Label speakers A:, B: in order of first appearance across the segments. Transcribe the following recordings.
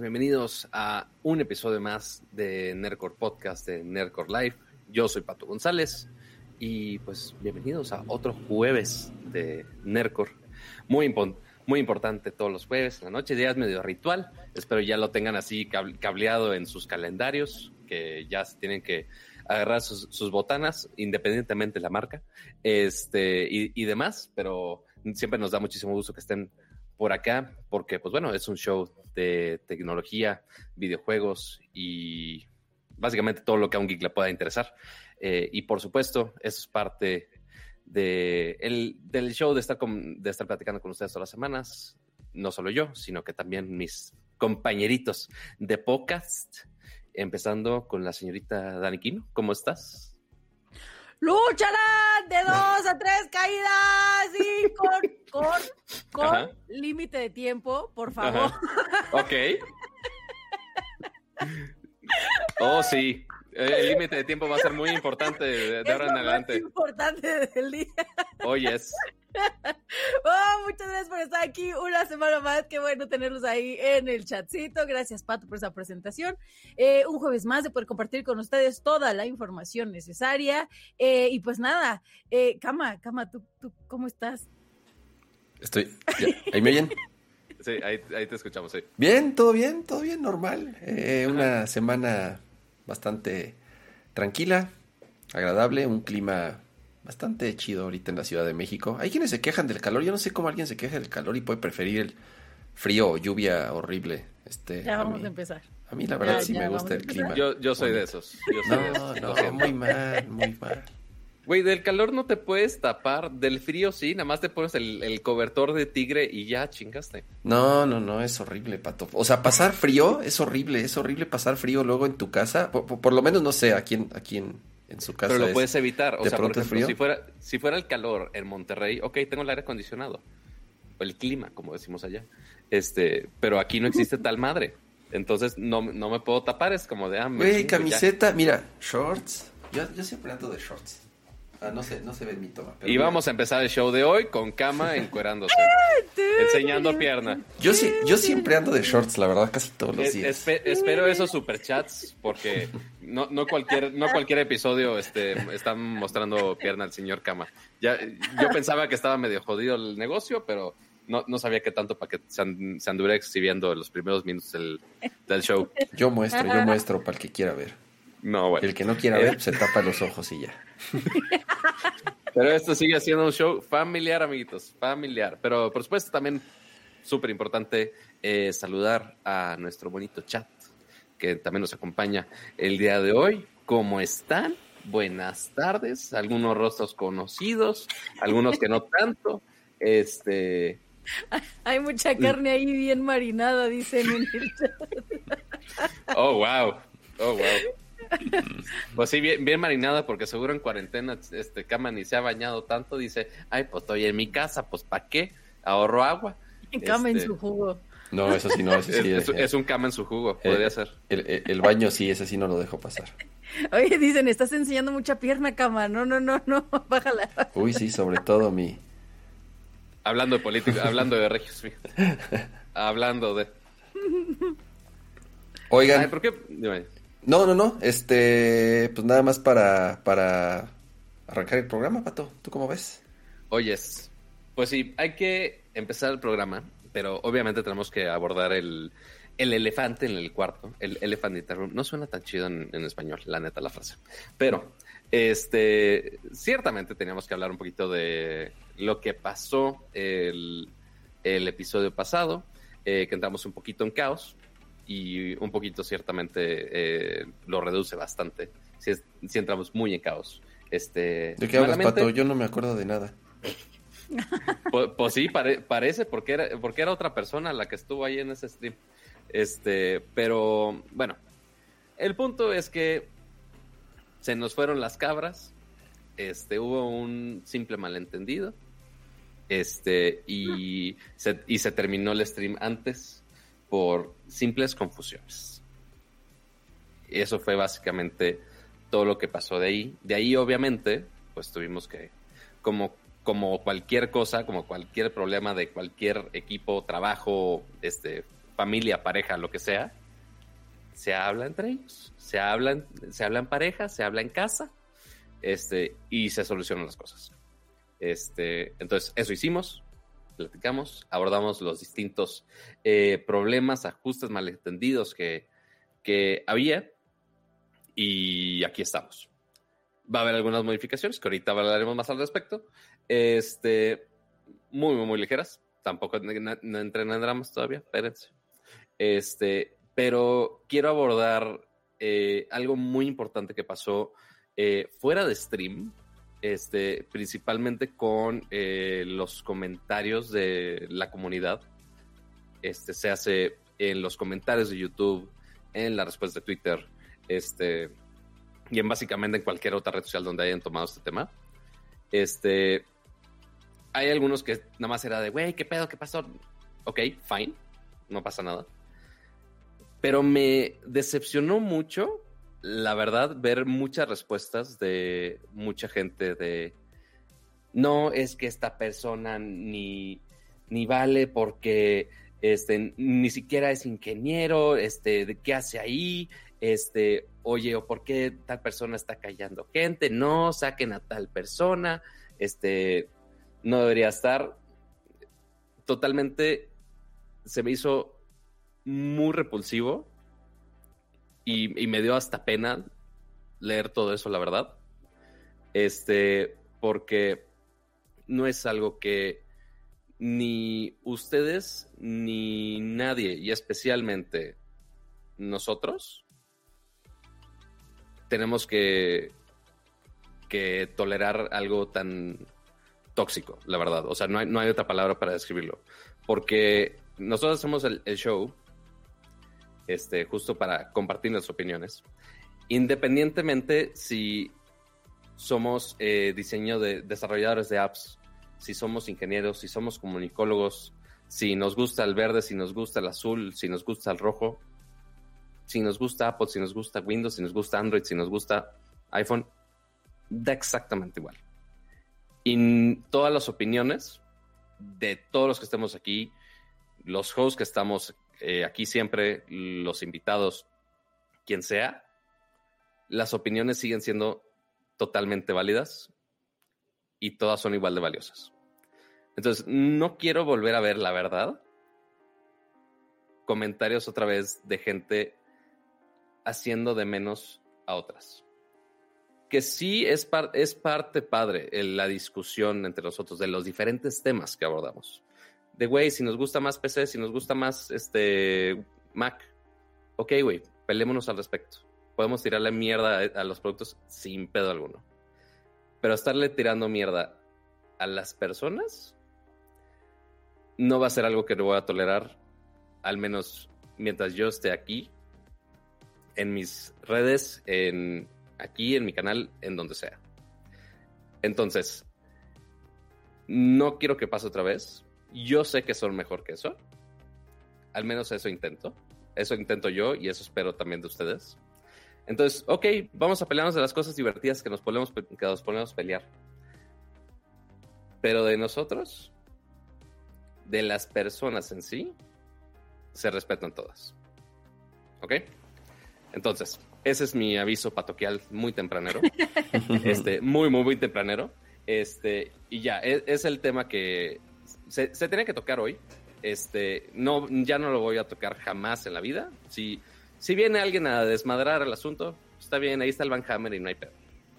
A: Bienvenidos a un episodio más de Nerdcore Podcast de Nerdcore Live. Yo soy Pato González y pues bienvenidos a otro jueves de Nerdcore. Muy, muy importante todos los jueves la noche, día es medio ritual. Espero ya lo tengan así cableado en sus calendarios, que ya se tienen que agarrar sus, botanas, independientemente de la marca, este, y demás, pero siempre nos da muchísimo gusto que estén por acá, porque pues bueno, es un show de tecnología, videojuegos y básicamente todo lo que a un geek le pueda interesar. Eh, y por supuesto, es parte de el, del show de estar, de estar platicando con ustedes todas las semanas. No solo yo, sino que también mis compañeritos de podcast, empezando con la señorita Dani ¿Cómo estás?
B: Lucharán de dos a tres caídas y con, con, con límite de tiempo, por favor.
A: Ok. Oh, sí. El límite de tiempo va a ser muy importante de, ahora en adelante.
B: Más importante del día.
A: Oh, yes.
B: Oh, muchas gracias por estar aquí una semana más. Qué bueno tenerlos ahí en el chatcito. Gracias, Pato, por esa presentación. Eh, un jueves más de poder compartir con ustedes toda la información necesaria. Eh, y pues nada, eh, Cama, Cama, ¿tú, ¿tú cómo estás?
C: Estoy. ¿Ahí me oyen?
A: Sí, ahí, te escuchamos, sí.
C: Bien, todo bien, todo bien, normal. una semana bastante tranquila, agradable, un clima bastante chido ahorita en la Ciudad de México. Hay quienes se quejan del calor. Yo no sé cómo alguien se queja del calor y puede preferir el frío o lluvia horrible. Este,
B: ya vamos a, empezar.
C: A mí la verdad sí me gusta el clima.
A: Yo, yo soy de esos.
C: no, no, muy mal, muy mal.
A: Güey, del calor no te puedes tapar, del frío sí, nada más te pones el, cobertor de tigre y ya chingaste.
C: No, no, no, es horrible, pato. O sea, pasar frío es horrible, es horrible pasar frío luego en tu casa. Por, lo menos no sé, aquí en, aquí en, en su casa.
A: Pero lo puedes evitar. O sea, por ejemplo, si fuera, si fuera el calor en Monterrey, ok, tengo el aire acondicionado. El clima, como decimos allá. Este, pero aquí no existe tal madre. Entonces no, no me puedo tapar, es como de hambre.
C: Ah, Güey, camiseta, mira, shorts. Yo, yo siempre ando de shorts. Ah, no se, no se ve mi toma.
A: y vamos a empezar el show de hoy con cama encuerándose. enseñando pierna.
C: Yo sí, yo siempre ando de shorts, la verdad, casi todos los días.
A: espero esos superchats, porque no, no cualquier, no cualquier episodio este, están mostrando pierna al señor Cama. Ya, yo pensaba que estaba medio jodido el negocio, pero no, no sabía que tanto para que se, anduviera exhibiendo los primeros minutos del, del show.
C: Yo muestro, yo muestro para el que quiera ver.
A: No, bueno.
C: El que no quiera ver, se tapa los ojos y ya.
A: Pero esto sigue siendo un show familiar, amiguitos, familiar. Pero por supuesto también súper importante eh, saludar a nuestro bonito chat, que también nos acompaña el día de hoy. ¿Cómo están? Buenas tardes. Algunos rostros conocidos, algunos que no tanto. Este.
B: Hay mucha carne ahí bien marinada, dicen en el chat.
A: Oh, wow. Oh, wow. Pues sí, bien, bien, marinada, porque seguro en cuarentena este cama ni se ha bañado tanto. Dice, ay, pues estoy en mi casa, pues ¿para qué? Ahorro agua.
B: En cama en este, su jugo.
C: No, eso sí, no, eso sí.
A: Es, un cama en su jugo, podría ser.
C: El, baño sí, ese sí no lo dejo pasar.
B: Oye, dicen, estás enseñando mucha pierna, cama. No, no, no, no, bájala.
C: Uy, sí, sobre todo mi.
A: Hablando de política, hablando de regios, hablando de.
C: Oigan.
A: ¿por qué?
C: No, no, no. Este, pues nada más para, para arrancar el programa, Pato. ¿Tú cómo ves?
A: Oyes, pues sí, hay que empezar el programa, pero obviamente tenemos que abordar el, el elefante en el cuarto, el elephant room. No suena tan chido en, español, la neta, la frase. Pero, este, ciertamente teníamos que hablar un poquito de lo que pasó el, el episodio pasado, eh, que entramos un poquito en caos y un poquito ciertamente eh, lo reduce bastante. Si, si, entramos muy en caos. Este,
C: ¿De qué hablas, Pato? Yo no me acuerdo de nada.
A: Pues, pues, sí, parece, porque era, porque era otra persona la que estuvo ahí en ese stream. Este, pero bueno, el punto es que se nos fueron las cabras. Este, hubo un simple malentendido. Este, y se, y se terminó el stream antes por simples confusiones. Eso fue básicamente todo lo que pasó de ahí. De ahí, obviamente, pues tuvimos que, como, como cualquier cosa, como cualquier problema de cualquier equipo, trabajo, este, familia, pareja, lo que sea, se habla entre ellos, se hablan, se habla en pareja, se habla en casa, este, y se solucionan las cosas. Este, entonces, eso hicimos, platicamos, abordamos los distintos eh, problemas, ajustes, malentendidos que, que había, y aquí estamos. Va a haber algunas modificaciones que ahorita hablaremos más al respecto. Este, muy, muy, muy ligeras. Tampoco no, todavía, espérense. Este, pero quiero abordar eh, algo muy importante que pasó eh, fuera de stream, este, principalmente con eh, los comentarios de la comunidad. Este se hace en los comentarios de YouTube, en la respuesta de Twitter, este, y en básicamente en cualquier otra red social donde hayan tomado este tema. Este, hay algunos que nada más era de, güey, ¿qué pedo? ¿Qué pasó? Ok, fine, no pasa nada. Pero me decepcionó mucho, la verdad, ver muchas respuestas de mucha gente de, no, es que esta persona ni, ni vale porque este, ni siquiera es ingeniero, este, ¿de qué hace ahí? Este, oye, o por qué tal persona está callando gente, no, saquen a tal persona, este, no debería estar. Totalmente se me hizo muy repulsivo y, me dio hasta pena leer todo eso, la verdad. Este, porque no es algo que ni ustedes ni nadie, y especialmente nosotros, tenemos que, que tolerar algo tan tóxico, la verdad. O sea, no hay, no hay otra palabra para describirlo. Porque nosotros hacemos el show este, justo para compartir nuestras opiniones. Independientemente si somos eh, diseño de desarrolladores de apps, si somos ingenieros, si somos comunicólogos, si nos gusta el verde, si nos gusta el azul, si nos gusta el rojo, si nos gusta Apple, si nos gusta Windows, si nos gusta Android, si nos gusta iPhone, da exactamente igual. Y todas las opiniones de todos los que estemos aquí, los hosts que estamos eh, aquí siempre, los invitados, quien sea, las opiniones siguen siendo totalmente válidas y todas son igual de valiosas. Entonces, no quiero volver a ver la verdad. Comentarios otra vez de gente haciendo de menos a otras. Que sí es, es parte padre en la discusión entre nosotros de los diferentes temas que abordamos. De, güey, si nos gusta más PC, si nos gusta más este Mac, ok, güey, pelémonos al respecto. Podemos tirarle mierda a los productos sin pedo alguno. Pero estarle tirando mierda a las personas no va a ser algo que no voy a tolerar, al menos mientras yo esté aquí en mis redes, en aquí, en mi canal, en donde sea. Entonces, no quiero que pase otra vez. Yo sé que son mejor que eso. Al menos eso intento. Eso intento yo y eso espero también de ustedes. Entonces, ok, vamos a pelearnos de las cosas divertidas que nos podemos, que nos podemos pelear. Pero de nosotros, de las personas en sí, se respetan todas. ¿Ok? Entonces, ese es mi aviso patoquial muy tempranero. este, muy, muy, muy tempranero. Este, y ya, es, es el tema que se, se, tiene que tocar hoy. Este, no, ya no lo voy a tocar jamás en la vida. Si, si viene alguien a desmadrar el asunto, está bien, ahí está el Van Hammer y no hay pedo.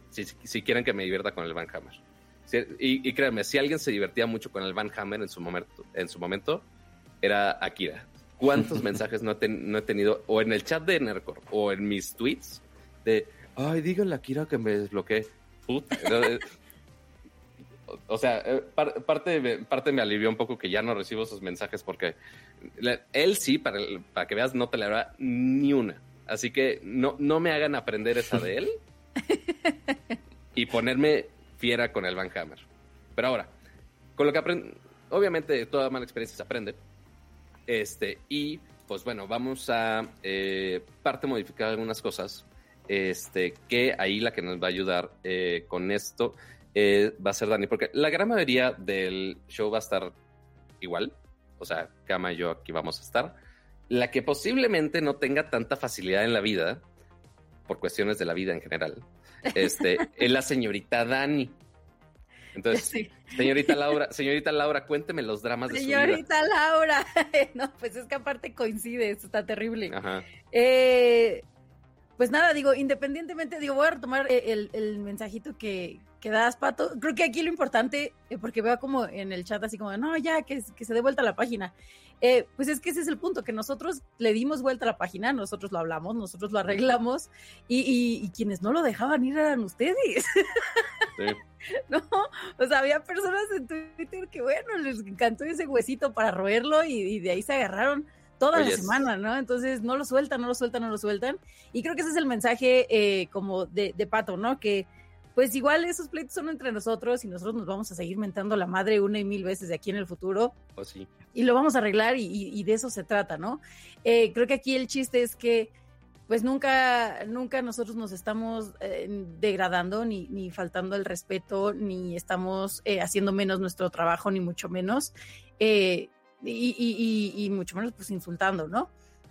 A: Si, si quieren que me divierta con el Van Hammer. Si, y, y, créanme, si alguien se divertía mucho con el Van Hammer en su momento, en su momento era Akira cuántos mensajes no, ten, no, he tenido, o en el chat de Nercor, o en mis tweets, de, ay, díganle a Kira que me desbloqueé. Puta. O sea, eh, parte, parte me alivió un poco que ya no recibo esos mensajes porque él sí, para, para que veas, no te le hará ni una. Así que no, no me hagan aprender esa de él y ponerme fiera con el Van Hammer. Pero ahora, con lo que aprende, obviamente toda mala experiencia se aprende. Este, y pues bueno, vamos a eh, parte modificar algunas cosas. Este, que ahí la que nos va a ayudar eh, con esto eh, va a ser Dani, porque la gran mayoría del show va a estar igual. O sea, Kama y yo aquí vamos a estar. la que posiblemente no tenga tanta facilidad en la vida, por cuestiones de la vida en general, este, es la señorita Dani. Entonces, señorita Laura, señorita Laura, cuénteme los dramas de
B: su vida.
A: Señorita
B: Laura, no, pues es que aparte coincide, esto está terrible. Eh, pues nada, digo, independientemente, digo, voy a retomar el, el mensajito que, que das, Pato. Creo que aquí lo importante, eh, porque veo como en el chat así como, no, ya, que, que se dé vuelta la página. Eh, pues es que ese es el punto, que nosotros le dimos vuelta a la página, nosotros lo hablamos, nosotros lo arreglamos, y, y, quienes no lo dejaban ir eran ustedes. no, o sea, había personas en Twitter que, bueno, les encantó ese huesito para roerlo y, de ahí se agarraron toda la semana, ¿no? Entonces no lo sueltan, no lo sueltan, no lo sueltan. Y creo que ese es el mensaje eh, como de, de Pato, ¿no? Que pues igual esos pleitos son entre nosotros y nosotros nos vamos a seguir mentando la madre una y mil veces de aquí en el futuro.
A: Pues sí.
B: Y lo vamos a arreglar y, de eso se trata, ¿no? Eh, creo que aquí el chiste es que pues nunca, nunca nosotros nos estamos eh, degradando, ni, ni, faltando el respeto, ni estamos eh, haciendo menos nuestro trabajo, ni mucho menos, y, y, mucho menos pues insultando, ¿no?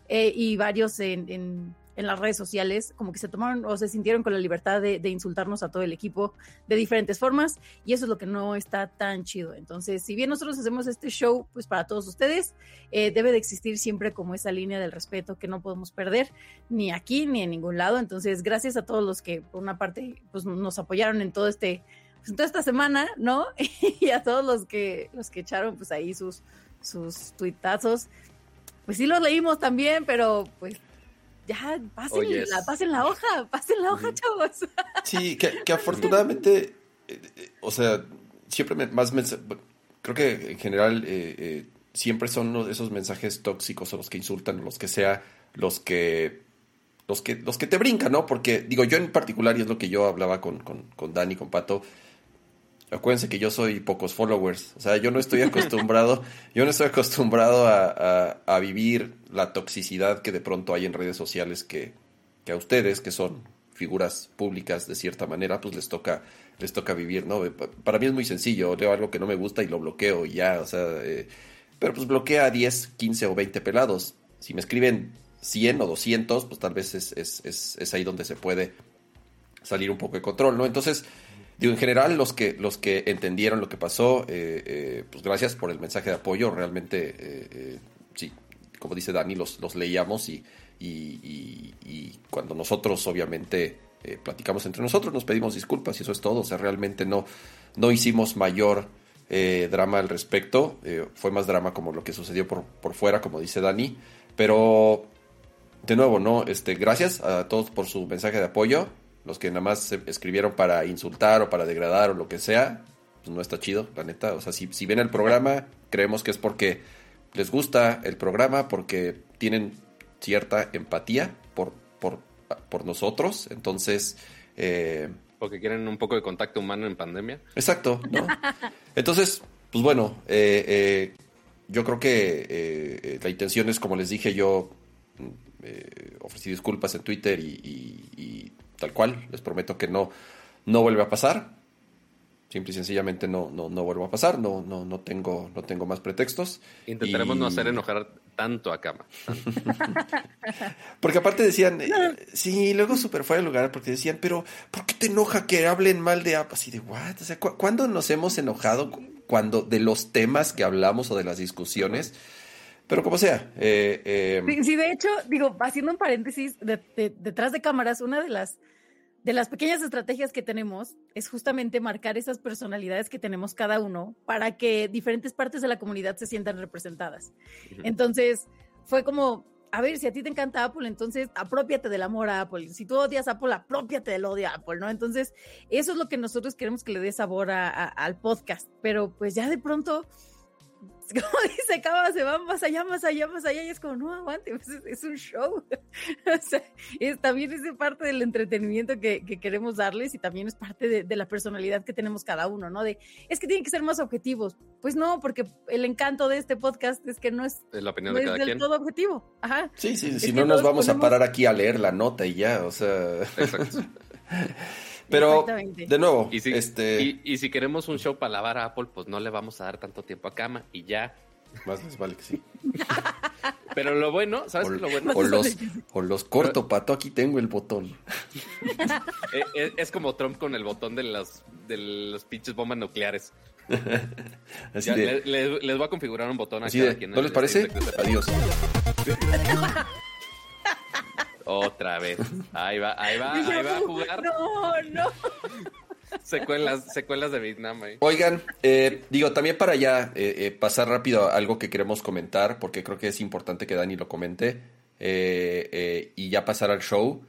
B: y varios en, en las redes sociales, como que se tomaron o se sintieron con la libertad de, insultarnos a todo el equipo de diferentes formas y eso es lo que no está tan chido. Entonces, si bien nosotros hacemos este show, pues para todos ustedes, eh, debe de existir siempre como esa línea del respeto que no podemos perder ni aquí ni en ningún lado. Entonces, gracias a todos los que por una parte pues nos apoyaron en todo este pues, en toda esta semana, ¿no? y a todos los que los que echaron pues ahí sus sus tuitazos. Pues sí los leímos también, pero pues ya, pasen, la, pasen la hoja, pasen la hoja, chavos.
C: Sí, que, afortunadamente, eh, eh, o sea, siempre más creo que en general eh, siempre son esos mensajes tóxicos o los que insultan o los que sea, los que los que los que te brincan, ¿no? Porque digo, yo en particular, y es lo que yo hablaba con, con, con Dani, con Pato, Acuérdense que yo soy pocos followers, o sea, yo no estoy acostumbrado, yo no estoy acostumbrado a, vivir la toxicidad que de pronto hay en redes sociales que, que, a ustedes, que son figuras públicas de cierta manera, pues les toca, les toca vivir, ¿no? Para mí es muy sencillo, leo algo que no me gusta y lo bloqueo y ya, o sea, eh, pero pues bloquea a 10, 15 o 20 pelados. Si me escriben 100 o 200, pues tal vez es, es, es, es ahí donde se puede salir un poco de control, ¿no? Entonces, Digo, en general, los que, los que entendieron lo que pasó, eh, eh, pues gracias por el mensaje de apoyo. Realmente, eh, sí, como dice Dani, los, los leíamos y, y, cuando nosotros, obviamente, platicamos entre nosotros, nos pedimos disculpas y eso es todo. O sea, realmente no, no hicimos mayor drama al respecto. fue más drama como lo que sucedió por, por fuera, como dice Dani. Pero, de nuevo, ¿no? Este, gracias a todos por su mensaje de apoyo los que nada más escribieron para insultar o para degradar o lo que sea, pues no está chido, la neta. O sea, si, si ven el programa, creemos que es porque les gusta el programa, porque tienen cierta empatía por, por, por nosotros. Entonces... Eh,
A: porque quieren un poco de contacto humano en pandemia.
C: Exacto, ¿no? Entonces, pues bueno, eh, eh, yo creo que la intención es, como les dije, yo ofrecí disculpas en Twitter y tal cual. Les prometo que no, no vuelve a pasar. Simple y sencillamente no, no, no vuelvo a pasar, no, no, no, tengo, no tengo más pretextos.
A: Intentaremos no hacer enojar tanto a Cama.
C: porque aparte decían, eh, sí, luego super fuera de lugar, porque decían, pero ¿por qué te enoja que hablen mal de Apple? Así de, ¿what? O sea, ¿cuándo nos hemos enojado cuando de los temas que hablamos o de las discusiones? Pero como sea. Eh,
B: eh, sí, de hecho, digo, haciendo un paréntesis, detrás de cámaras, una de las, de las pequeñas estrategias que tenemos es justamente marcar esas personalidades que tenemos cada uno para que diferentes partes de la comunidad se sientan representadas. Entonces, fue como, a ver, si a ti te encanta Apple, entonces apropiate del amor a Apple. Si tú odias Apple, apropiate del odio a Apple, ¿no? Entonces, eso es lo que nosotros queremos que le dé sabor al podcast. Pero pues ya de pronto como dice Cava, se va más allá, más allá, más allá, y es como, no aguante, pues es, un show. o sea, es, también es parte del entretenimiento que, queremos darles y también es parte de, la personalidad que tenemos cada uno, ¿no? De, es que tienen que ser más objetivos. Pues no, porque el encanto de este podcast es que no es,
A: la opinión
B: no
A: de
B: es del todo objetivo. Ajá.
C: Sí, sí, si no nos vamos a parar aquí a leer la nota y ya, o sea. Exacto. Pero, de nuevo,
A: y si,
C: este...
A: y, si queremos un show para lavar a Apple, pues no le vamos a dar tanto tiempo a cama y ya
C: Más les vale que sí.
A: Pero lo bueno, ¿sabes
C: O,
A: lo bueno?
C: o los, o los corto, pato, aquí tengo el botón.
A: Eh, eh, es como Trump con el botón de las de los pinches bombas nucleares.
C: Así
A: Ya,
C: de,
A: le- le- les voy a configurar un botón a
C: así
A: cada
C: de,
A: quien.
C: ¿no les parece? Adiós.
A: Otra vez. Ahí va, ahí va, ahí va a jugar
B: No, no.
A: secuelas, secuelas de Vietnam. ahí.
C: Oigan, eh, digo, también para ya eh, eh, pasar rápido a algo que queremos comentar, porque creo que es importante que Dani lo comente, eh, eh, y ya pasar al show.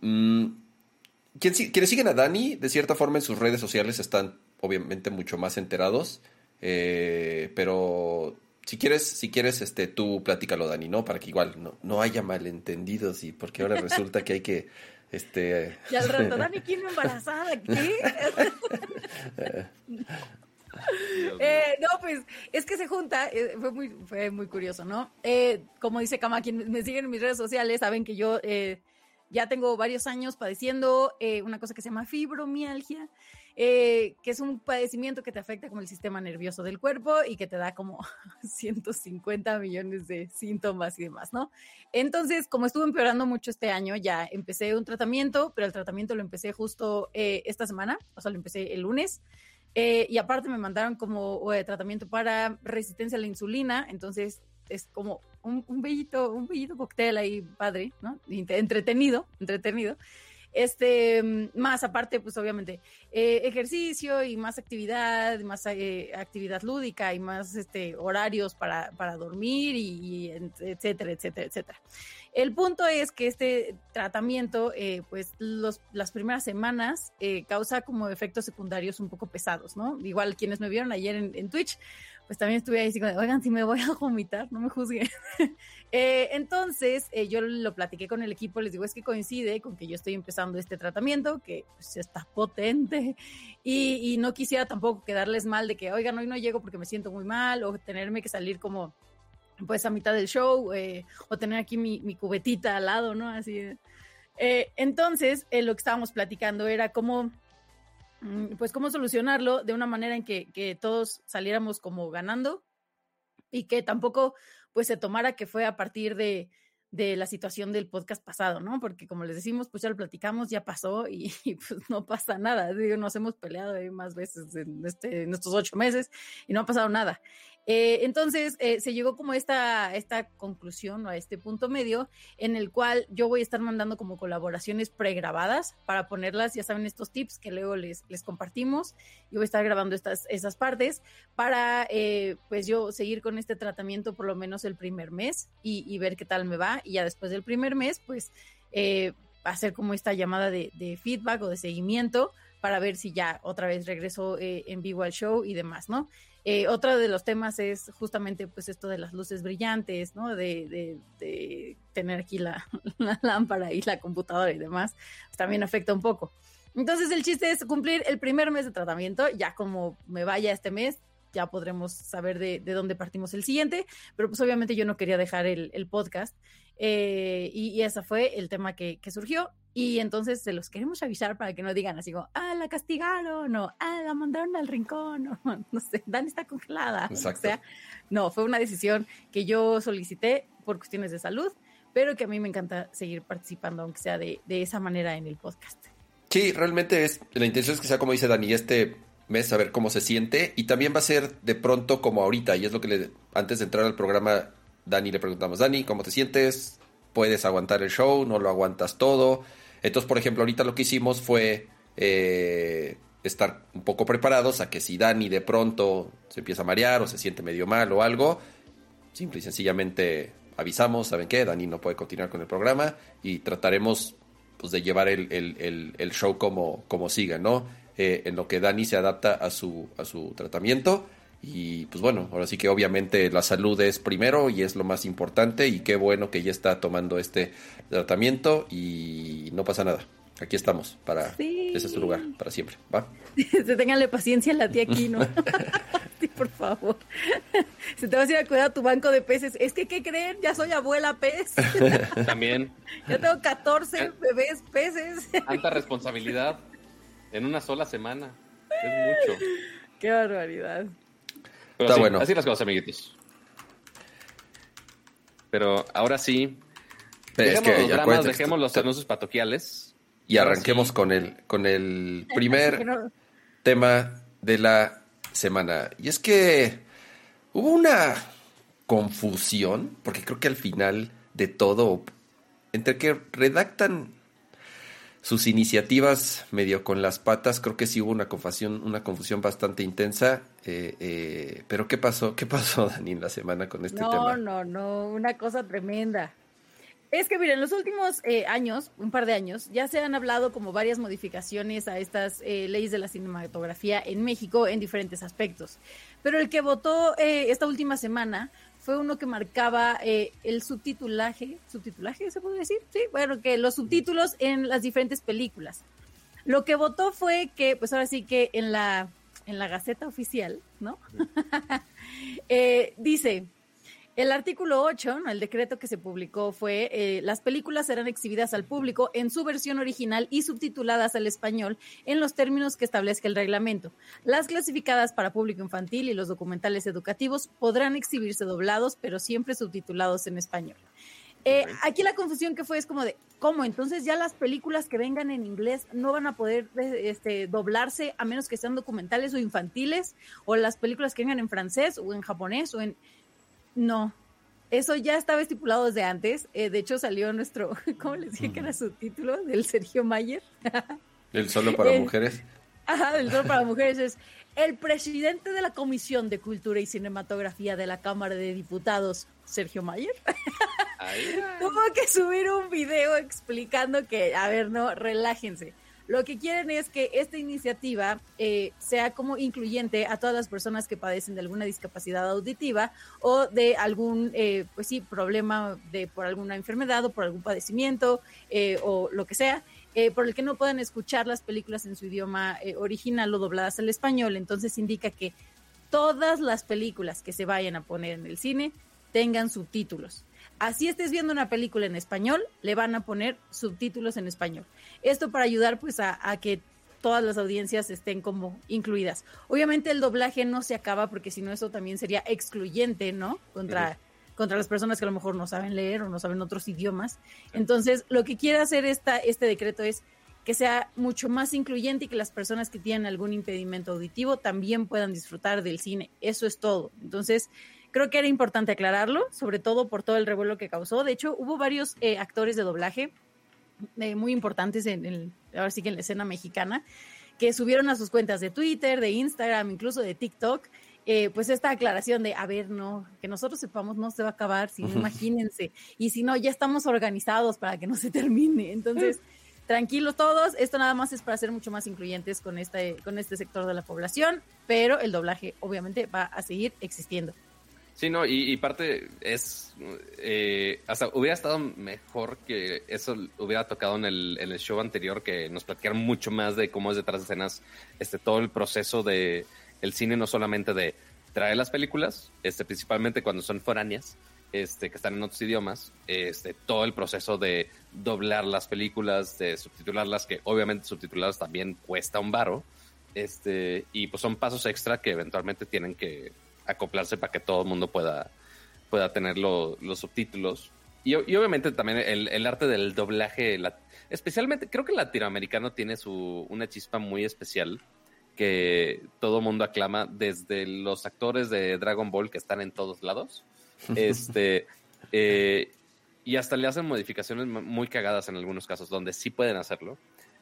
C: Mm, quienes siguen a Dani, de cierta forma en sus redes sociales están obviamente mucho más enterados, eh, pero si quieres, si quieres, este, tú platícalo, Dani, ¿no? Para que igual no, no haya malentendidos y porque ahora resulta que hay que, este,
B: Y al rato, Dani, ¿quién me embarazada? ¿Qué? Eh, no, pues es que se junta, eh, fue, muy, fue muy curioso, ¿no? Eh, como dice Kama, quienes me siguen en mis redes sociales saben que yo eh, ya tengo varios años padeciendo eh, una cosa que se llama fibromialgia, eh, que es un padecimiento que te afecta como el sistema nervioso del cuerpo y que te da como 150 millones de síntomas y demás, ¿no? Entonces, como estuve empeorando mucho este año, ya empecé un tratamiento, pero el tratamiento lo empecé justo eh, esta semana, o sea, lo empecé el lunes. Eh, y aparte me mandaron como eh, tratamiento para resistencia a la insulina, entonces es como un, un bellito, un bellito cóctel ahí padre, ¿no? Entretenido, entretenido. Este, mm, más aparte, pues obviamente, eh, ejercicio y más actividad, más eh, actividad lúdica y más este, horarios para, para dormir y, etcétera, etcétera, etcétera. El punto es que este tratamiento, eh, pues las primeras semanas eh, causa como efectos secundarios un poco pesados, ¿no? Igual quienes me vieron ayer en, Twitch, pues también estuve ahí de, oigan, si me voy a vomitar, no me juzguen. Eh, entonces, yo lo platiqué con el equipo, les digo, es que coincide con que yo estoy empezando este tratamiento, que pues, está potente, y no quisiera tampoco quedarles mal de que, oigan, hoy no llego porque me siento muy mal, o tenerme que salir como pues a mitad del show, eh, o tener aquí mi, mi cubetita al lado, ¿no? Así. Eh, entonces, eh, lo que estábamos platicando era cómo, mm, pues cómo solucionarlo de una manera en que, todos saliéramos como ganando y que tampoco pues se tomara que fue a partir de, de la situación del podcast pasado, ¿no? Porque como les decimos, pues ya lo platicamos, ya pasó y, pues no pasa nada. Digo, nos hemos peleado ahí más veces en, este, en estos ocho meses y no ha pasado nada. Eh, entonces eh, se llegó como esta, esta conclusión o a este punto medio en el cual yo voy a estar mandando como colaboraciones pregrabadas para ponerlas, ya saben, estos tips que luego les, les compartimos. Yo voy a estar grabando estas, esas partes para eh, pues yo seguir con este tratamiento por lo menos el primer mes y, ver qué tal me va. Y ya después del primer mes, pues eh, hacer como esta llamada de, feedback o de seguimiento para ver si ya otra vez regreso en vivo al show y demás, ¿no? Eh, otro de los temas es justamente pues esto de las luces brillantes, ¿no? De, de, de tener aquí la, lámpara y la computadora y demás, pues también afecta un poco. Entonces el chiste es cumplir el primer mes de tratamiento, ya como me vaya este mes, ya podremos saber de, de dónde partimos el siguiente, pero pues obviamente yo no quería dejar el, podcast eh, y, ese fue el tema que surgió y entonces se los queremos avisar para que no digan así como, ah, la castigaron, o ah, la mandaron al rincón, o no sé, Dani está congelada.
C: Exacto.
B: O sea, no, fue una decisión que yo solicité por cuestiones de salud, pero que a mí me encanta seguir participando, aunque sea de, de esa manera en el podcast.
C: Sí, realmente es. La intención es que sea como dice Dani, este mes a ver cómo se siente. Y también va a ser de pronto como ahorita. Y es lo que le, antes de entrar al programa, Dani le preguntamos, Dani, ¿cómo te sientes? ¿Puedes aguantar el show? ¿No lo aguantas todo? Entonces, por ejemplo, ahorita lo que hicimos fue eh, estar un poco preparados a que si Dani de pronto se empieza a marear o se siente medio mal o algo, simple y sencillamente avisamos, ¿saben qué? Dani no puede continuar con el programa y trataremos pues, de llevar el, el, el, show como, como siga, ¿no? Eh, en lo que Dani se adapta a su, a su tratamiento. Y pues bueno, ahora sí que obviamente la salud es primero y es lo más importante y qué bueno que ya está tomando este tratamiento y no pasa nada. Aquí estamos para
B: Sí.
C: ese es tu lugar para siempre, ¿va?
B: Se tenganle paciencia a la tía aquí, ¿no? sí, por favor. Se te vas a ir a cuidar a tu banco de peces. Es que, ¿qué creen? Ya soy abuela pez.
A: También,
B: ya tengo 14 bebés peces.
A: tanta responsabilidad en una sola semana. Es mucho.
B: Qué barbaridad.
A: Pero
C: Está
A: sí,
C: bueno.
A: Así las cosas, amiguitos. Pero ahora sí,
C: Pero es
A: dejemos
C: que,
A: los dramas, dejemos los anuncios patoquiales.
C: Y arranquemos
A: sí.
C: con el, con el primer
B: no-
C: tema de la semana. Y es que hubo una confusión, porque creo que al final de todo, entre que redactan sus iniciativas medio con las patas, creo que sí hubo una confusión, una confusión bastante intensa. eh, eh, pero ¿qué pasó? ¿Qué pasó, Dani, en la semana con este
B: no,
C: tema?
B: no, no, una cosa tremenda. Es que miren, en los últimos eh, años, un par de años, ya se han hablado como varias modificaciones a estas eh, leyes de la cinematografía en México en diferentes aspectos. Pero el que votó eh, esta última semana fue uno que marcaba eh, el subtitulaje, subtitulaje se puede decir, sí, bueno, que los subtítulos en las diferentes películas. Lo que votó fue que, pues ahora sí que en la, en la Gaceta Oficial, ¿no? Eh, dice, el artículo 8, ¿no? el decreto que se publicó fue, eh, las películas serán exhibidas al público en su versión original y subtituladas al español en los términos que establezca el reglamento. Las clasificadas para público infantil y los documentales educativos podrán exhibirse doblados, pero siempre subtitulados en español. Eh, aquí la confusión que fue es como de, ¿cómo? Entonces ya las películas que vengan en inglés no van a poder eh, este, doblarse a menos que sean documentales o infantiles, o las películas que vengan en francés o en japonés o en... No, eso ya estaba estipulado desde antes. Eh, de hecho salió nuestro, ¿cómo les dije que era su título? Del Sergio Mayer.
C: ¿El solo para
B: Eh,
C: mujeres?
B: Ajá, del Solo para Mujeres es el presidente de la Comisión de Cultura y Cinematografía de la Cámara de Diputados, Sergio Mayer.
A: Ahí.
B: Tuvo que subir un video explicando que, a ver, no, relájense. Lo que quieren es que esta iniciativa eh, sea como incluyente a todas las personas que padecen de alguna discapacidad auditiva o de algún, eh, pues sí, problema de por alguna enfermedad o por algún padecimiento eh, o lo que sea, eh, por el que no puedan escuchar las películas en su idioma eh, original o dobladas al español. Entonces indica que todas las películas que se vayan a poner en el cine tengan subtítulos. Así estés viendo una película en español, le van a poner subtítulos en español. Esto para ayudar pues a, a que todas las audiencias estén como incluidas. Obviamente el doblaje no se acaba porque si no eso también sería excluyente, ¿no? Contra, contra las personas que a lo mejor no saben leer o no saben otros idiomas. Entonces, lo que quiere hacer esta, este decreto es que sea mucho más incluyente y que las personas que tienen algún impedimento auditivo también puedan disfrutar del cine. Eso es todo. Entonces, creo que era importante aclararlo, sobre todo por todo el revuelo que causó. De hecho, hubo varios eh, actores de doblaje eh, muy importantes en el, ahora sí que en la escena mexicana, que subieron a sus cuentas de Twitter, de Instagram, incluso de TikTok, eh, pues esta aclaración de, a ver, no, que nosotros sepamos no se va a acabar, si no, imagínense, y si no, ya estamos organizados para que no se termine. Entonces, tranquilos todos, esto nada más es para ser mucho más incluyentes con este, con este sector de la población, pero el doblaje obviamente va a seguir existiendo.
A: Sí, no, y, y parte es, eh, hasta hubiera estado mejor que eso hubiera tocado en el, en el show anterior, que nos platicaron mucho más de cómo es detrás de escenas, este, todo el proceso de el cine, no solamente de traer las películas, este, principalmente cuando son foráneas, este, que están en otros idiomas, este, todo el proceso de doblar las películas, de subtitularlas, que obviamente subtitularlas también cuesta un varo, este, y pues son pasos extra que eventualmente tienen que acoplarse para que todo el mundo pueda, pueda tener lo- los subtítulos. Y, y obviamente también el, el arte del doblaje, la- especialmente creo que el latinoamericano tiene su, una chispa muy especial que todo el mundo aclama desde los actores de Dragon Ball que están en todos lados. Este, eh, y hasta le hacen modificaciones mu- muy cagadas en algunos casos, donde sí pueden hacerlo.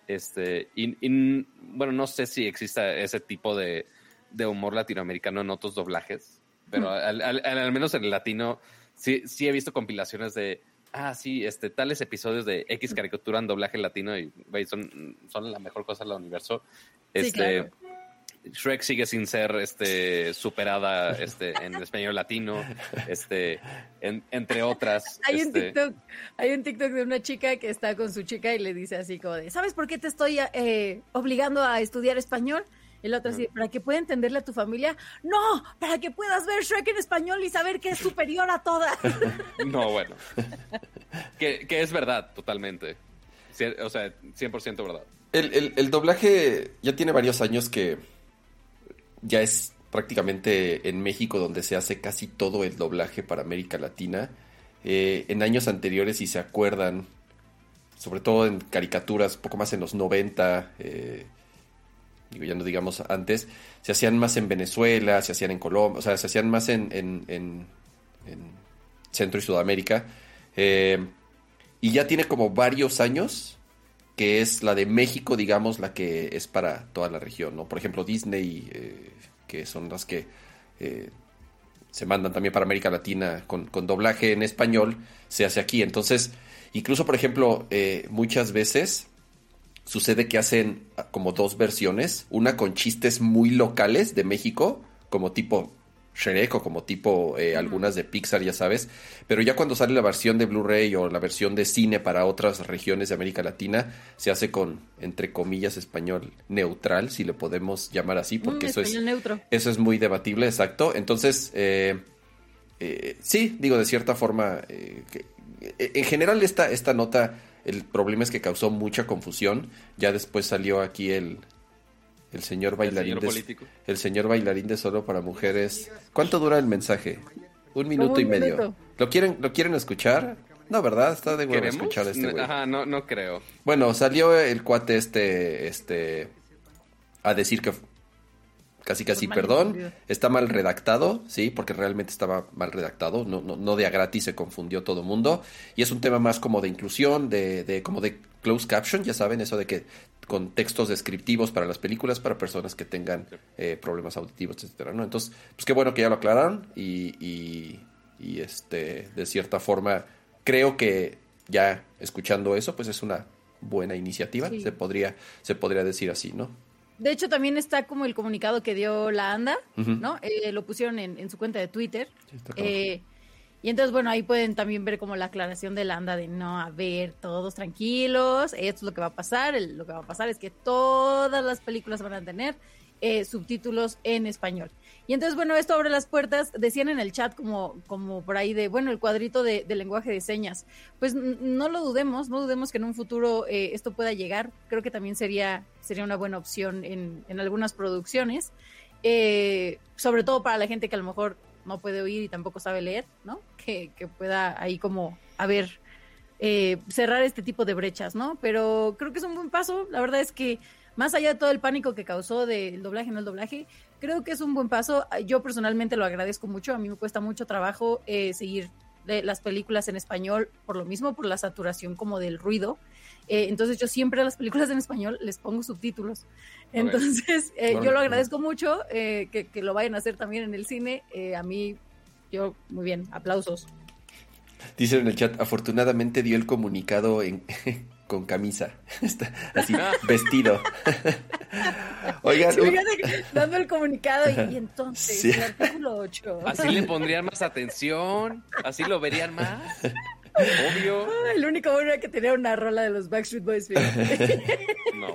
A: Este, y, y, bueno, no sé si exista ese tipo de, de humor latinoamericano en otros doblajes, pero al, al- al- al menos en el latino sí, sí he visto compilaciones de, ah, sí, este, tales episodios de X caricatura en doblaje latino y, güey, son, son la mejor cosa del universo.
B: Sí,
A: Este,
B: claro.
A: Shrek sigue sin ser este, superada este, en español latino, este, en- entre otras.
B: Hay un
A: este,
B: TikTok, hay un TikTok de una chica que está con su chica y le dice así como de, ¿sabes por qué te estoy eh, obligando a estudiar español? Y la otra así, ¿para que pueda entenderle a tu familia? No, para que puedas ver Shrek en español y saber que es superior a todas.
A: No, bueno. que, que es verdad, totalmente. O sea, 100% verdad.
C: El, el- el doblaje ya tiene varios años que ya es prácticamente en México donde se hace casi todo el doblaje para América Latina. eh, en años anteriores, si se acuerdan, sobre todo en caricaturas, poco más en los 90, eh, digo, ya no digamos antes, se hacían más en Venezuela, se hacían en Colombia, o sea, se hacían más en, en, en, en Centro y Sudamérica. Eh, y ya tiene como varios años que es la de México, digamos, la que es para toda la región, ¿no? Por ejemplo, Disney, eh, que son las que eh, se mandan también para América Latina con, con, doblaje en español, se hace aquí. Entonces, incluso, por ejemplo, muchas veces sucede que hacen como dos versiones, una con chistes muy locales de México, como tipo Shrek o como tipo eh, algunas de Pixar, ya sabes. Pero ya cuando sale la versión de Blu-ray o la versión de cine para otras regiones de América Latina, se hace con, entre comillas, español neutral, si lo podemos llamar así, porque
B: Mm,
C: eso, es,
B: neutro.
C: eso es muy debatible, exacto. Entonces, eh, eh, sí, digo, de cierta forma, eh, que- eh, en general esta, esta nota, el problema es que causó mucha confusión. Ya después salió aquí el, el señor bailarín
A: señor
C: de,
A: político.
C: el señor bailarín de solo para mujeres. ¿Cuánto dura el mensaje? Un minuto
B: un
C: y medio.
B: minuto.
C: ¿Lo quieren, ¿Lo quieren escuchar? No, ¿verdad? Está de huevo escuchar a este güey.
A: Ajá, no, no creo.
C: Bueno, salió el cuate este, este, a decir que casi casi
B: Mal
C: perdón,
B: entendido.
C: está mal redactado, sí, porque realmente estaba mal redactado, no, no, no de a gratis se confundió todo el mundo, y es un tema más como de inclusión, de, de como de closed caption, ya saben, eso de que con textos descriptivos para las películas para personas que tengan eh, problemas auditivos, etcétera, ¿no? Entonces, pues qué bueno que ya lo aclararon y, y, y, este, de cierta forma, creo que ya escuchando eso, pues es una buena iniciativa,
B: Sí.
C: se podría, se podría decir así, ¿no?
B: De hecho, también está como el comunicado que dio la ANDA. ¿no? Eh, lo pusieron en, en su cuenta de Twitter.
C: Sí,
B: Eh, y entonces, bueno, ahí pueden también ver como la aclaración de la ANDA de no, a ver, todos tranquilos, esto es lo que va a pasar. el- lo que va a pasar es que todas las películas van a tener eh, subtítulos en español. Y entonces, bueno, esto abre las puertas. Decían en el chat como, como por ahí de, bueno, el cuadrito de, lenguaje de señas. Pues no lo dudemos, no dudemos que en un futuro eh, esto pueda llegar. Creo que también sería, sería una buena opción en, en algunas producciones. Eh, sobre todo para la gente que a lo mejor no puede oír y tampoco sabe leer, ¿no? Que, que pueda ahí como, a ver, eh, cerrar este tipo de brechas, ¿no? Pero creo que es un buen paso. La verdad es que más allá de todo el pánico que causó del doblaje no el doblaje, creo que es un buen paso. Yo personalmente lo agradezco mucho. A mí me cuesta mucho trabajo eh, seguir de las películas en español por lo mismo, por la saturación como del ruido. Eh, entonces yo siempre a las películas en español les pongo subtítulos. Entonces eh, yo lo agradezco mucho eh, que, que lo vayan a hacer también en el cine. Eh, a mí, yo, muy bien, aplausos.
C: Dicen en el chat, afortunadamente dio el comunicado en, con camisa. Está así, vestido. Oigan, un-
B: dando el comunicado y, y entonces
C: Sí.
B: el artículo 8.
A: Así le pondrían más atención, así lo verían más. Obvio.
B: El único bueno era que tenía una rola de los Backstreet Boys.
A: No.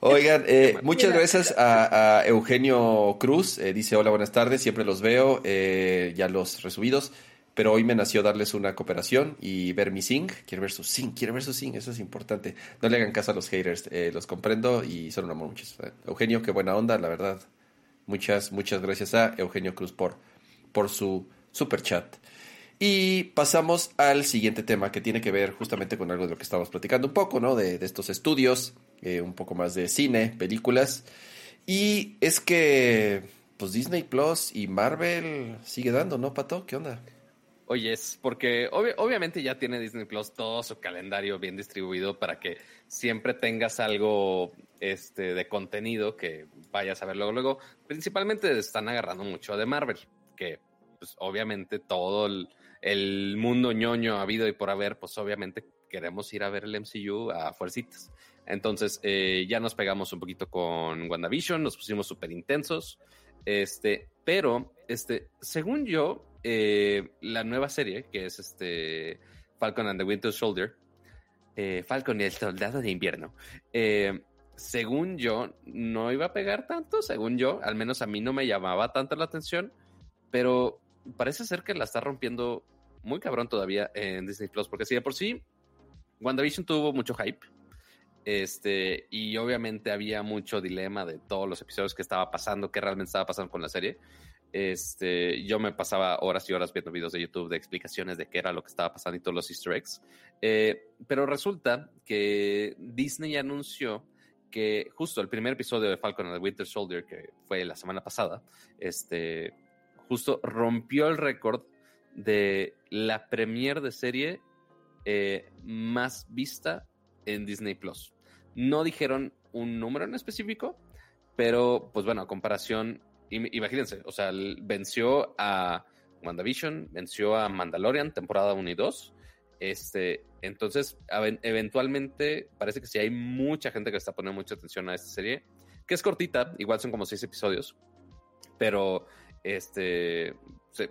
C: Oigan, eh, muchas gracias a, a Eugenio Cruz. eh, dice, hola, buenas tardes, siempre los veo, eh, ya los resubidos. Pero hoy me nació darles una cooperación y ver mi sing. Quiero ver su sing, quiero ver su sing, eso es importante. No le hagan caso a los haters, eh, los comprendo y son un amor muchos. Eugenio, qué buena onda, la verdad. Muchas, muchas gracias a Eugenio Cruz por, por su super chat. Y pasamos al siguiente tema que tiene que ver justamente con algo de lo que estábamos platicando un poco, ¿no? De, de estos estudios, eh, un poco más de cine, películas. Y es que, pues Disney Plus y Marvel sigue dando, ¿no, Pato? ¿Qué onda?
A: Oye, es porque obvi- obviamente ya tiene Disney Plus todo su calendario bien distribuido para que siempre tengas algo este, de contenido que vayas a ver luego. Luego, principalmente están agarrando mucho de Marvel, que pues obviamente todo el, el mundo ñoño habido y por haber, pues obviamente queremos ir a ver el MCU a fuercitas. Entonces, eh, ya nos pegamos un poquito con WandaVision, nos pusimos súper intensos. Este, pero, este, según yo, eh, la nueva serie, que es este Falcon and the Winter Soldier, eh, Falcon y el Soldado de Invierno, eh, según yo, no iba a pegar tanto, según yo, al menos a mí no me llamaba tanto la atención, pero parece ser que la está rompiendo muy cabrón todavía en Disney Plus, porque si de por sí, WandaVision tuvo mucho hype. Este, y obviamente había mucho dilema de todos los episodios que estaba pasando, qué realmente estaba pasando con la serie. Este, yo me pasaba horas y horas viendo videos de YouTube de explicaciones de qué era lo que estaba pasando y todos los easter eggs. Eh, pero resulta que Disney anunció que justo el primer episodio de Falcon and the Winter Soldier, que fue la semana pasada, este, justo rompió el récord de la premier de serie eh, más vista en Disney Plus. No dijeron un número en específico, pero pues bueno, a comparación, imagínense, o sea, venció a WandaVision, venció a Mandalorian, temporada 1 y 2. Este, entonces, eventualmente, parece que sí hay mucha gente que está poniendo mucha atención a esta serie, que es cortita, igual son como seis episodios, pero este,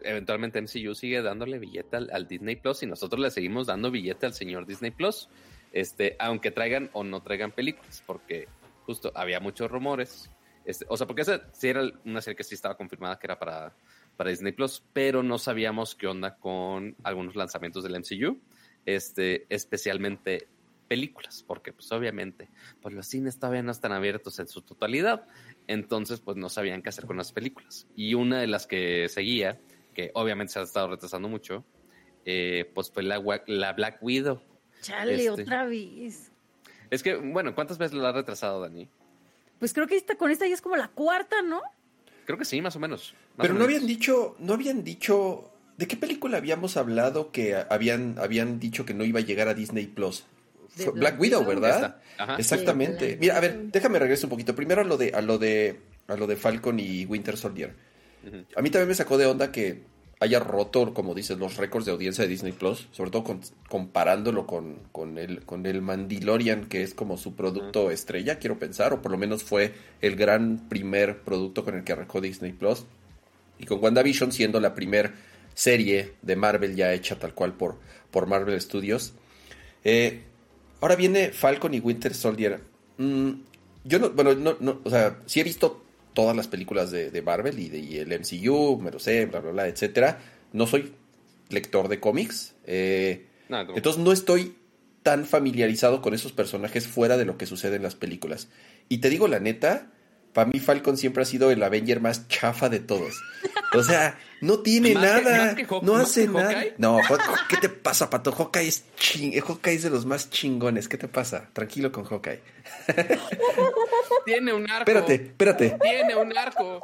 A: eventualmente MCU sigue dándole billete al, Disney Plus y nosotros le seguimos dando billete al señor Disney Plus, este, aunque traigan o no traigan películas, porque justo había muchos rumores, este, o sea, porque esa sí era una serie que sí estaba confirmada que era para, para Disney Plus, pero no sabíamos qué onda con algunos lanzamientos del MCU, este, especialmente películas, porque pues obviamente pues los cines todavía no están abiertos en su totalidad, entonces pues no sabían qué hacer con las películas. Y una de las que seguía, que obviamente se ha estado retrasando mucho, eh, pues fue la, la Black Widow.
B: Chale, este, otra vez.
A: Es que, bueno, ¿cuántas veces lo ha retrasado, Dani?
B: Pues creo que esta, con esta ya es como la cuarta, ¿no?
A: Creo que sí, más o menos.
C: Pero no habían dicho, no habían dicho, ¿de qué película habíamos hablado que habían, habían dicho que no iba a llegar a Disney Plus? Black, Widow, ¿verdad? Exactamente. Mira, a ver, déjame regresar un poquito. Primero a lo de, a lo de, a lo de Falcon y Winter Soldier. A mí también me sacó de onda que haya roto, como dices, los récords de audiencia de Disney Plus, sobre todo comparándolo con, con, el, con el Mandalorian, que es como su producto estrella, quiero pensar, o por lo menos fue el gran primer producto con el que arrancó Disney Plus. Y con WandaVision siendo la primer serie de Marvel ya hecha tal cual por, por Marvel Studios. Eh, Ahora viene Falcon y Winter Soldier. Mm, yo no, bueno, no, no, o sea, sí he visto todas las películas de, Marvel y, de, el MCU, me lo sé, bla, bla, bla, etcétera. No soy lector de cómics. Eh, entonces no estoy tan familiarizado con esos personajes fuera de lo que sucede en las películas. Y te digo la neta, para mí Falcon siempre ha sido el Avenger más chafa de todos. O sea, no tiene nada, no hace nada. No, ¿qué te pasa, Pato? Hawkeye es, ching Hawkeye es de los más chingones. ¿Qué te pasa? Tranquilo con Hawkeye.
A: Tiene un arco.
C: Espérate, espérate.
A: Tiene un arco.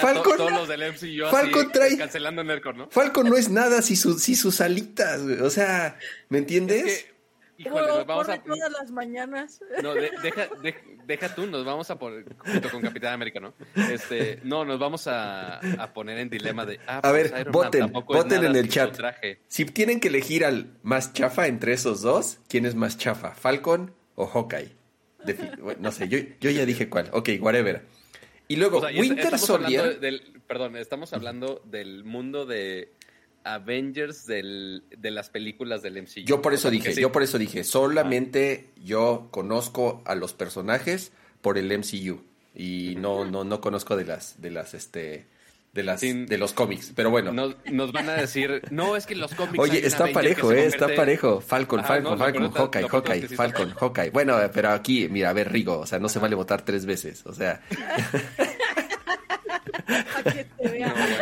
C: Falcon,
A: todos los del MCU
C: Falcon trae,
A: cancelando ¿no?
C: Falcon no es nada si, su, si sus alitas, O sea, ¿me entiendes?
B: Híjole, nos vamos a. todas las mañanas.
A: No, deja, deja tú, nos vamos a poner, junto con Capitán América, ¿no? Este, no, nos vamos a, a poner en dilema de.
C: Ah, a ver, pues voten, voten en el chat. Si tienen que elegir al más chafa entre esos dos, ¿quién es más chafa? ¿Falcon o Hawkeye? no sé, yo, yo ya dije cuál. Ok, whatever. Y luego, Winter Soldier.
A: perdón, estamos hablando del mundo de Avengers del, de las películas del MCU.
C: Yo por eso dije, yo por eso dije, solamente yo conozco a los personajes por el MCU y no no no conozco de las de las este de las de los cómics, pero bueno.
A: Nos, van a decir, no, es que los cómics
C: Oye, está parejo, eh, está parejo. Falcon, Falcon, Falcon, Hawkeye, Hawkeye, Falcon, Hawkeye. Bueno, pero aquí, mira, a ver, Rigo, o sea, no se vale votar tres veces, o sea.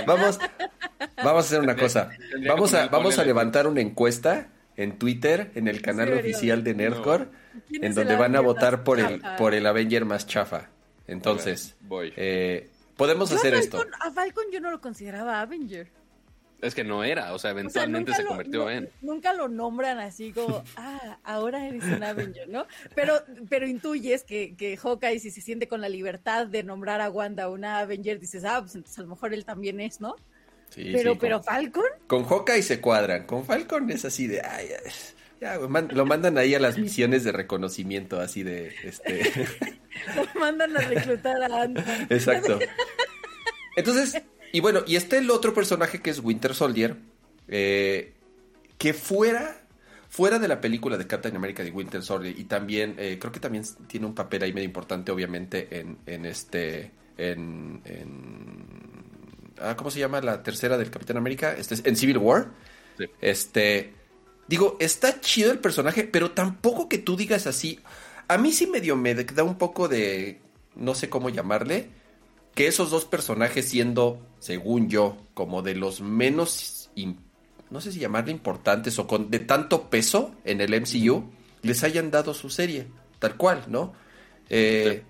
C: vamos, vamos a hacer una cosa. Vamos a, vamos a levantar una encuesta en Twitter, en el canal oficial de Nerdcore, en donde van a votar por el, por el Avenger más chafa. Entonces, eh, podemos hacer esto.
B: A Falcon yo no lo consideraba Avenger.
A: Es que no era, o sea, eventualmente se convirtió en.
B: Nunca lo nombran así como, ah, ahora eres un Avenger, ¿no? Pero, pero intuyes que, que Hawkeye, si se siente con la libertad de nombrar a Wanda una Avenger, dices, ah, pues entonces a lo mejor él también es, ¿no? Sí, pero, pero Falcon.
C: Con Hawkeye se cuadran, con Falcon es así de, ay, ya, lo mandan ahí a las misiones de reconocimiento, así de, este.
B: lo mandan a reclutar a Ant.
C: Exacto. Entonces, y bueno, y está el otro personaje que es Winter Soldier, eh, que fuera, fuera de la película de Captain America de Winter Soldier, y también, eh, creo que también tiene un papel ahí medio importante, obviamente, en, en este, en, ah, ¿cómo se llama la tercera del Capitán América? Este, en Civil War. Este, digo, está chido el personaje, pero tampoco que tú digas así. A mí sí medio me da un poco de no sé cómo llamarle, que esos dos personajes siendo, según yo, como de los menos, no sé si llamarle importantes o con de tanto peso en el MCU, les hayan dado su serie, tal cual, ¿no? Eh,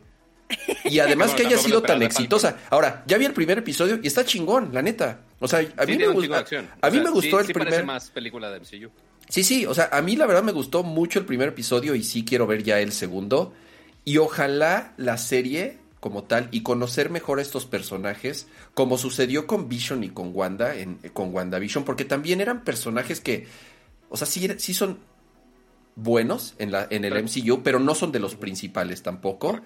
C: y además que haya sido tan exitosa. Ahora, ya vi el primer episodio y está chingón, la neta. O sea, a mí me, gusta, a mí me gustó el primer.
A: más película de MCU.
C: Sí, sí, o sea, a mí la verdad me gustó mucho el primer episodio y sí quiero ver ya el segundo. Y ojalá la serie como tal y conocer mejor a estos personajes, como sucedió con Vision y con Wanda, en, con WandaVision, porque también eran personajes que, o sea, sí, sí son buenos en, la, en el MCU, pero no son de los principales tampoco.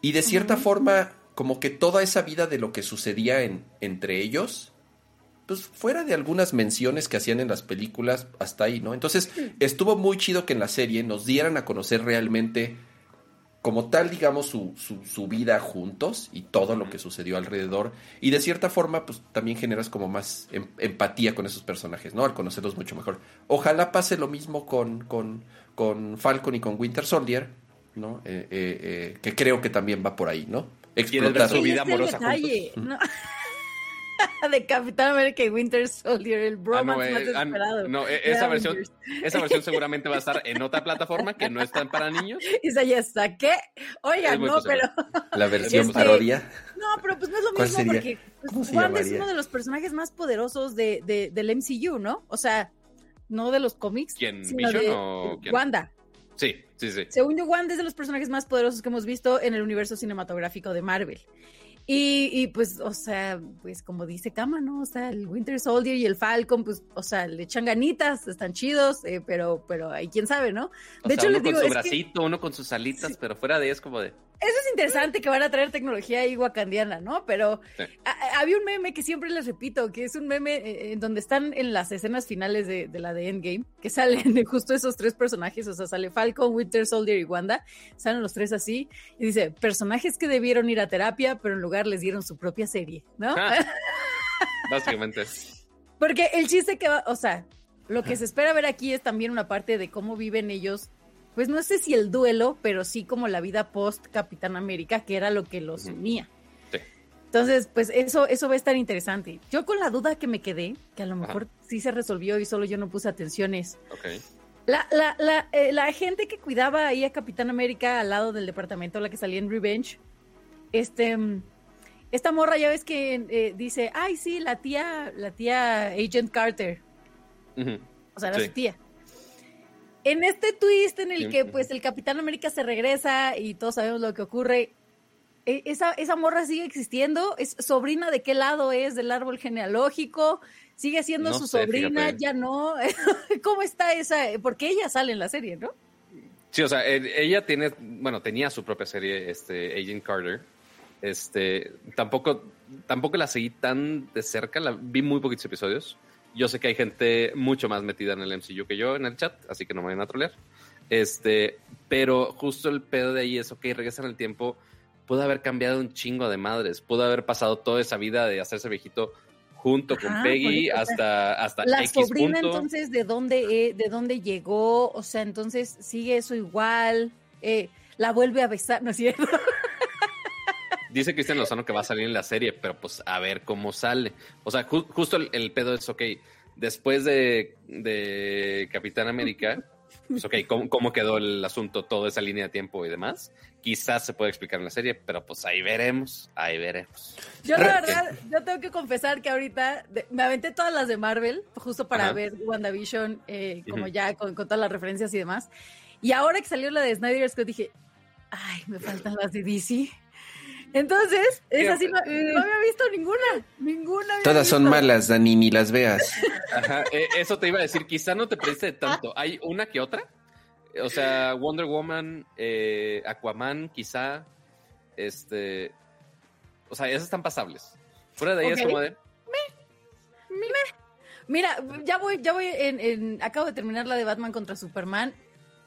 C: Y de cierta forma, como que toda esa vida de lo que sucedía en, entre ellos, pues fuera de algunas menciones que hacían en las películas, hasta ahí, ¿no? Entonces, estuvo muy chido que en la serie nos dieran a conocer realmente como tal, digamos, su, su, vida juntos y todo lo que sucedió alrededor. Y de cierta forma, pues también generas como más em, empatía con esos personajes, ¿no? Al conocerlos mucho mejor. Ojalá pase lo mismo con, con, con Falcon y con Winter Soldier, ¿no? Eh, eh, eh, que creo que también va por ahí, ¿no?
A: Explotar su vida amorosa juntos.
B: de Capitán América y Winter Soldier, el bromance ah, más ah, esperado.
A: No, e, esa versión, esa versión seguramente va a estar en otra plataforma que no está para niños.
B: Y ya saqué. Oigan, no, pero.
C: La versión este, parodia.
B: No, pero pues no es lo mismo porque pues, Wanda es uno de los personajes más poderosos de, de, del MCU, ¿no? O sea, no de los cómics.
A: ¿Quién? ¿Vision o quién?
B: Wanda.
A: Sí, sí, sí.
B: Según yo, Wanda es de los personajes más poderosos que hemos visto en el universo cinematográfico de Marvel. Y, y, pues, o sea, pues como dice Kama, ¿no? O sea, el Winter Soldier y el Falcon, pues, o sea, le echan ganitas, están chidos, eh, pero, pero ahí quién sabe, ¿no?
A: De hecho, uno les digo. Con su bracito, uno con sus alitas, pero fuera de ahí es como de.
B: Eso es interesante que van a traer tecnología ahí wakandiana, ¿no? Pero había un meme que siempre les repito, que es un meme eh, en donde están en las escenas finales de, la de Endgame, que salen justo esos tres personajes, o sea, sale Falcon, Winter Soldier y Wanda, salen los tres así, y dice, personajes que debieron ir a terapia, pero en lugar les dieron su propia serie, ¿no? Ah.
A: básicamente.
B: Porque el chiste que va, o sea, lo que se espera ver aquí es también una parte de cómo viven ellos pues no sé si el duelo, pero sí como la vida post Capitán América, que era lo que los unía. Entonces, pues eso, eso va a estar interesante. Yo con la duda que me quedé, que a lo mejor sí se resolvió y solo yo no puse atención es... La, la, la, eh, la, gente que cuidaba ahí a Capitán América al lado del departamento, la que salía en Revenge, este, esta morra ya ves que eh, dice, ay sí, la tía, la tía Agent Carter. O sea, era su tía en este twist en el que pues el Capitán América se regresa y todos sabemos lo que ocurre, e, esa, esa morra sigue existiendo, es sobrina de qué lado es del árbol genealógico, sigue siendo su sobrina, ya no, ¿cómo está esa? Porque ella sale en la serie, ¿no?
A: Sí, o sea, ella tiene, bueno, tenía su propia serie, este, Agent Carter. Este, tampoco, tampoco la seguí tan de cerca, la vi muy poquitos episodios. Yo sé que hay gente mucho más metida en el MCU que yo en el chat, así que no me vayan a trolear. Este, pero justo el pedo de ahí es, ok, regresa en el tiempo, pudo haber cambiado un chingo de madres, pudo haber pasado toda esa vida de hacerse viejito junto con Peggy hasta, hasta
B: la sobrina entonces de dónde de dónde llegó o sea entonces sigue eso igual eh, la vuelve a besar no es cierto
A: dice Cristian Lozano que va a salir en la serie, pero pues a ver cómo sale. O sea, justo el, pedo es, ok, después de, Capitán América, pues ok, ¿cómo, quedó el asunto, toda esa línea de tiempo y demás? Quizás se puede explicar en la serie, pero pues ahí veremos, ahí veremos.
B: Yo la verdad, yo tengo que confesar que ahorita me aventé todas las de Marvel, justo para ver WandaVision, eh, como ya con, con, todas las referencias y demás. Y ahora que salió la de Snyder Scott dije, ay, me faltan las de DC. Entonces, es así, no, había visto ninguna, ninguna.
C: Todas son malas, Dani, ni las veas.
A: Ajá, eh, eso te iba a decir, quizá no te preste tanto. ¿Hay una que otra? O sea, Wonder Woman, eh, Aquaman, quizá, este, o sea, esas están pasables. Fuera de ahí es como de...
B: Mira, ya voy, ya voy en, acabo de terminar la de Batman contra Superman.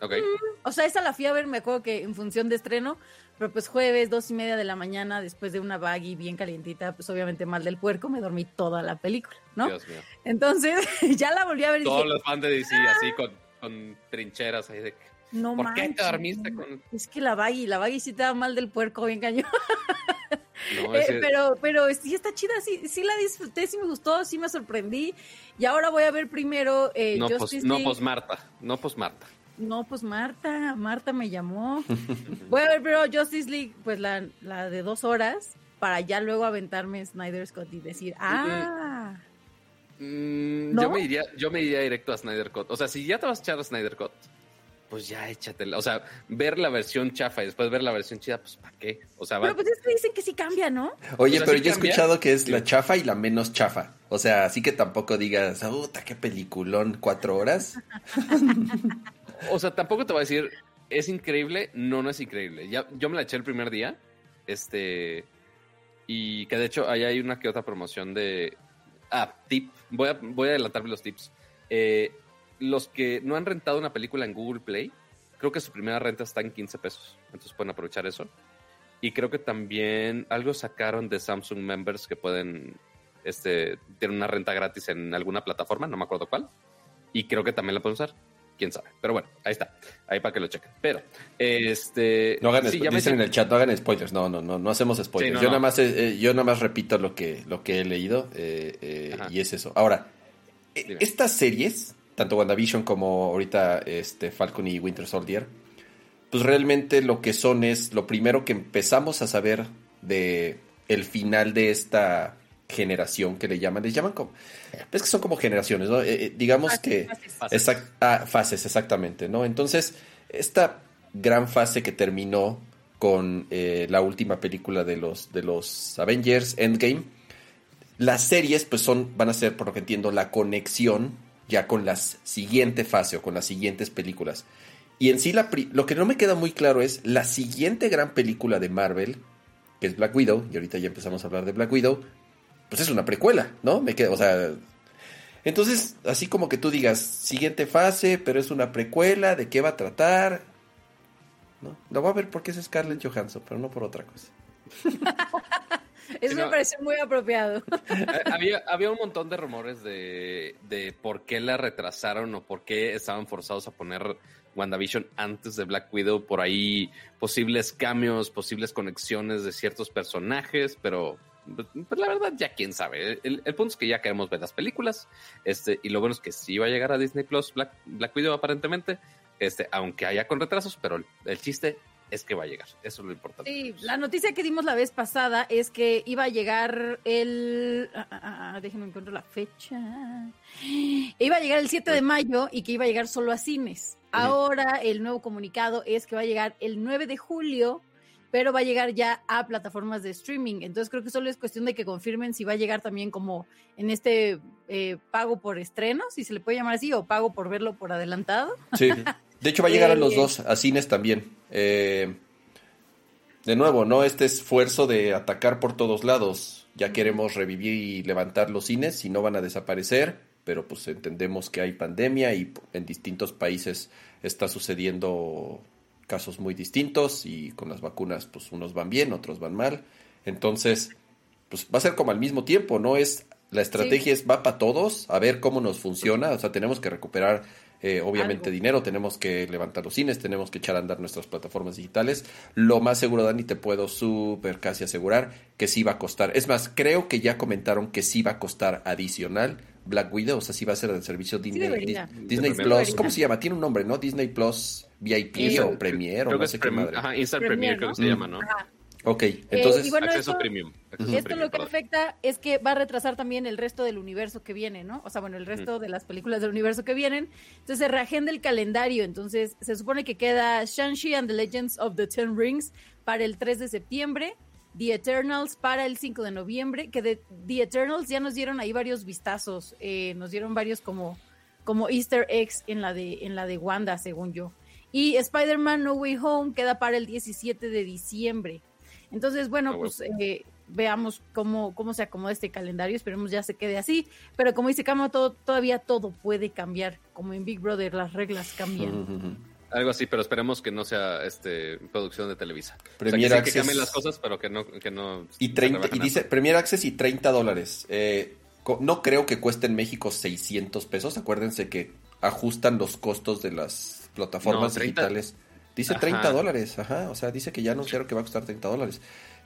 A: Ok.
B: Mm, o sea, esa la fui a ver, me acuerdo que en función de estreno, pero pues jueves, dos y media de la mañana, después de una baggy bien calientita, pues obviamente mal del puerco, me dormí toda la película, ¿no? Dios mío. Entonces, ya la volví a ver.
A: Todos los fans de DC, así con, con, trincheras ahí de...
B: No
A: ¿Por qué te dormiste con.?
B: Es que la Baggy, la Baggy sí te da mal del puerco, bien cañón.
A: No,
B: Eh,
A: ese-
B: pero, pero sí está chida, sí, sí la disfruté, sí me gustó, sí me sorprendí. Y ahora voy a ver primero eh,
A: no,
B: Justice
A: no,
B: League.
A: pues Marta. No, pues Marta.
B: No, pues Marta, Marta me llamó. Voy a ver primero Justice League, pues la, la de dos horas, para ya luego aventarme Snyder Scott y decir, ah,
A: Mm,
B: ¿No?
A: yo, me iría, yo me iría directo a Snyder Cut. O sea, si ya te vas a echar a Snyder Cut, pues ya échatela. O sea, ver la versión chafa y después ver la versión chida, pues ¿para qué? O sea, va-
B: pero pues es que dicen que sí cambia, ¿no?
C: Oye,
A: O sea,
C: pero
A: ¿sí
C: yo he escuchado que es la chafa y la menos chafa. O sea, así que tampoco digas, puta, qué peliculón, cuatro horas.
A: O sea, tampoco te voy a decir, es increíble, no, no es increíble. Ya, yo me la eché el primer día, este, y que de hecho ahí hay una que otra promoción de... Ah, tip, voy a, voy a adelantarme los tips. Eh, los que no han rentado una película en Google Play, creo que su primera renta está en 15 pesos, entonces pueden aprovechar eso. Y creo que también algo sacaron de Samsung Members que pueden, este, tener una renta gratis en alguna plataforma, no me acuerdo cuál. Y creo que también la pueden usar quién sabe. Pero bueno, ahí está. Ahí para que lo chequen. Pero, este.
C: No hagan
A: sí, me
C: dicen en el chat, no hagan spoilers. No, no, no, no hacemos spoilers.
A: Sí, no,
C: yo
A: no.
C: nada más, eh, eh, yo nada más repito lo que, lo que he leído eh, eh, y es eso. Ahora,
A: Dime.
C: estas series, tanto WandaVision como ahorita este Falcon y Winter Soldier, pues realmente lo que son es lo primero que empezamos a saber de el final de esta generación que le llaman, les llaman como, es que son como generaciones, ¿no? Eh, eh, digamos que
B: Fases.
C: Exact- ah, fases, exactamente, ¿no? Entonces, esta gran fase que terminó con eh, la última película de los, de los Avengers, Endgame, las series, pues son, van a ser, por lo que entiendo, la conexión ya con la siguiente fase o con las siguientes películas. Y en sí, la lo que no me queda muy claro es la siguiente gran película de Marvel, que es Black Widow, y ahorita ya empezamos a hablar de Black Widow, pues es una precuela, ¿no? Me queda, o sea, entonces, así como que tú digas, siguiente fase, pero es una precuela, ¿de qué va a tratar? ¿No? Lo voy a ver porque es Scarlett Johansson, pero no por otra cosa.
B: Eso
A: Sí,
B: me
A: no.
B: parece muy apropiado.
A: Eh, había, había un montón de rumores de, de por qué la retrasaron o por qué estaban forzados a poner WandaVision antes de Black Widow. Por ahí posibles cambios, posibles conexiones de ciertos personajes, pero pues, la verdad ya quién sabe. El, el punto es que ya queremos ver las películas este y lo bueno es que sí va a llegar a Disney Plus Black, Black Widow aparentemente, este aunque haya con retrasos, pero el, el chiste es que va a llegar. Eso es lo importante.
B: Sí, la noticia que dimos la vez pasada es que iba a llegar el... ah, ah, ah, déjenme encontrar la fecha. Iba a llegar el 7 de mayo y que iba a llegar solo a cines. Ahora el nuevo comunicado es que va a llegar el 9 de julio, pero va a llegar ya a plataformas de streaming. Entonces creo que solo es cuestión de que confirmen si va a llegar también como en este eh, pago por estreno, si se le puede llamar así, o pago por verlo por adelantado.
C: Sí. De hecho, va a llegar a los
B: Eh,
C: dos, a cines también. Eh, de nuevo, ¿no? Este esfuerzo de atacar por todos lados. Ya queremos revivir y levantar los cines y no van a desaparecer, pero pues entendemos que hay pandemia y en distintos países está sucediendo casos muy distintos y con las vacunas pues unos van bien, otros van mal. Entonces, pues va a ser como al mismo tiempo, ¿no? Es la estrategia es va para todos, a ver cómo nos funciona, o sea, tenemos que recuperar eh, obviamente
B: Algo.
C: dinero, tenemos que levantar los cines, tenemos que echar a andar nuestras plataformas digitales. Lo más seguro, Dani, te puedo súper casi asegurar que sí va a costar. Es más, creo que ya comentaron que sí va a costar adicional Black Widow, o sea, sí va a ser del servicio Disney, Disney Plus. ¿Cómo se llama? Tiene un nombre, ¿no? Disney Plus VIP
A: Sí,
C: o
A: creo-
C: Premier o no
A: que
C: sé
A: es
C: qué madre.
A: Ajá, Instant
B: Premier,
A: Premier, creo que se llama, ¿no?
B: Ajá.
C: Ok, entonces...
B: y bueno,
A: acceso
B: esto-
A: premium. acceso
B: Esto
A: premium,
B: lo que
A: perdón.
B: afecta es que va a retrasar también el resto del universo que viene, ¿no? O sea, bueno, el resto de las películas del universo que vienen. Entonces se reagenda el calendario. Entonces se supone que queda Shang-Chi and the Legends of the Ten Rings para el 3 de septiembre. The Eternals para el 5 de noviembre. Que de The Eternals ya nos dieron ahí varios vistazos. eh, nos dieron varios como, como Easter eggs en la, de, en la de Wanda, según yo. Y Spider-Man No Way Home queda para el 17 de diciembre. Entonces, bueno,
A: Ah,
B: pues eh, veamos cómo, cómo se acomoda este calendario, esperemos ya se quede así, pero como dice Camo, todo, todavía todo puede cambiar, como en Big Brother las reglas cambian.
A: Algo así, pero esperemos que no sea este producción de Televisa.
C: Premier
A: o sea, que,
C: Access.
A: que cambien las cosas, pero que no, que no
C: Y,
A: se
C: 30,
A: rebajen
C: y dice. Premier Access y 30 dólares. Eh, co- no creo que cueste en México 600 pesos. Acuérdense que ajustan los costos de las plataformas
A: No, 30.
C: digitales. Dice
A: Ajá.
C: 30 dólares, ajá. O sea, dice que ya anunciaron que va a costar 30 dólares.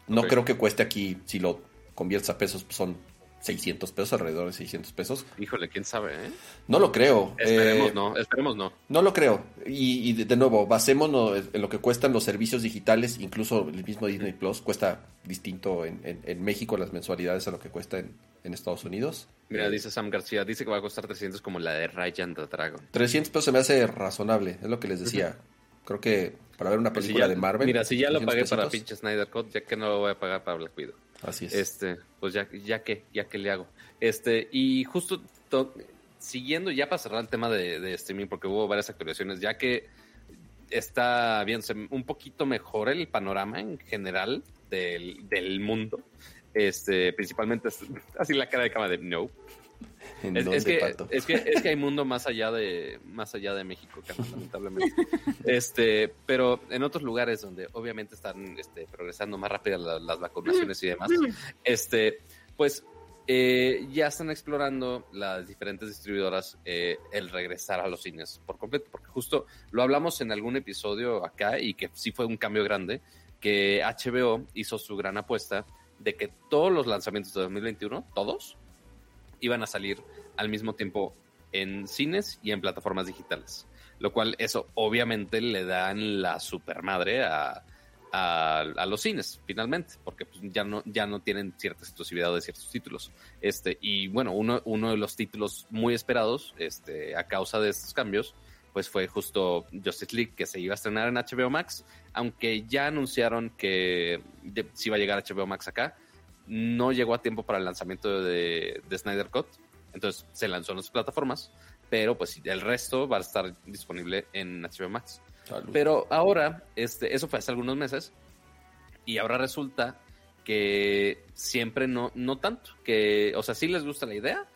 C: No creo que cueste aquí, si lo conviertes a pesos, pues son 600 pesos, alrededor de 600 pesos.
A: Híjole, quién sabe, ¿eh?
C: No lo creo.
A: Esperemos
C: Eh,
A: no, esperemos no.
C: No lo creo. Y, y de, de nuevo, basémonos en lo que cuestan los servicios digitales, incluso el mismo Disney Plus cuesta distinto en, en- en México las mensualidades a lo que cuesta en, en Estados Unidos.
A: Mira, dice Sam García, dice que va a costar 300 como la de Ryan the Dragon.
C: 300 pesos se me hace razonable, es lo que les decía. Creo que para ver una
A: Pues si
C: película
A: ya-
C: de Marvel.
A: Mira, si ya lo
C: 300
A: pagué para pinche Snyder Cut, ya que no lo voy a pagar para Black Widow.
C: Así es.
A: Este, pues ya, ya que, ya que le hago. Este, y justo to- siguiendo ya para cerrar el tema de, de streaming, porque hubo varias actualizaciones, ya que está viéndose un poquito mejor el panorama en general del, del mundo. Este, principalmente así la cara de cama de no.
C: ¿En
A: Es,
C: dónde,
A: es que,
C: Pato?
A: es, que, es que hay mundo más allá de más allá de México, lamentablemente. Este, pero en otros lugares donde obviamente están este, progresando más rápido la- las vacunaciones y demás, este, pues eh, ya están explorando las diferentes distribuidoras eh, el regresar a los cines por completo, porque justo lo hablamos en algún episodio acá y que sí fue un cambio grande, que HBO hizo su gran apuesta de que todos los lanzamientos de 2021, todos, iban a salir al mismo tiempo en cines y en plataformas digitales. Lo cual eso obviamente le dan la supermadre a, a, los cines, finalmente, porque pues, ya, no, ya no tienen cierta exclusividad de ciertos títulos. Este, y bueno, uno, uno de los títulos muy esperados este, a causa de estos cambios, pues fue justo Justice League, que se iba a estrenar en HBO Max, aunque ya anunciaron que de- si iba a llegar HBO Max acá, no llegó a tiempo para el lanzamiento de, de Snyder Cut, entonces se lanzó en las plataformas, pero pues el resto va a estar disponible en HBO Max.
C: Salud.
A: Pero ahora, este, eso fue hace algunos meses, y ahora resulta que siempre no, no tanto, que, o sea, sí les gusta la idea,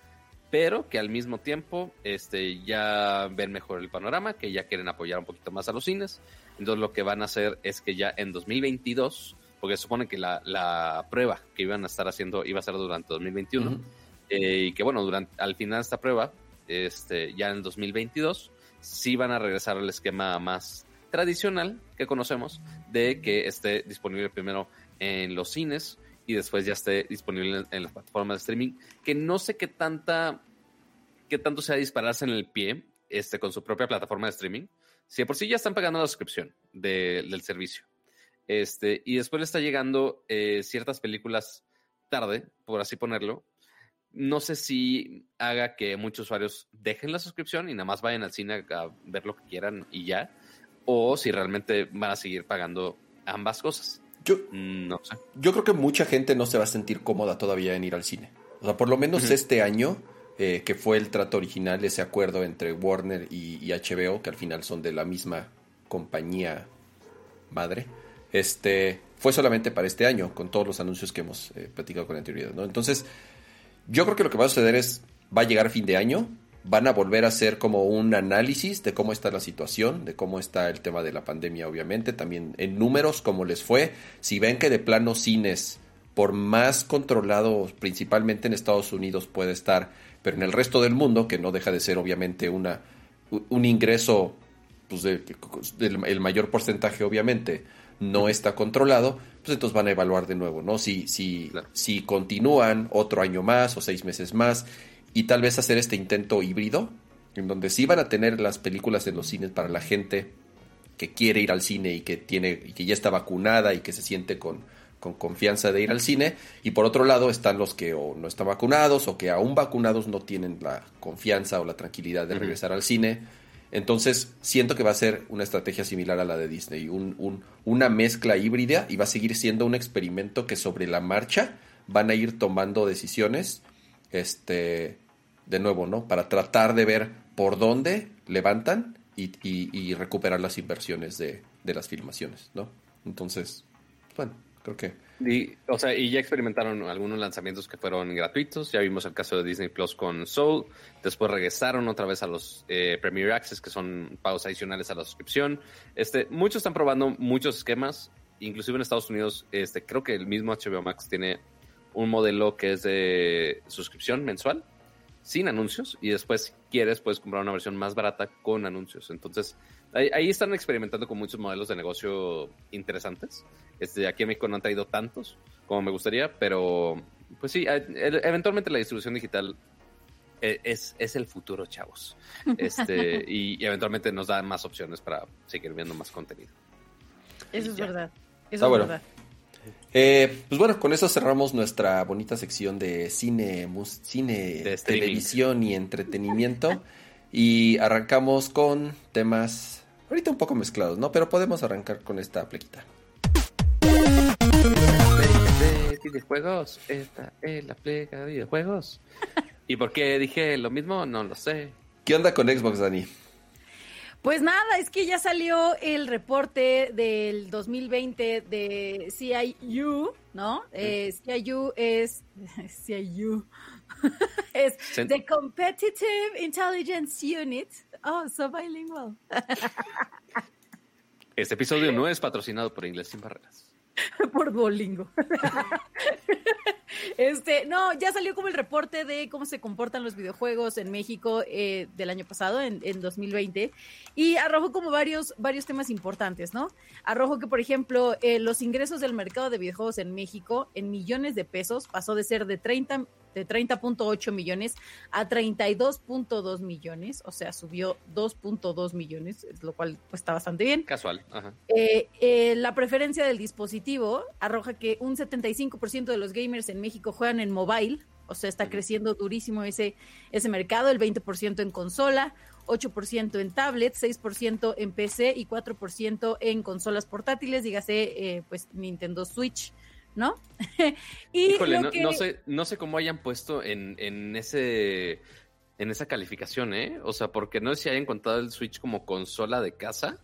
A: pero que al mismo tiempo este, ya ven mejor el panorama, que ya quieren apoyar un poquito más a los cines. Entonces lo que van a hacer es que ya en 2022, porque se supone que la, la prueba que iban a estar haciendo iba a ser durante 2021,
C: Ujú.
A: eh, y que bueno, durante, al final de esta prueba, este, ya en 2022, sí van a regresar al esquema más tradicional que conocemos de que esté disponible primero en los cines y después ya esté disponible en, en las plataformas de streaming, que no sé qué tanta, qué tanto sea dispararse en el pie este, con su propia plataforma de streaming, si de por sí ya están pagando la suscripción de- del servicio. Este, y después le está llegando eh, ciertas películas tarde, por así ponerlo. No sé si haga que muchos usuarios dejen la suscripción y nada más vayan al cine a ver lo que quieran y ya, o si realmente van a seguir pagando ambas cosas.
C: Yo,
A: No sé.
C: yo creo que mucha gente no se va a sentir cómoda todavía en ir al cine. O sea, por lo menos este año, eh, que fue el trato original, ese acuerdo entre Warner y, y HBO, que al final son de la misma compañía madre, este, fue solamente para este año, con todos los anuncios que hemos eh, platicado con anterioridad, ¿no? Entonces, yo creo que lo que va a suceder es, va a llegar fin de año, van a volver a hacer como un análisis de cómo está la situación, de cómo está el tema de la pandemia, obviamente, también en números, cómo les fue. Si ven que de plano cines, por más controlado, principalmente en Estados Unidos, puede estar, pero en el resto del mundo, que no deja de ser obviamente una, un ingreso, pues de- el mayor porcentaje, obviamente, no está controlado, pues entonces van a evaluar de nuevo, ¿no? Si, si,
A: Claro.
C: si continúan otro año más o seis meses más y tal vez hacer este intento híbrido, en donde sí van a tener las películas en los cines para la gente que quiere ir al cine y que tiene y que ya está vacunada y que se siente con, con confianza de ir al cine y por otro lado están los que o no están vacunados o que aún vacunados no tienen la confianza o la tranquilidad de regresar al cine entonces siento que va a ser una estrategia similar a la de Disney un, un- una mezcla híbrida y va a seguir siendo un experimento que sobre la marcha van a ir tomando decisiones este de nuevo no para tratar de ver por dónde levantan y, y- y recuperar las inversiones de, de las filmaciones, ¿no? Entonces, bueno, creo que
A: Y, o sea, y ya experimentaron algunos lanzamientos que fueron gratuitos. Ya vimos el caso de Disney Plus con Soul. Después regresaron otra vez a los eh, Premier Access, que son pagos adicionales a la suscripción. Este, muchos están probando muchos esquemas. Inclusive en Estados Unidos, este, creo que el mismo HBO Max tiene un modelo que es de suscripción mensual. sin anuncios y después, si quieres, puedes comprar una versión más barata con anuncios. Entonces, ahí, ahí están experimentando con muchos modelos de negocio interesantes. Este, aquí en México no han traído tantos como me gustaría, pero pues sí, eh, eventualmente la distribución digital eh, es, es el futuro, chavos. Este, y, y eventualmente nos da más opciones para seguir viendo más contenido.
B: Eso es
A: Ya.
B: verdad. Eso
C: Está
B: es
C: bueno.
B: verdad.
C: Eh, pues bueno, con eso cerramos nuestra bonita sección de cine, mus- cine,
A: De
C: televisión y entretenimiento. y arrancamos con temas ahorita un poco mezclados, ¿no? Pero podemos arrancar con esta plequita.
A: de videojuegos. Esta es la pleca de videojuegos. ¿Y por qué dije lo mismo? No lo sé.
C: ¿Qué onda con Xbox, Dani?
B: Pues nada, es que ya salió el reporte del 2020 de CIU, ¿no? Eh, CIU es CIU es The Competitive Intelligence Unit. Oh, so bilingual.
A: Este episodio no es patrocinado por Inglés Sin Barreras.
B: por Duolingo. Este, no, ya salió como el reporte de cómo se comportan los videojuegos en México eh, del año pasado, en, en 2020, y arrojó como varios, varios temas importantes, ¿no? Arrojó que, por ejemplo, eh, los ingresos del mercado de videojuegos en México en millones de pesos pasó de ser de 30 de 30.8 millones a 32.2 millones, o sea, subió 2.2 millones, lo cual pues, está bastante bien.
A: Casual. Ajá.
B: Eh, eh, la preferencia del dispositivo arroja que un 75% de los gamers en México juegan en mobile, o sea, está creciendo durísimo ese, ese mercado, el 20% en consola, 8% en tablet, 6% en PC y 4% en consolas portátiles, dígase, eh, pues Nintendo Switch, ¿no? y
A: Híjole, no,
B: que-
A: no sé, no sé cómo hayan puesto en, en ese en esa calificación, ¿eh? O sea, porque no sé si hayan contado el Switch como consola de casa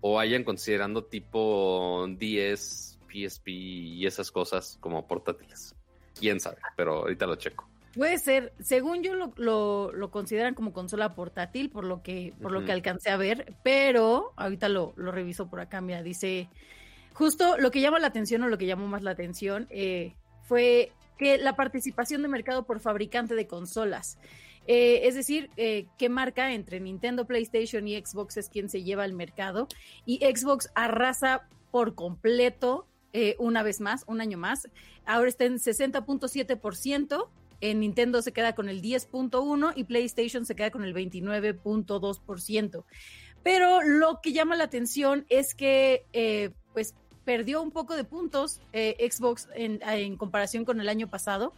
A: o hayan considerando tipo 10, PSP y esas cosas como portátiles. Quién sabe, pero ahorita lo checo.
B: Puede ser, según yo lo, lo, lo consideran como consola portátil, por lo que, por lo que alcancé a ver, pero ahorita lo, lo reviso por acá, mira, dice, justo lo que llama la atención o lo que llamó más la atención eh, fue que la participación de mercado por fabricante de consolas. Eh, es decir, eh, qué marca entre Nintendo, PlayStation y Xbox es quien se lleva al mercado. Y Xbox arrasa por completo una vez más, un año más. Ahora está en 60.7%. En Nintendo se queda con el 10.1% y PlayStation se queda con el 29.2%. Pero lo que llama la atención es que, pues, perdió un poco de puntos eh, Xbox en, en comparación con el año pasado.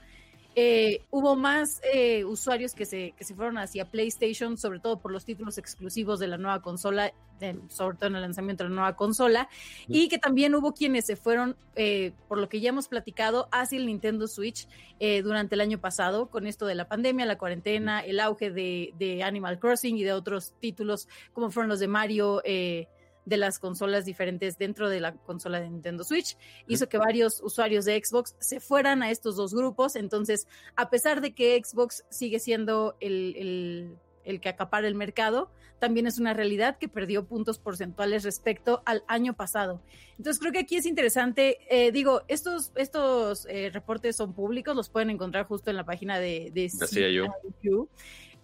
B: Eh, hubo más eh, usuarios que se, que se fueron hacia PlayStation, sobre todo por los títulos exclusivos de la nueva consola, de- sobre todo en el lanzamiento de la nueva consola, y que también hubo quienes se fueron, eh, por lo que ya hemos platicado, hacia el Nintendo Switch eh, durante el año pasado, con esto de la pandemia, la cuarentena, el auge de, de Animal Crossing y de otros títulos como fueron los de Mario. eh, de las consolas diferentes dentro de la consola de Nintendo Switch, hizo que varios usuarios de Xbox se fueran a estos dos grupos. Entonces, a pesar de que Xbox sigue siendo el, el- el que acapara el mercado, también es una realidad que perdió puntos porcentuales respecto al año pasado. Entonces, creo que aquí es interesante. eh, digo, estos, estos eh, reportes son públicos, los pueden encontrar justo en la página de, de. CIU.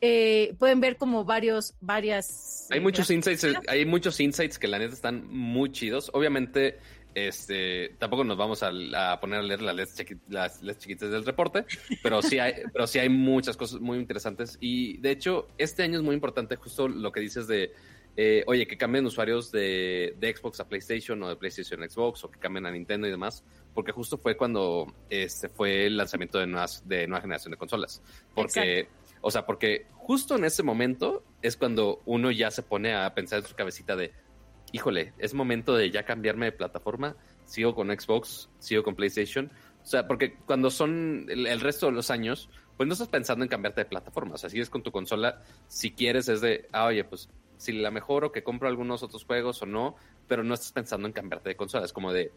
B: Eh, pueden ver como varios, varias.
A: Hay
B: eh,
A: muchos insights,
B: gráficas.
A: hay muchos insights que la neta están muy chidos. Obviamente, este, tampoco nos vamos a, a poner a leer las letras, chiqui- las letras chiquitas del reporte, pero sí hay, pero sí hay muchas cosas muy interesantes. Y de hecho, este año es muy importante justo lo que dices de, eh, oye, que cambien usuarios de, de Xbox a PlayStation o de PlayStation a Xbox o que cambien a Nintendo y demás, porque justo fue cuando este fue el lanzamiento de nuevas, de nueva generación de consolas. Porque o sea, porque justo en ese momento es cuando uno ya se pone a pensar en su cabecita de, híjole, es momento de ya cambiarme de plataforma, sigo con Xbox, sigo con PlayStation. O sea, porque cuando son el, resto de los años, pues no estás pensando en cambiarte de plataforma. O sea, sigues con tu consola, si quieres es de, ah, oye, pues si la mejoro, que compro algunos otros juegos o no, pero no estás pensando en cambiarte de consola. Es como de,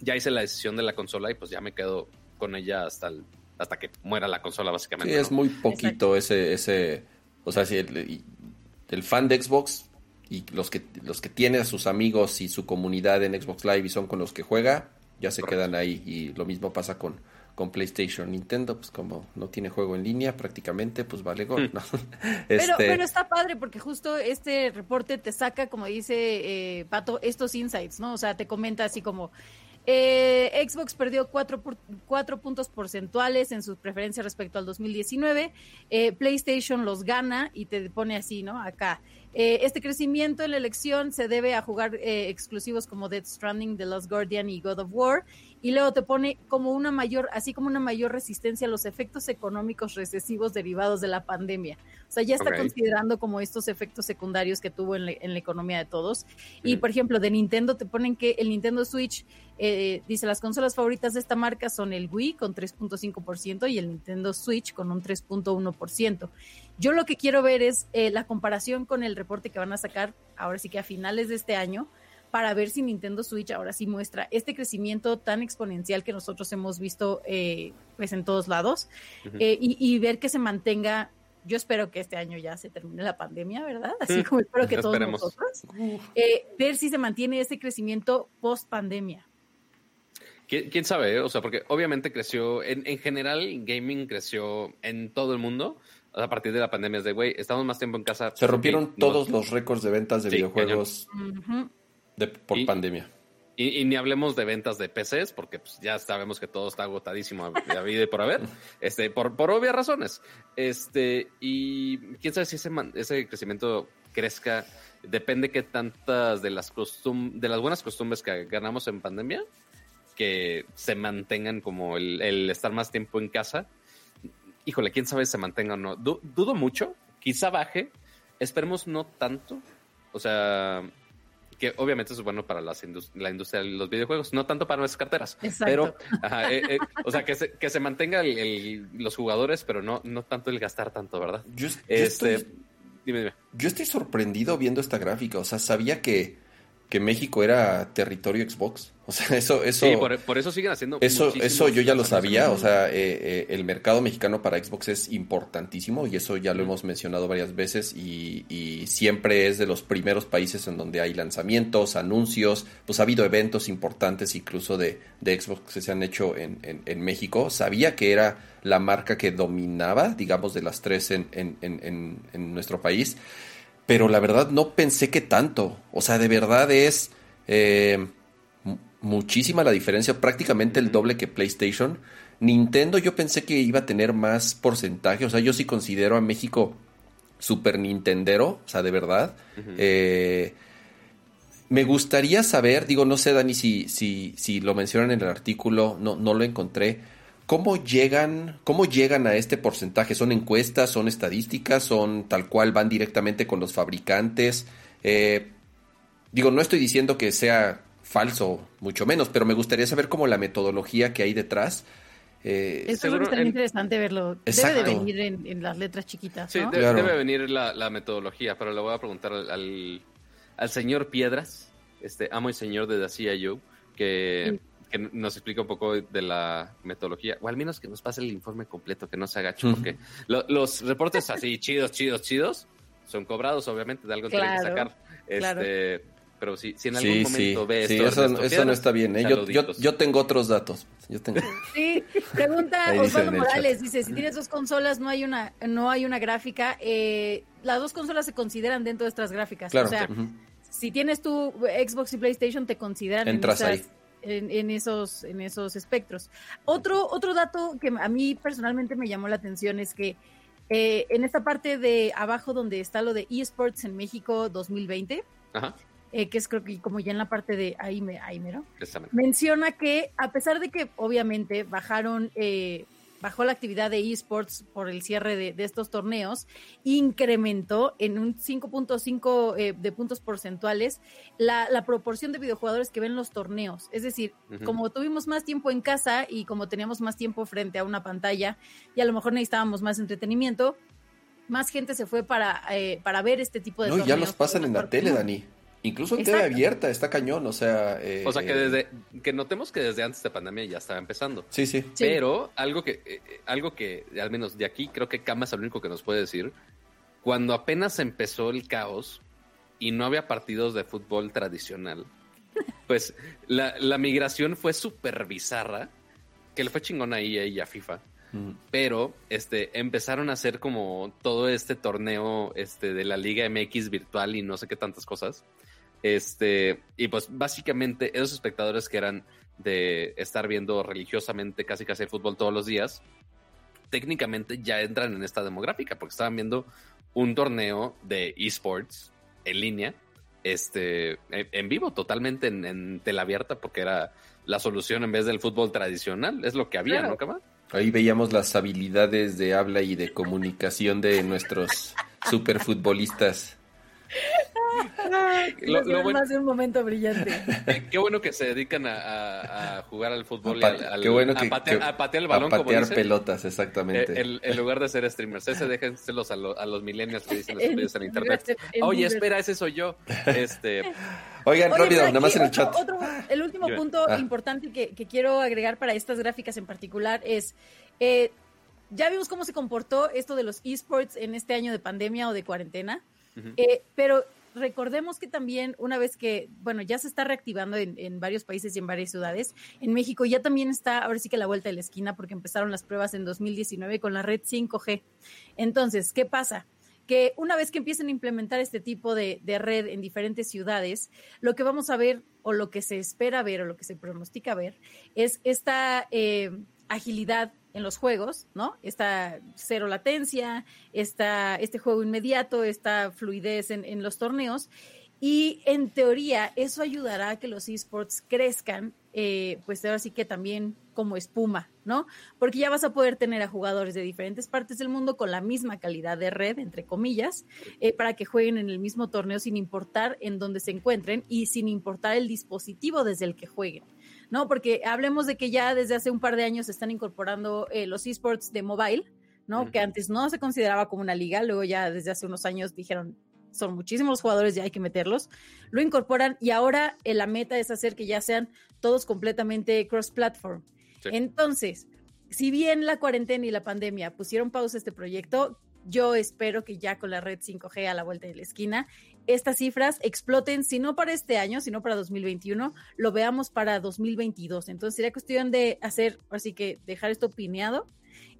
A: ya hice la decisión de la consola y pues ya me quedo con ella hasta el, hasta que muera la consola, básicamente.
C: Sí, es muy poquito ese, ese, o sea, si el, fan de Xbox y los que, los que tiene a sus amigos y su comunidad en Xbox Live y son con los que juega, ya se
A: Correcto.
C: quedan ahí y lo mismo pasa con, con PlayStation. Nintendo, pues como no tiene juego en línea prácticamente, pues vale gol.
B: ¿no? pero, este pero está padre porque justo este reporte te saca, como dice eh, Pato, estos insights, ¿no? O sea, te comenta así como... Eh, Xbox perdió cuatro, cuatro, puntos porcentuales en sus preferencias respecto al 2019. Eh, PlayStation los gana y te pone así, ¿no? Acá. Eh, este crecimiento en la elección se debe a jugar exclusivos como Dead Stranding, The Lost Guardian y God of War. Y luego te pone como una mayor, así como una mayor resistencia a los efectos económicos recesivos derivados de la pandemia. O sea, ya está considerando como estos efectos secundarios que tuvo en, la economía de todos. Y por ejemplo, de Nintendo te ponen que el Nintendo Switch, eh, dice, las consolas favoritas de esta marca son el Wii con 3.5% y el Nintendo Switch con un 3.1%. Yo lo que quiero ver es eh, la comparación con el reporte que van a sacar ahora sí que a finales de este año para ver si Nintendo Switch ahora sí muestra este crecimiento tan exponencial que nosotros hemos visto eh, pues en todos lados eh, y, ver que se mantenga. Yo espero que este año ya se termine la pandemia, ¿verdad? Así como espero que todos nosotros. ver si se mantiene ese crecimiento post pandemia.
A: ¿Quién, sabe? O sea, porque obviamente creció, en, en general, gaming creció en todo el mundo a partir de la pandemia es de, güey, estamos más tiempo en casa.
C: Se rompieron todos los récords de ventas de videojuegos de, por pandemia.
A: Y, ni hablemos de ventas de PCs, porque pues, ya sabemos que todo está agotadísimo a, vida y por haber, este, por, por obvias razones. Este, y quién sabe si ese, ese crecimiento crezca, depende que tantas de las, costum de las buenas costumbres que ganamos en pandemia, que se mantengan como el, el estar más tiempo en casa híjole, quién sabe si se mantenga o no. dudo mucho, quizá baje, esperemos no tanto. O sea, que obviamente es bueno para las la industria de los videojuegos, no tanto para nuestras carteras. Pero, eh, eh, o sea, que se, que se mantenga los jugadores, pero no, no tanto el gastar tanto, ¿verdad?
C: Yo, este, estoy, dime, dime. Yo estoy sorprendido viendo esta gráfica, o sea, sabía que que México era territorio Xbox. O sea, eso, eso.
A: Sí, por, eso siguen haciendo.
C: Eso, eso yo ya lo sabía. O sea, eh, eh, el mercado mexicano para Xbox es importantísimo y eso ya lo hemos mencionado varias veces y, siempre es de los primeros países en donde hay lanzamientos, anuncios. Pues ha habido eventos importantes incluso de, de Xbox que se han hecho en, en, México. Sabía que era la marca que dominaba, digamos, de las tres en, en nuestro país pero la verdad no pensé que tanto. O sea, de verdad es eh, muchísima la diferencia, prácticamente el doble que PlayStation. Nintendo yo pensé que iba a tener más porcentaje, o sea, yo sí considero a México super Nintendero, o sea, de verdad. Eh, me gustaría saber, digo, no sé, Dani, si, si, si lo mencionan en el artículo, no, no lo encontré ¿Cómo llegan, ¿Cómo llegan a este porcentaje? ¿Son encuestas? ¿Son estadísticas? ¿Son tal cual van directamente con los fabricantes? Eh, digo, no estoy diciendo que sea falso, mucho menos, pero me gustaría saber cómo la metodología que hay detrás.
B: Eh, Eso es que interesante verlo. Debe de venir en, las letras chiquitas.
A: Sí, debe, venir la, metodología, pero le voy a preguntar al, al, señor Piedras, este amo y señor de Dacia Yo, que que nos explica un poco de la metodología, o al menos que nos pase el informe completo, que no se agache, porque los reportes así chidos, chidos, chidos, son cobrados, obviamente, de algo que tienen que sacar. Este, Pero si, si en algún momento ves
C: esto, eso, eso no está bien. ¿eh? Yo, yo, tengo otros datos. Yo tengo...
B: Sí, pregunta Osvaldo Morales, dice, si tienes dos consolas, no hay una, no hay una gráfica, eh, las dos consolas se consideran dentro de estas gráficas. o sea, si tienes tu Xbox y PlayStation, te consideran
C: Entras en ahí
B: en, esos, en esos espectros. Otro, otro dato que a mí personalmente me llamó la atención es que eh, en esta parte de abajo donde está lo de eSports en México 2020, eh, que es creo que como ya en la parte de ahí, me, ahí mero, menciona que a pesar de que obviamente bajaron eh, bajó la actividad de esports por el cierre de, estos torneos, incrementó en un 5.5 eh, de puntos porcentuales la, proporción de videojugadores que ven los torneos. Es decir, como tuvimos más tiempo en casa y como teníamos más tiempo frente a una pantalla y a lo mejor necesitábamos más entretenimiento, más gente se fue para, eh, para ver este tipo de
C: no, ya los pasan en la tele, Dani. Incluso en TV abierta, está cañón, o sea...
A: Eh, o sea, que desde que notemos que desde antes de pandemia ya estaba empezando.
C: Sí, sí.
A: Pero algo que, eh, algo que, al menos de aquí, creo que Kama es el único que nos puede decir, cuando apenas empezó el caos y no había partidos de fútbol tradicional, pues la, la migración fue súper bizarra que le fue chingón ahí a ella, FIFA.
C: Mm.
A: Pero este, empezaron a hacer como todo este torneo este, de la Liga MX virtual y no sé qué tantas cosas. Este, y pues básicamente esos espectadores que eran de estar viendo religiosamente casi casi el fútbol todos los días, técnicamente ya entran en esta demográfica, porque estaban viendo un torneo de esports en línea, este, en, vivo, totalmente en, en tela abierta, porque era la solución en vez del fútbol tradicional, es lo que había,
B: Claro.
A: ¿no, Cama?
C: Ahí veíamos las habilidades de habla y de comunicación de nuestros superfutbolistas.
A: Lo-
B: Lo,
A: lo bueno-
B: más de un momento brillante.
A: Qué- bueno que se dedican a, a- a jugar al fútbol y
C: A
A: al,
C: pa-
A: al-
C: qué bueno
A: a,
C: que-
A: patear,
C: que-
A: a patear el
C: A
A: balón, como
C: patear
A: dicen,
C: pelotas,
A: eh,
C: exactamente.
A: el- en lugar de ser streamers. Ese déjenselos a, lo- a los millennials que dicen
B: En-
A: estupidez en internet. Oye, espera, ese soy yo. Este,
C: Oigan,
B: Oye,
C: rápido, nada más en el
B: otro-
C: chat.
B: otro- el último punto
C: Ah.
B: importante que, que quiero agregar para estas gráficas en particular es, eh, ya vimos cómo se comportó esto de los esports en este año de pandemia o de cuarentena, eh, pero recordemos que también una vez que, bueno, ya se está reactivando en, en varios países y en varias ciudades, en México ya también está, ahora sí que la vuelta de la esquina, porque empezaron las pruebas en 2019 con la red 5G. Entonces, ¿qué pasa? que una vez que empiecen a implementar este tipo de, de red en diferentes ciudades, lo que vamos a ver o lo que se espera ver o lo que se pronostica ver es esta eh, agilidad en los juegos, ¿no? Esta cero latencia, esta, este juego inmediato, esta fluidez en, los torneos. Y en teoría eso ayudará a que los esports crezcan, eh, pues ahora sí que también como espuma, ¿no? Porque ya vas a poder tener a jugadores de diferentes partes del mundo con la misma calidad de red, entre comillas, eh, para que jueguen en el mismo torneo sin importar en dónde se encuentren y sin importar el dispositivo desde el que jueguen. ¿No? Porque hablemos de que ya desde hace un par de años se están incorporando eh, los esports de mobile, ¿no? Que antes no se consideraba como una liga, luego ya desde hace unos años dijeron, son muchísimos los jugadores, ya hay que meterlos, lo incorporan y ahora eh, la meta es hacer que ya sean todos completamente cross-platform.
A: Sí.
B: Entonces, si bien la cuarentena y la pandemia pusieron pausa a este proyecto, yo espero que ya con la red 5G a la vuelta de la esquina, estas cifras exploten, si no para este año, sino para 2021, lo veamos para 2022. Entonces sería cuestión de hacer, así que dejar esto pineado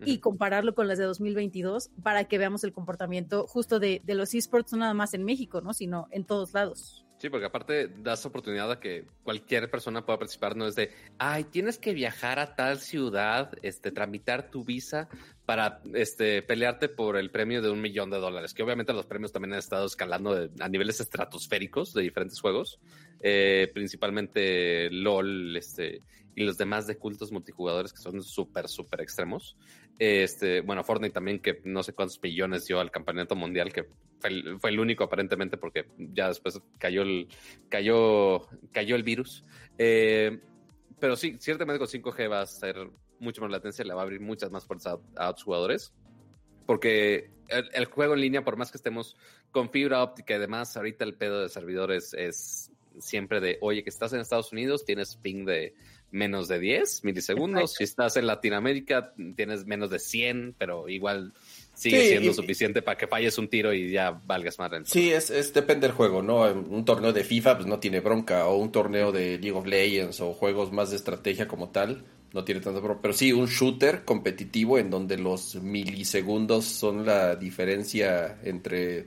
B: y compararlo con las de 2022 para que veamos el comportamiento justo de, de los esports, no nada más en México, ¿no? sino en todos lados.
A: Sí, porque aparte das oportunidad a que cualquier persona pueda participar, no es de, ay, tienes que viajar a tal ciudad, este, tramitar tu visa para este, pelearte por el premio de un millón de dólares, que obviamente los premios también han estado escalando de- a niveles estratosféricos de diferentes juegos, eh, principalmente LOL este, y los demás de cultos multijugadores que son súper, súper extremos. Este, bueno, Fortnite también, que no sé cuántos millones dio al campeonato mundial, que fue el, fue el único aparentemente, porque ya después cayó el, cayó, cayó el virus. Eh, pero sí, ciertamente con 5G va a ser mucho más latencia, le va a abrir muchas más puertas a, a otros jugadores. Porque el, el juego en línea, por más que estemos con fibra óptica y demás, ahorita el pedo de servidores es siempre de, oye, que estás en Estados Unidos, tienes ping de menos de 10 milisegundos.
B: Exacto.
A: Si estás en Latinoamérica, tienes menos de 100, pero igual sigue
C: Sí,
A: siendo
C: y-
A: suficiente para que falles un tiro y ya valgas madre.
C: Sí, es, es depende del juego, ¿no? Un torneo de FIFA pues no tiene bronca, o un torneo de League of Legends o juegos más de estrategia como tal, no tiene tanta bronca. Pero sí, un shooter competitivo en donde los milisegundos son la diferencia entre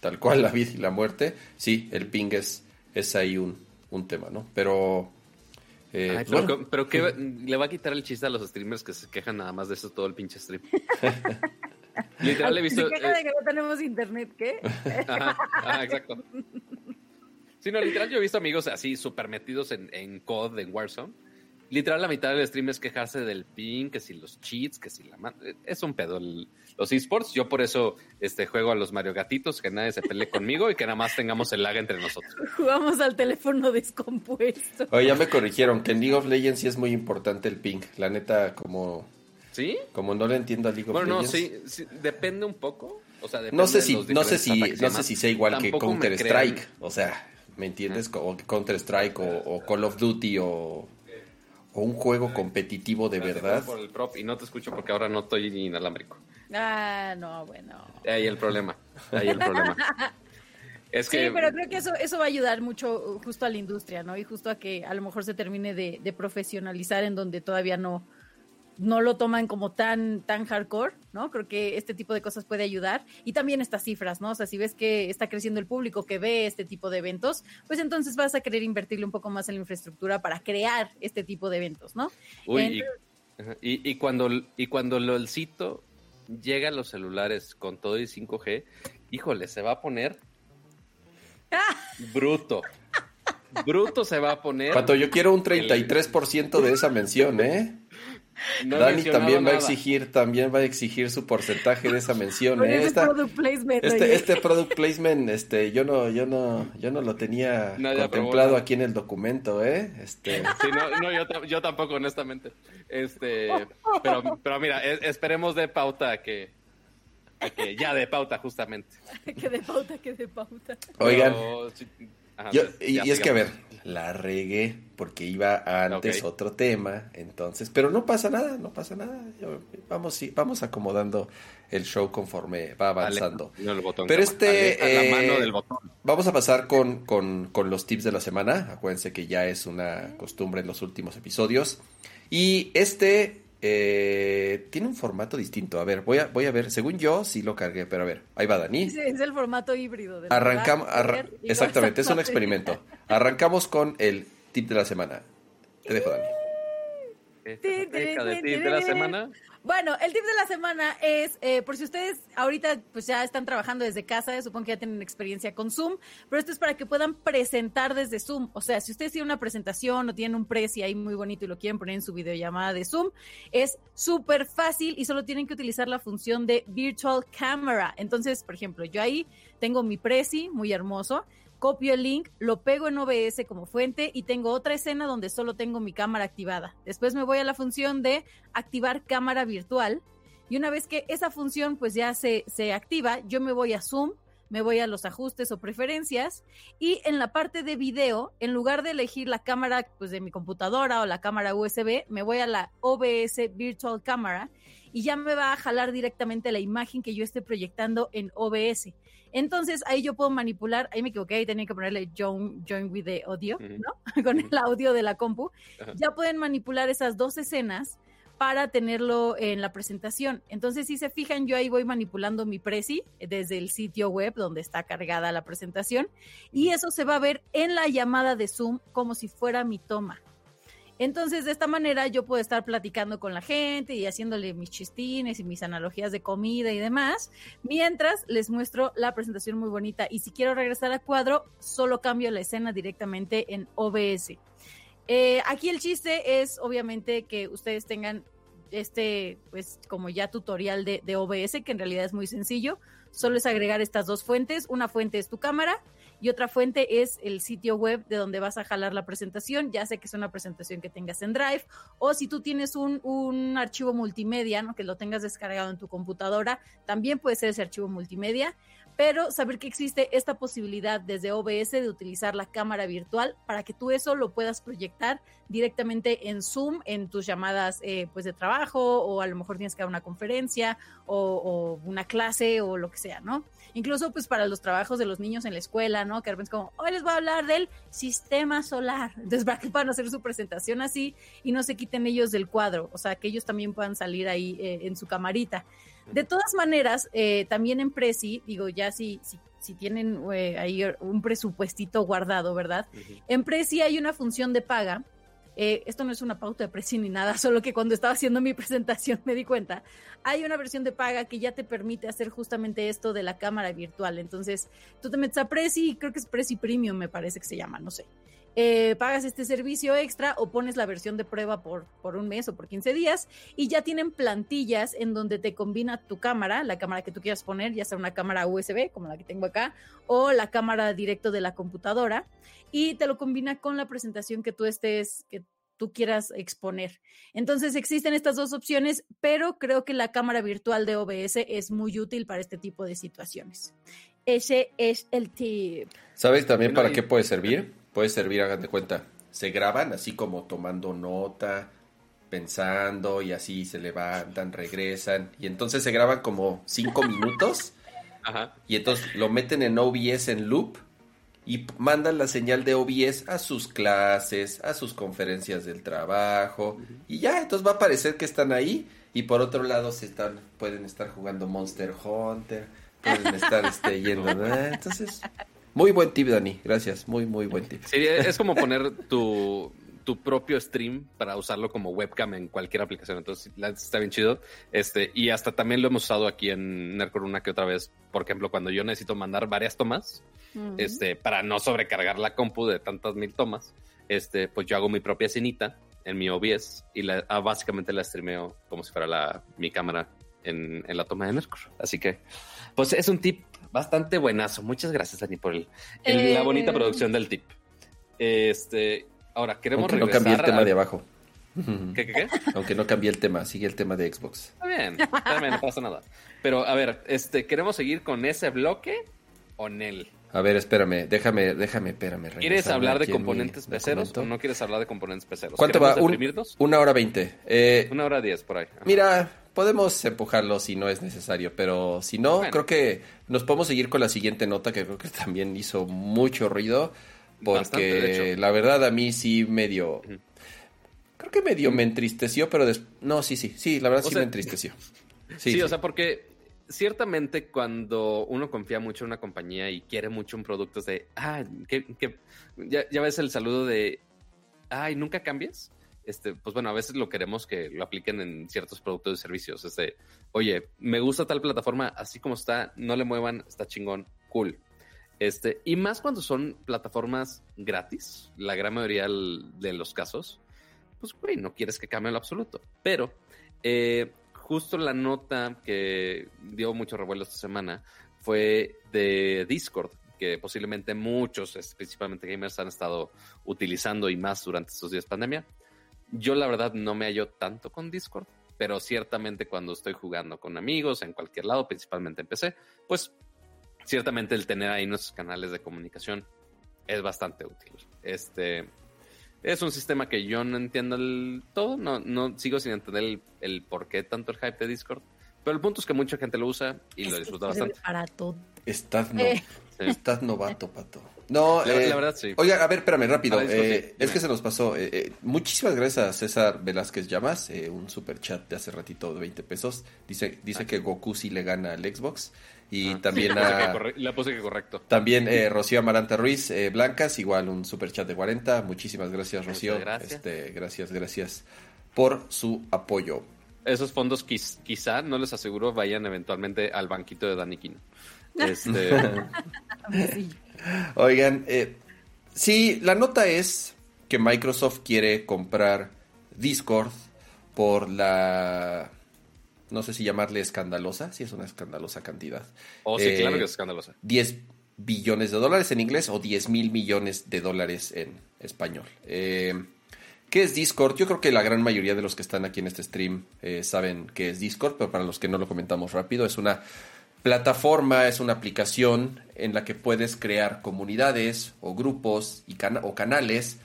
C: tal cual la vida y la muerte, sí, el ping es, es ahí un, un tema, ¿no? Pero... eh,
A: Ay, pero,
C: bueno,
A: que- pero que le va a quitar el chiste a los streamers que se quejan nada más de eso todo el pinche stream. Literal he visto.
B: Se queja de
A: eh,
B: que no tenemos internet, ¿qué?
A: ajá, ajá, exacto. Sí, no, literal, yo he visto amigos así súper metidos en, en COD, en Warzone. Literal, la mitad del stream es quejarse del ping, que si los cheats, que si la Es un pedo el- los esports. Yo por eso este, juego a los Mario Gatitos, que nadie se pelee conmigo y que nada más tengamos el lag entre nosotros.
B: Jugamos al teléfono descompuesto.
C: oye, ya me corrigieron que en League of Legends sí es muy importante el ping. La neta, como,
A: ¿Sí?
C: como no le entiendo a League of
A: Bueno, no,
C: Legends.
A: sí, sí, depende un poco. O sea,
C: No sé si,
A: los
C: no sé si, no sé si sea igual que
A: Tampoco me
C: Counter Strike, o sea, ¿me entiendes? O Counter Strike o, o Call of Duty o, o un juego competitivo de
A: Gracias
C: verdad.
A: Por el prop y no te escucho porque ahora no estoy inalámbrico.
B: Ah, no, bueno.
A: Ahí el problema. Ahí el problema. Es
B: Sí, pero creo que eso, eso va a ayudar mucho uh, justo a la industria, ¿no? Y justo a que a lo mejor se termine de, de profesionalizar en donde todavía no, no lo toman como tan, tan hardcore, ¿no? Creo que este tipo de cosas puede ayudar. Y también estas cifras, ¿no? O sea, si ves que está creciendo el público que ve este tipo de eventos, pues entonces vas a querer invertirle un poco más en la infraestructura para crear este tipo de eventos, ¿no?
A: Uy, y, y, cuando, y cuando LOLcito llega a los celulares con todo y 5G, híjole, se va a poner bruto. Bruto se va a poner.
C: Pato, yo quiero un 33% de esa mención, ¿eh? Dani también va a exigir, también va a exigir su porcentaje de esa mención. ¿eh?
B: este, product placement,
C: este, este, product placement, este, yo no, yo no, yo no lo tenía contemplado aquí en el documento, ¿eh? Este.
A: Sí, no, no yo, yo, tampoco, honestamente. Este, pero, pero mira, esperemos de pauta que, que ya de pauta justamente.
B: que de pauta, que de pauta.
C: Oigan. y, es que a ver, la regué porque iba antes otro tema, entonces, pero no pasa nada, no pasa nada. vamos, vamos acomodando el show conforme va avanzando. pero este, eh, vamos a pasar con, con, con, los tips de la semana. Acuérdense que ya es una costumbre en los últimos episodios. Y este eh, tiene un formato distinto. A ver, voy a, voy a ver. Según yo, sí lo cargué, pero a ver, ahí va Dani.
B: Sí, es el formato híbrido.
C: Arrancamos. exactamente, es un experimento. Arrancamos con el tip de la semana. Te dejo, Dani.
A: tip de la semana?
B: Bueno, el tip de la semana es, eh, por si ustedes ahorita pues ya están trabajando desde casa, supongo que ya tienen experiencia con Zoom, pero esto es para que puedan presentar desde Zoom. O sea, si ustedes tienen una presentación o tienen un precio ahí muy bonito y lo quieren poner en su videollamada de Zoom, es súper fácil y solo tienen que utilizar la función de Virtual Camera. Entonces, por ejemplo, yo ahí tengo mi presi muy hermoso copio el link, lo pego en OBS como fuente y tengo otra escena donde solo tengo mi cámara activada. Después me voy a la función de activar cámara virtual y una vez que esa función pues ya se, se activa, yo me voy a Zoom, me voy a los ajustes o preferencias y en la parte de video, en lugar de elegir la cámara pues de mi computadora o la cámara USB, me voy a la OBS Virtual Camera y ya me va a jalar directamente la imagen que yo esté proyectando en OBS. Entonces ahí yo puedo manipular, ahí me equivoqué, ahí tenía que ponerle join, join with the audio, ¿no? Con el audio de la compu. Ya pueden manipular esas dos escenas para tenerlo en la presentación. Entonces, si se fijan, yo ahí voy manipulando mi presi desde el sitio web donde está cargada la presentación y eso se va a ver en la llamada de Zoom como si fuera mi toma. Entonces, de esta manera yo puedo estar platicando con la gente y haciéndole mis chistines y mis analogías de comida y demás, mientras les muestro la presentación muy bonita. Y si quiero regresar al cuadro, solo cambio la escena directamente en OBS. Eh, aquí el chiste es, obviamente, que ustedes tengan este, pues, como ya tutorial de, de OBS, que en realidad es muy sencillo. Solo es agregar estas dos fuentes. Una fuente es tu cámara y otra fuente es el sitio web de donde vas a jalar la presentación, ya sé que es una presentación que tengas en Drive, o si tú tienes un, un archivo multimedia, ¿no? que lo tengas descargado en tu computadora, también puede ser ese archivo multimedia pero saber que existe esta posibilidad desde OBS de utilizar la cámara virtual para que tú eso lo puedas proyectar directamente en Zoom, en tus llamadas eh, pues de trabajo, o a lo mejor tienes que dar una conferencia o, una clase o lo que sea, ¿no? Incluso pues para los trabajos de los niños en la escuela, ¿no? Que de repente es como, hoy les voy a hablar del sistema solar. Entonces, para que puedan hacer su presentación así y no se quiten ellos del cuadro, o sea, que ellos también puedan salir ahí eh, en su camarita. De todas maneras, eh, también en Prezi, digo, ya si, si, si tienen eh, ahí un presupuestito guardado, ¿verdad? En Prezi hay una función de paga. Eh, esto no es una pauta de Prezi ni nada, solo que cuando estaba haciendo mi presentación me di cuenta. Hay una versión de paga que ya te permite hacer justamente esto de la cámara virtual. Entonces, tú te metes a Prezi, creo que es Prezi Premium, me parece que se llama, no sé. Eh, pagas este servicio extra o pones la versión de prueba por, por un mes o por 15 días y ya tienen plantillas en donde te combina tu cámara, la cámara que tú quieras poner, ya sea una cámara USB como la que tengo acá o la cámara directo de la computadora y te lo combina con la presentación que tú estés, que tú quieras exponer. Entonces existen estas dos opciones, pero creo que la cámara virtual de OBS es muy útil para este tipo de situaciones. Ese es el tip.
C: ¿Sabes también para qué puede servir? Puede servir, hagan de cuenta, se graban así como tomando nota, pensando y así se levantan, regresan y entonces se graban como cinco minutos y entonces lo meten en OBS en loop y mandan la señal de OBS a sus clases, a sus conferencias del trabajo y ya, entonces va a parecer que están ahí y por otro lado se están pueden estar jugando Monster Hunter, pueden estar este, yendo, ¿no? entonces muy buen tip Dani, gracias, muy muy buen tip.
A: Sí, es como poner tu, tu propio stream para usarlo como webcam en cualquier aplicación. Entonces, está bien chido. Este, y hasta también lo hemos usado aquí en Nerdcore una que otra vez. Por ejemplo, cuando yo necesito mandar varias tomas,
B: Ujú.
A: este, para no sobrecargar la compu de tantas mil tomas, este, pues yo hago mi propia escenita en mi OBS y la, ah, básicamente la streameo como si fuera la, mi cámara en, en la toma de Nerdcore. Así que, pues es un tip bastante buenazo. Muchas gracias, Dani, por el, el- la
B: Eh.
A: bonita producción del tip. Este, ahora queremos
C: Aunque no
A: regresar
C: cambié el tema
A: a-
C: de abajo.
A: ¿Qué, qué, qué?
C: Aunque no cambié el tema, sigue el tema de Xbox.
A: Está bien, está bien, no pasa nada. Pero a ver, este, ¿queremos seguir con ese bloque o Nel?
C: A ver, espérame, déjame, déjame, espérame.
A: ¿Quieres hablar de componentes peceros o no quieres hablar de componentes peceros?
C: ¿Cuánto va?
A: ¿Queremos
C: Un- una hora veinte. Eh,
A: Una hora diez por ahí. Ajá.
C: Mira, podemos empujarlo si no es necesario, pero si no,
A: Bueno.
C: creo que nos podemos seguir con la siguiente nota que creo que también hizo mucho ruido, porque la verdad a mí sí medio... Creo que medio me entristeció, pero des- no, sí, sí, sí, la verdad
A: O
C: sí
A: sea-
C: me entristeció.
A: Sí,
C: Sí,
A: o sea, porque ciertamente cuando uno confía mucho en una compañía y quiere mucho un producto es de, ah, que, que- ya, ya ves el saludo de, ay, nunca cambies. Este, pues bueno, a veces lo queremos que lo apliquen en ciertos productos y servicios. Oye, me gusta tal plataforma, así como está, no le muevan, está chingón, cool. Este, y más cuando son plataformas gratis, la gran mayoría de los casos, pues güey, no quieres que cambie lo absoluto. Pero eh, justo la nota que dio mucho revuelo esta semana fue de Discord, que posiblemente muchos, principalmente gamers, han estado utilizando y más durante estos días de pandemia. Yo la verdad no me hallo tanto con Discord, pero ciertamente cuando estoy jugando con amigos en cualquier lado, principalmente en PC, pues ciertamente el tener ahí nuestros canales de comunicación es bastante útil. Este es un sistema que yo no entiendo del todo, no, no sigo sin entender el, el por qué tanto el hype de Discord, pero el punto es que mucha gente lo usa y
B: Es
A: lo disfruta bastante.
B: Para todo.
C: Estás, no-
B: Eh.
C: Estás novato, pato. No,
A: La-
C: eh,
A: la verdad, sí.
C: Oiga, a ver, espérame, rápido.
A: Ver,
C: eh,
A: sí,
C: es que se nos pasó. eh, eh, muchísimas gracias a César Velázquez Llamas, eh, un super chat de hace ratito de 20 pesos. Dice, dice
A: Ah.
C: que Goku sí le gana al Xbox. Y
A: Ah,
C: también
A: puse
C: a...
A: que corre- le puse que correcto.
C: También eh, Rocío Amaranta Ruiz eh, Blancas, igual un super chat de 40. Muchísimas gracias,
A: Muchas
C: Rocío.
A: gracias.
C: Este, gracias, gracias por su apoyo.
A: Esos fondos quiz- quizá, no les aseguro, vayan eventualmente al banquito de Daniquín. Este,
B: Sí.
C: Oigan, eh, sí, la nota es que Microsoft quiere comprar Discord por la... No sé si llamarle escandalosa, sí es una escandalosa cantidad.
A: oh, sí,
C: Eh,
A: claro que es escandalosa.
C: 10 billones de dólares en inglés o 10 mil millones de dólares en español. Eh, ¿Qué es Discord? Yo creo que la gran mayoría de los que están aquí en este stream eh, saben qué es Discord, pero para los que no lo comentamos rápido, es una plataforma, es una aplicación en la que puedes crear comunidades o grupos y o canales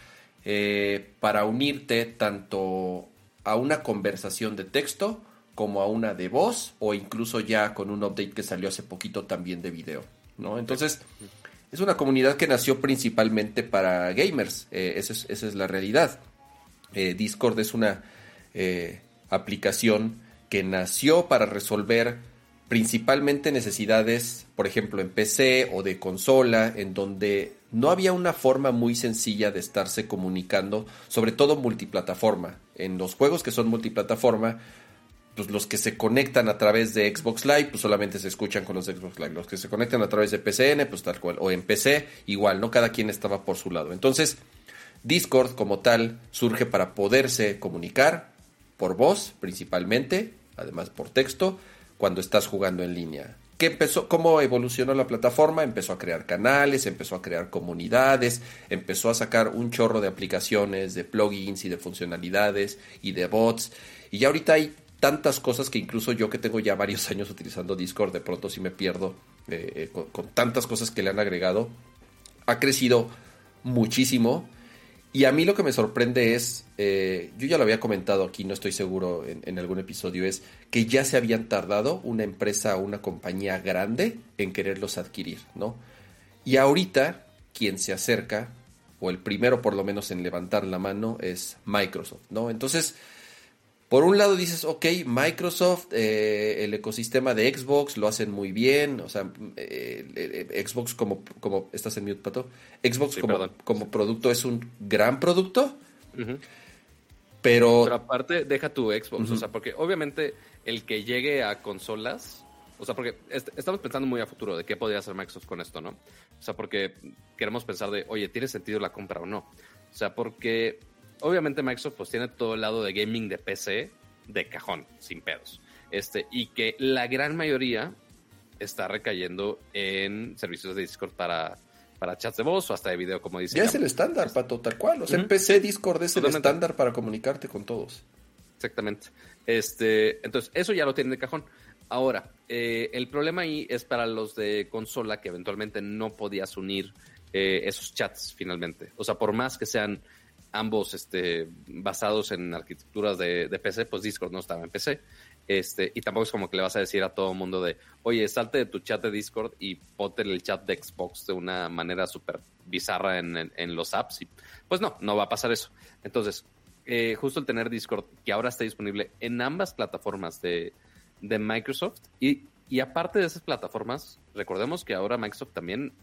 C: eh, para unirte tanto a una conversación de texto como a una de voz o incluso ya con un update que salió hace poquito también de video, ¿no? Entonces, es una comunidad que nació principalmente para gamers, eh, esa, es, esa es la realidad. Eh, Discord es una aplicación que nació para resolver principalmente necesidades, por ejemplo, en PC o de consola, en donde no había una forma muy sencilla de estarse comunicando, sobre todo multiplataforma. En los juegos que son multiplataforma, pues los que se conectan a través de Xbox Live, pues solamente se escuchan con los Xbox Live. Los que se conectan a través de PCN, pues tal cual. O en PC, igual, ¿no? Cada quien estaba por su lado. Entonces, Discord como tal surge para poderse comunicar por voz principalmente, además por texto, cuando estás jugando en línea. ¿Qué empezó, ¿Cómo evolucionó la plataforma? Empezó a crear canales, empezó a crear comunidades, empezó a sacar un chorro de aplicaciones, de plugins y de funcionalidades y de bots. Y ya ahorita hay tantas cosas que incluso yo que tengo ya varios años utilizando Discord, de pronto sí me pierdo eh, eh, con, con tantas cosas que le han agregado. Ha crecido muchísimo. Y a mí lo que me sorprende es, eh, yo ya lo había comentado aquí, no estoy seguro en, en, algún episodio, es que ya se habían tardado una empresa o una compañía grande en quererlos adquirir, ¿no? Y ahorita quien se acerca, o el primero por lo menos en levantar la mano, es Microsoft, ¿no? Entonces, por un lado dices, ok, Microsoft, eh, el ecosistema de Xbox lo hacen muy bien, o sea, eh, Xbox como, como, ¿estás en mute, Pato? Xbox como, como, producto es un gran producto, pero...
A: Pero aparte, deja tu Xbox, o sea, porque obviamente el que llegue a consolas, o sea, porque estamos pensando muy a futuro de qué podría hacer Microsoft con esto, ¿no? O sea, porque queremos pensar de, oye, ¿tiene sentido la compra o no? O sea, porque obviamente Microsoft pues tiene todo el lado de gaming de PC de cajón, sin pedos. Este, y que la gran mayoría está recayendo en servicios de Discord para, para chats de voz o hasta de video, como dice.
C: Ya es el estándar, Pato, tal cual. O sea, en PC Discord es el estándar para comunicarte con todos.
A: Exactamente. Este, entonces, eso ya lo tienen de cajón. Ahora, eh, el problema ahí es para los de consola que eventualmente no podías unir eh, esos chats finalmente. O sea, por más que sean ambos este, basados en arquitecturas de, PC, pues Discord no estaba en PC. Este, y tampoco es como que le vas a decir a todo el mundo de, oye, salte de tu chat de Discord y ponte el chat de Xbox de una manera súper bizarra en, en, los apps. Y, pues no, no va a pasar eso. Entonces, eh, justo el tener Discord, que ahora está disponible en ambas plataformas de, de Microsoft, y, y aparte de esas plataformas, recordemos que ahora Microsoft también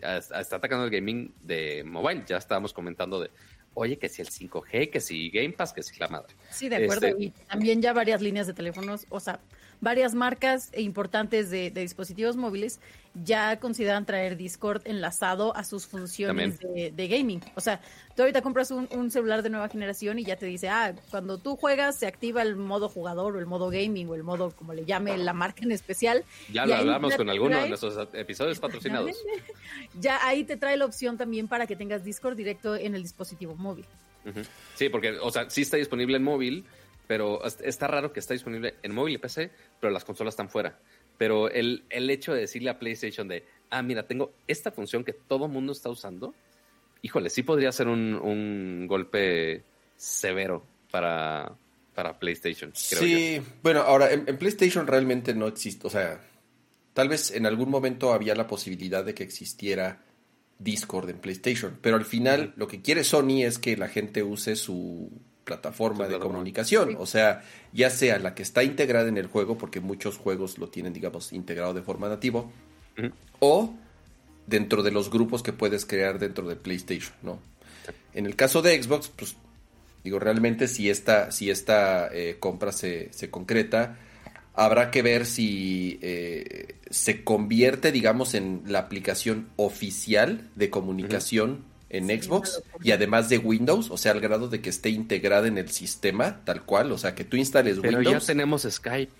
A: está atacando el gaming de mobile. Ya estábamos comentando de, oye, que si el 5G, que si Game Pass, que si la madre.
B: Sí, de acuerdo. Este y también ya varias líneas de teléfonos, o sea, varias marcas importantes de, dispositivos móviles ya consideran traer Discord enlazado a sus funciones de, gaming. O sea, tú ahorita compras un, celular de nueva generación y ya te dice, ah, cuando tú juegas se activa el modo jugador o el modo gaming o el modo, como le llame la marca en especial.
A: Ya lo hablamos con alguno de nuestros episodios patrocinados.
B: Ya ahí te trae la opción también para que tengas Discord directo en el dispositivo móvil.
A: Sí, porque, o sea, sí está disponible en móvil, pero está raro que está disponible en móvil y PC, pero las consolas están fuera. Pero el, el hecho de decirle a PlayStation de, ah, mira, tengo esta función que todo mundo está usando, híjole, sí podría ser un, un golpe severo para, para PlayStation.
C: sí, bueno, ahora en, PlayStation realmente no existe, o sea, tal vez en algún momento había la posibilidad de que existiera Discord en PlayStation, pero al final lo que quiere Sony es que la gente use su plataforma de comunicación, o sea, ya sea la que está integrada en el juego, porque muchos juegos lo tienen, digamos, integrado de forma nativo, o dentro de los grupos que puedes crear dentro de PlayStation, ¿no? En el caso de Xbox, pues digo, realmente si esta, si esta eh, compra se, se, concreta, habrá que ver si eh, se convierte, digamos, en la aplicación oficial de comunicación en Xbox y además de Windows, o sea, al grado de que esté integrada en el sistema, tal cual, o sea, que tú instales
A: Pero
C: Windows.
A: ya tenemos Skype.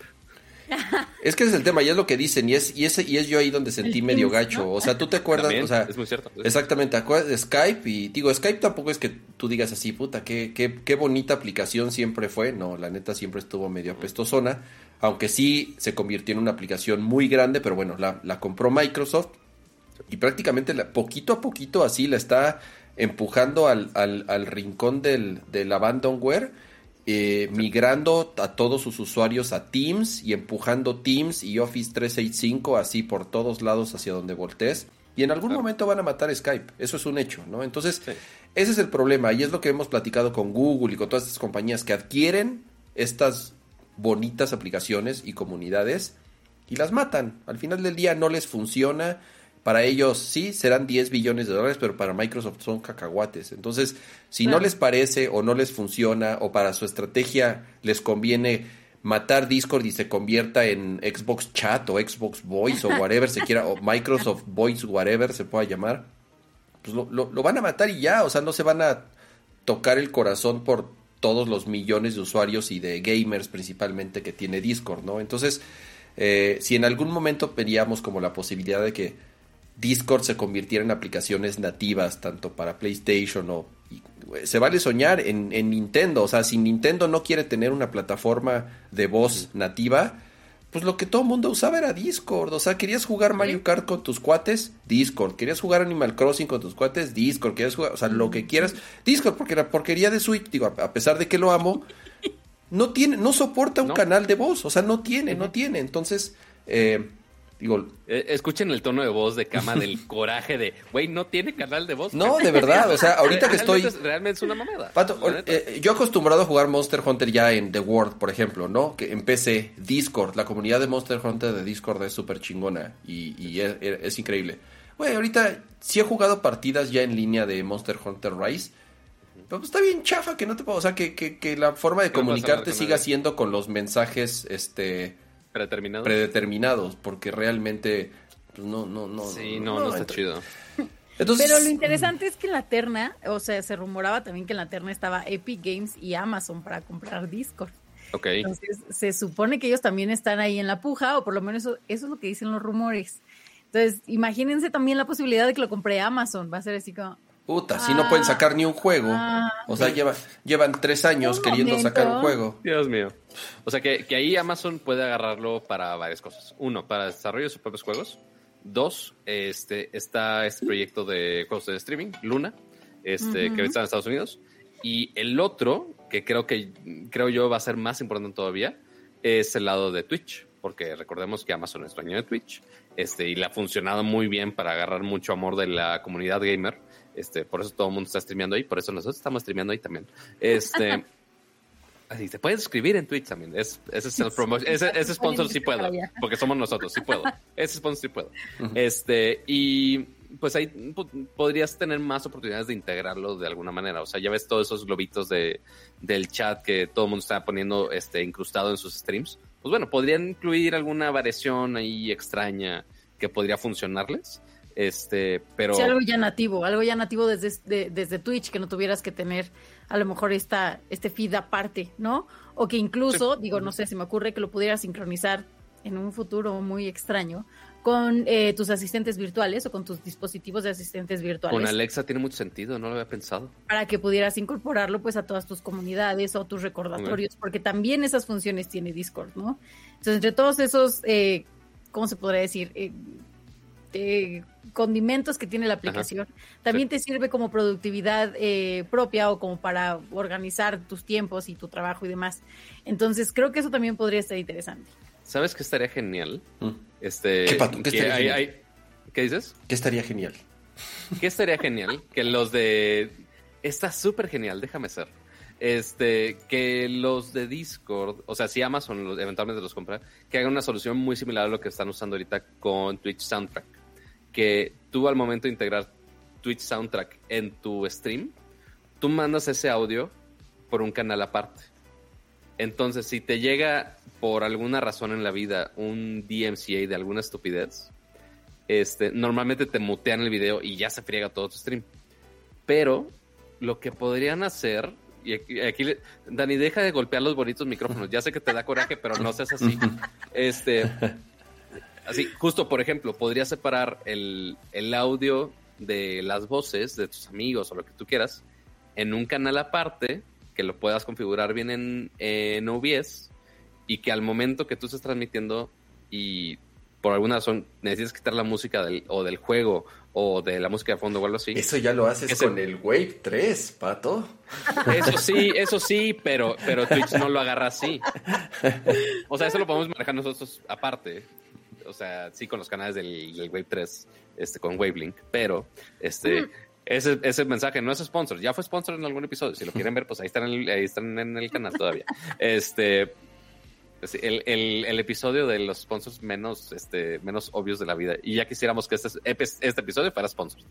C: Es que ese es el tema, y es lo que dicen, y es, y ese, y es yo ahí donde sentí medio gacho. O sea, tú te acuerdas, o sea,
A: es muy cierto.
C: Exactamente, acuerdas de Skype, y digo, Skype tampoco es que tú digas así, puta, qué, qué, qué bonita aplicación siempre fue. No, la neta siempre estuvo medio apestosona, aunque sí se convirtió en una aplicación muy grande, pero bueno, la, la compró Microsoft y prácticamente la, poquito a poquito así la está empujando al, al, rincón del, del abandonware, eh, migrando a todos sus usuarios a Teams y empujando Teams y Office 365 así por todos lados hacia donde voltees. Y en algún momento van a matar Skype, eso es un hecho, ¿no? Entonces, ese es el problema y es lo que hemos platicado con Google y con todas estas compañías que adquieren estas bonitas aplicaciones y comunidades y las matan. Al final del día no les funciona, para ellos sí serán 10 billones de dólares, pero para Microsoft son cacahuates. Entonces, si no les parece o no les funciona o para su estrategia les conviene matar Discord y se convierta en Xbox Chat o Xbox Voice o whatever se quiera, o Microsoft Voice, whatever se pueda llamar, pues lo, lo, van a matar y ya, o sea, no se van a tocar el corazón por todos los millones de usuarios y de gamers principalmente que tiene Discord, ¿no? Entonces, eh, si en algún momento veríamos como la posibilidad de que Discord se convirtiera en aplicaciones nativas tanto para PlayStation o se vale soñar en, Nintendo, o sea, si Nintendo no quiere tener una plataforma de voz nativa, pues lo que todo el mundo usaba era Discord, o sea, querías jugar Mario Kart con tus cuates, Discord, querías jugar Animal Crossing con tus cuates, Discord, querías jugar, o sea, lo que quieras, Discord, porque la porquería de Switch, digo, a pesar de que lo amo, no tiene, no soporta un canal de voz, o sea, no tiene, no tiene, entonces, eh, Digo,
A: Eh, escuchen el tono de voz de Cama del coraje de, güey, no tiene canal de voz.
C: no, de verdad, o sea, ahorita que estoy...
A: Realmente es- realmente es una mamada.
C: Pato, eh, yo acostumbrado a jugar Monster Hunter ya en The World, por ejemplo, ¿no? Que en PC, Discord, la comunidad de Monster Hunter de Discord es súper chingona y, y es, es increíble. Güey, ahorita sí he jugado partidas ya en línea de Monster Hunter Rise, pero pues está bien chafa que no te puedo, o sea, que, que, que la forma de comunicarte siga siendo con los mensajes, este,
A: Predeterminado.
C: predeterminados, porque realmente, pues no, no, no.
A: sí, no, no, está
C: entra-
A: chido.
C: Entonces,
B: Pero lo interesante es que en la terna, o sea, se rumoraba también que en la terna estaba Epic Games y Amazon para comprar Discord.
A: Ok.
B: Entonces, se supone que ellos también están ahí en la puja, o por lo menos eso, eso es lo que dicen los rumores. Entonces, imagínense también la posibilidad de que lo compre Amazon. Va a ser así como,
C: Puta, si no pueden sacar ni un juego.
B: Ah.
C: o sea, lleva, llevan tres años
B: Un
C: queriendo
B: momento.
C: sacar un juego.
A: Dios mío. O sea que, que ahí Amazon puede agarrarlo para varias cosas. Uno, para desarrollo de sus propios juegos. Dos, este, está este proyecto de juegos de streaming, Luna, este, que está en Estados Unidos. Y el otro, que creo que creo yo va a ser más importante todavía, es el lado de Twitch. Porque recordemos que Amazon es dueño de Twitch. Este, y le ha funcionado muy bien para agarrar mucho amor de la comunidad gamer. Este, por eso todo el mundo está streameando ahí, por eso nosotros estamos streameando ahí también. Este, así se pueden suscribir en Twitch también. Es, ese es el promotion. Ese, ese sponsor sí puedo, porque somos nosotros, sí puedo. Ese sponsor sí puedo. Este, y pues ahí po- podrías tener más oportunidades de integrarlo de alguna manera. O sea, ya ves todos esos globitos de, del chat que todo el mundo está poniendo este, incrustado en sus streams. Pues bueno, podrían incluir alguna variación ahí extraña que podría funcionarles. Este, pero.
B: sí, algo ya nativo, algo ya nativo desde, de- desde Twitch, que no tuvieras que tener a lo mejor esta, este feed aparte, ¿no? O que incluso, digo, no sé, se me ocurre que lo pudieras sincronizar en un futuro muy extraño con eh, tus asistentes virtuales o con tus dispositivos de asistentes virtuales.
A: Con Alexa tiene mucho sentido, no lo había pensado.
B: para que pudieras incorporarlo pues a todas tus comunidades o tus recordatorios, porque también esas funciones tiene Discord, ¿no? Entonces, entre todos esos, eh, ¿cómo se podría decir? Eh, eh, condimentos que tiene la aplicación, también te sirve como productividad eh, propia o como para organizar tus tiempos y tu trabajo y demás. Entonces, creo que eso también podría estar interesante.
A: ¿Sabes qué estaría genial?
C: Mm.
A: Este,
C: ¿Qué, Pato? ¿Qué
A: que
C: estaría
A: hay-
C: genial?
A: hay- ¿Qué dices?
C: Que estaría genial.
A: ¿Qué estaría genial? Que los de... Está súper genial, déjame ser. Este, que los de Discord, o sea, si Amazon eventualmente los compra, que hagan una solución muy similar a lo que están usando ahorita con Twitch Soundtrack. Que tú al momento de integrar Twitch Soundtrack en tu stream, tú mandas ese audio por un canal aparte. Entonces, si te llega por alguna razón en la vida un DMCA de alguna estupidez, este, normalmente te mutean el video y ya se friega todo tu stream. Pero lo que podrían hacer, y aquí, Dani, deja de golpear los bonitos micrófonos. Ya sé que te da coraje, pero no seas así. Este, así, justo por ejemplo, podrías separar el, el audio de las voces de tus amigos o lo que tú quieras en un canal aparte que lo puedas configurar bien en, en OBS y que al momento que tú estés transmitiendo y por alguna razón necesitas quitar la música del, o del juego o de la música de fondo o algo así.
C: Eso ya lo haces
A: Ese-
C: con el Wave 3, pato.
A: Eso sí, eso sí, pero, pero Twitch no lo agarra así. O sea, eso lo podemos manejar nosotros aparte. O sea, sí con los canales del, del Wave 3, este, con Wavelink, pero este, ese, ese mensaje no es sponsor. Ya fue sponsor en algún episodio. Si lo quieren ver, pues ahí están en el, ahí están en el canal todavía. Este, el, el, el episodio de los sponsors menos, este, menos obvios de la vida. Y ya quisiéramos que este, este episodio fuera sponsor.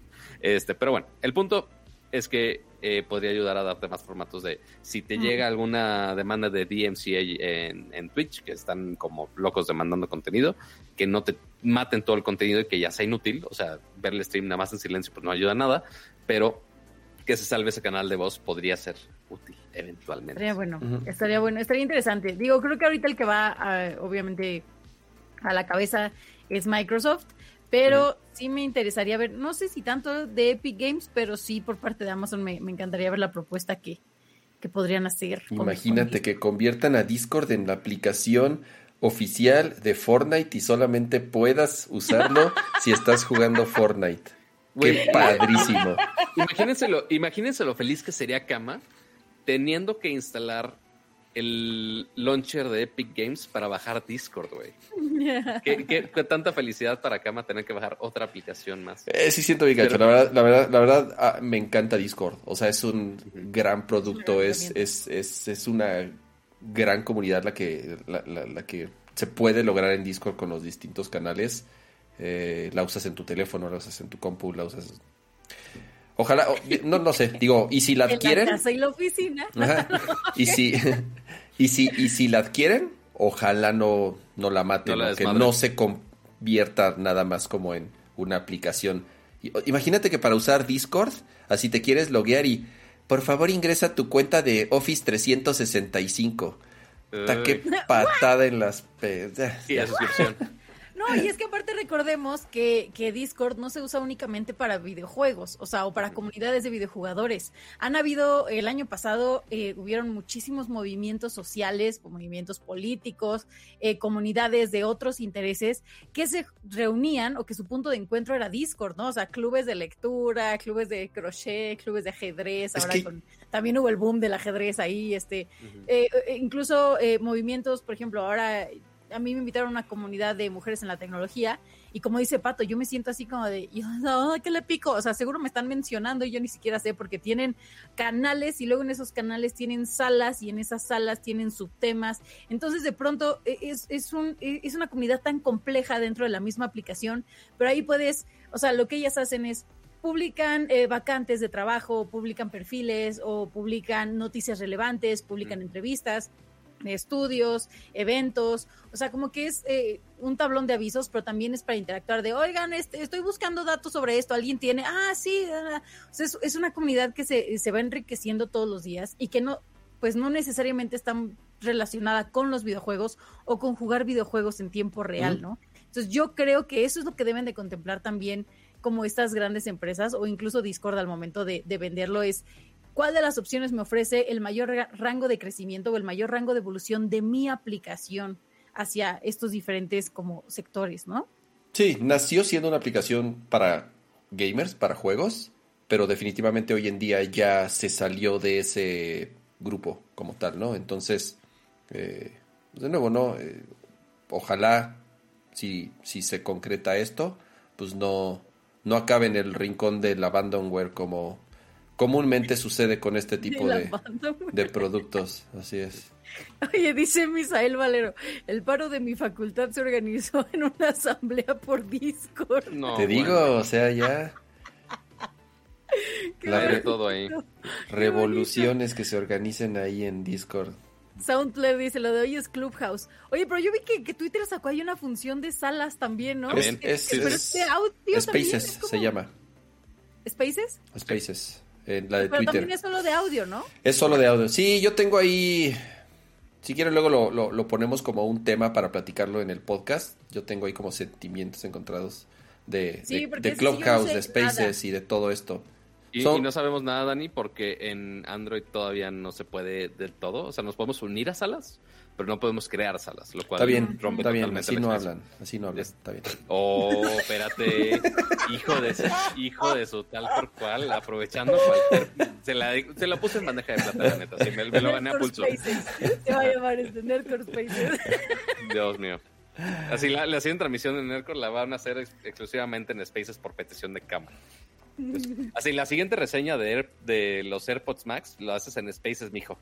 A: Este, pero bueno, el punto es que eh, podría ayudar a darte más formatos de si te llega alguna demanda de DMCA en, en Twitch, que están como locos demandando contenido, que no te maten todo el contenido y que ya sea inútil, o sea, ver el stream nada más en silencio pues no ayuda a nada, pero que se salve ese canal de voz podría ser útil eventualmente.
B: Estaría bueno, estaría bueno, estaría interesante. Digo, creo que ahorita el que va, a- obviamente, a la cabeza es Microsoft, pero sí me interesaría ver, no sé si tanto de Epic Games, pero sí por parte de Amazon me, me encantaría ver la propuesta que, que podrían hacer.
C: Imagínate
B: con-
C: que conviertan a Discord en la aplicación oficial de Fortnite y solamente puedas usarlo si estás jugando Fortnite. Qué padrísimo.
A: Imagínense lo, imagínense lo feliz que sería Kama teniendo que instalar el launcher de Epic Games para bajar Discord, güey. ¿Qué, qué, qué tanta felicidad para Kama tener que bajar otra aplicación más.
C: Eh, sí siento bien gacho. La verdad, la verdad, la verdad ah, me encanta Discord. O sea, es un gran producto. Es, es, es, es una gran comunidad la que, la, la- la que se puede lograr en Discord con los distintos canales. Eh, la usas en tu teléfono, la usas en tu compu, la usas... Ojalá, o- no, no sé, digo, y si la
B: En la
C: adquieren...
B: casa y la oficina.
C: Ajá. Y si, y si, y si la adquieren, ojalá no, no la maten,
A: No
C: que no se convierta nada más como en una aplicación. Imagínate que para usar Discord, así te quieres loguear y por favor ingresa tu cuenta de Office 365. Ta, qué patada en las...
A: sí, la suscripción.
B: No, y es que aparte recordemos que, que Discord no se usa únicamente para videojuegos, o sea, o para comunidades de videojugadores. Han habido, el año pasado, eh, hubieron muchísimos movimientos sociales, movimientos políticos, eh, comunidades de otros intereses que se reunían o que su punto de encuentro era Discord, ¿no? O sea, clubes de lectura, clubes de crochet, clubes de ajedrez,
C: Es
B: ahora
C: que-
B: con- también hubo el boom del ajedrez ahí, este, eh, eh, incluso movimientos, por ejemplo, ahora a mí me invitaron a una comunidad de mujeres en la tecnología y como dice Pato, yo me siento así como de, no, ¿qué le pico? O sea, seguro me están mencionando y yo ni siquiera sé porque tienen canales y luego en esos canales tienen salas y en esas salas tienen subtemas. Entonces de pronto eh, es, es, un, eh, es una comunidad tan compleja dentro de la misma aplicación, pero ahí puedes, o sea, lo que ellas hacen es publican eh, vacantes de trabajo, publican perfiles o publican noticias relevantes, publican entrevistas estudios, eventos, o sea, como que es eh, un tablón de avisos, pero también es para interactuar de, oigan, este, estoy buscando datos sobre esto, alguien tiene, ah, sí, ah". o sea, es, es una comunidad que se, se va enriqueciendo todos los días y que no, pues no necesariamente están relacionada con los videojuegos o con jugar videojuegos en tiempo real. ¿no? Entonces yo creo que eso es lo que deben de contemplar también como estas grandes empresas o incluso Discord al momento de, de venderlo es cuál de las opciones me ofrece el mayor ra- rango de crecimiento o el mayor rango de evolución de mi aplicación hacia estos diferentes como sectores, ¿no?
C: Sí, nació siendo una aplicación para gamers, para juegos, pero definitivamente hoy en día ya se salió de ese grupo como tal, ¿no? Entonces, eh, de nuevo, ¿no? Eh, ojalá, si, si se concreta esto, pues no, no acabe en el rincón del abandonware como comúnmente sucede con este tipo de, de productos. Así es.
B: Oye, dice Misael Valero, el paro de mi facultad se organizó en una asamblea por Discord.
A: No,
C: Te digo, o sea, ya la
A: todo ahí.
C: revoluciones que se organicen ahí en Discord.
B: Soundcloud dice, lo de hoy es Clubhouse. Oye, pero yo vi que, que Twitter sacó ahí una función de salas también, ¿no?
A: También.
C: Es-
B: pero
C: es-
B: este audio
C: Spaces
B: es como-
C: se llama.
B: ¿Spaces?
C: Spaces. En la de
B: Pero
C: Twitter.
B: también es solo de audio, ¿no?
C: Es solo de audio. Sí, yo tengo ahí. Si quieren, luego lo, lo- lo ponemos como un tema para platicarlo en el podcast. Yo tengo ahí como sentimientos encontrados de,
B: Sí,
C: de-
B: sí, no
C: Clubhouse,
B: sé
C: de Spaces
B: nada.
C: y de todo esto.
A: Y no sabemos nada, Dani, porque en Android todavía no se puede del todo. O sea, nos podemos unir a salas, pero no podemos crear salas, lo cual
C: Está bien,
A: rompe
C: está bien.
A: totalmente
C: Así
A: la
C: no hablan. Así no hablan.
A: Es-
C: Está bien.
A: Oh, espérate, hijo de su, hijo de su tal por cual, aprovechando cualquier, se la, se la puse en bandeja de plata, la neta, sí, me, me lo gané a
B: Nerdcore
A: pulso,
B: Spaces. Se va a llamar este Nerdcore Spaces.
A: Dios mío. Así la, la siguiente transmisión de Nerdcore la van a hacer ex- exclusivamente en Spaces por petición de cámara. Así, la siguiente reseña de, Air- de los AirPods Max lo haces en Spaces, mijo.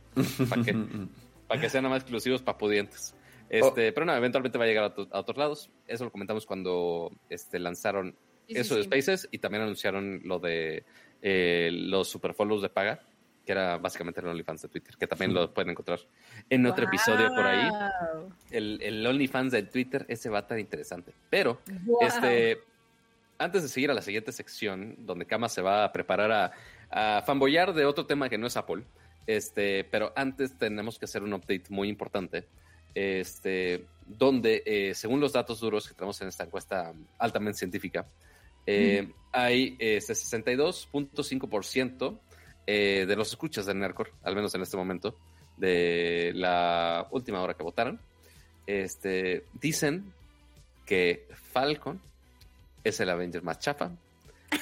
A: ¿Para qué? Para que sean nada más exclusivos para pudientes. Este,
C: Oh.
A: Pero no, eventualmente va a llegar a, to- a otros lados. Eso lo comentamos cuando este, lanzaron
B: Sí, sí,
A: eso de
B: sí.
A: Spaces y también anunciaron lo de eh, los super follows de paga, que era básicamente el OnlyFans de Twitter, que también lo pueden encontrar en otro episodio por ahí. El, el OnlyFans de Twitter, ese va a estar interesante. Pero,
B: Wow.
A: este, antes de seguir a la siguiente sección, donde Kama se va a preparar a, a fanboyar de otro tema que no es Apple, este, pero antes tenemos que hacer un update muy importante, este, donde, eh, según los datos duros que tenemos en esta encuesta altamente científica, eh, hay este 62.5% eh, de los escuchas de Nercor, al menos en este momento, de la última hora que votaron, este, dicen que Falcon es el Avenger más chafa.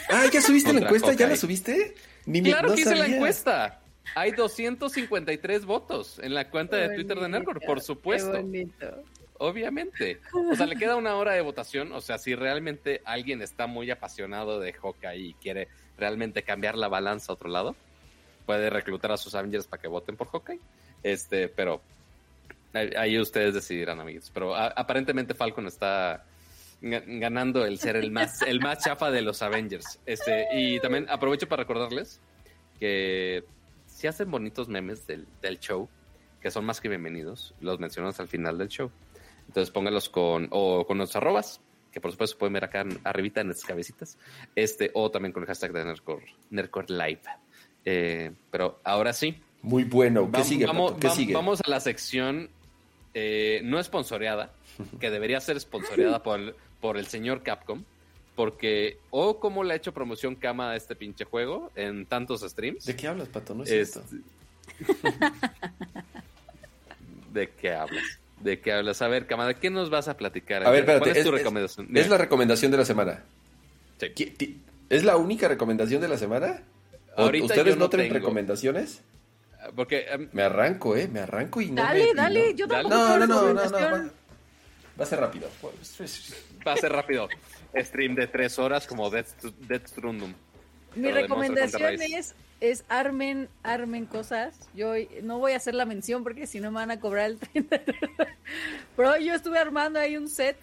C: Ah, ¿ya subiste la encuesta? ¿Ya la subiste? Ni me-
A: Claro
C: no
A: que hice la encuesta. Hay 253 votos en la cuenta de Twitter de Nerdcore, por supuesto.
B: Qué bonito.
A: Obviamente. O sea, le queda una hora de votación. O sea, si realmente alguien está muy apasionado de Hawkeye y quiere realmente cambiar la balanza a otro lado, puede reclutar a sus Avengers para que voten por Hawkeye. Este, pero ahí- ustedes decidirán, amigos. Pero a- aparentemente Falcon está ga- ganando el ser el más, el más chafa de los Avengers. Este, y también aprovecho para recordarles que si hacen bonitos memes del, del show, que son más que bienvenidos, los mencionamos al final del show. Entonces pónganlos con, o con los arrobas, que por supuesto pueden ver acá arribita en las cabecitas, este, o también con el hashtag de Nerdcore, Nerdcore Live. Eh, pero ahora sí,
C: Muy bueno. ¿Qué
A: Vam-
C: sigue,
A: vamos?
C: ¿Qué
A: vam-
C: sigue?
A: vamos a la sección eh, no esponsoreada, que debería ser esponsoreada por el, por el señor Capcom, porque o como le ha hecho promoción Kama a este pinche juego en tantos streams.
C: ¿De qué hablas, Pato? No es
A: Es-
C: cierto.
A: ¿De qué hablas? ¿De qué hablas? A ver, Kama, ¿de qué nos vas a platicar?
C: A ver,
A: ¿Cuál
C: espérate.
A: es tu recomendación?
C: Es la recomendación de la semana.
A: Sí.
C: ¿Qui- ti- ¿Es la única recomendación de la semana? ¿O
A: Ahorita
C: ¿Ustedes no
A: no
C: tienen recomendaciones?
A: Porque em,
C: Me arranco, ¿eh? Me arranco y no
B: Dale,
C: me-
B: dale,
C: no-
B: yo
A: Dale.
B: tampoco
C: No, no, no, no, no. Va, a ser rápido.
A: va a ser rápido. Stream de tres horas como Death, Death Stranding.
B: Mi recomendación es, es armen, armen cosas. Yo no voy a hacer la mención porque si no me van a cobrar el 30. Pero yo estuve armando ahí un set,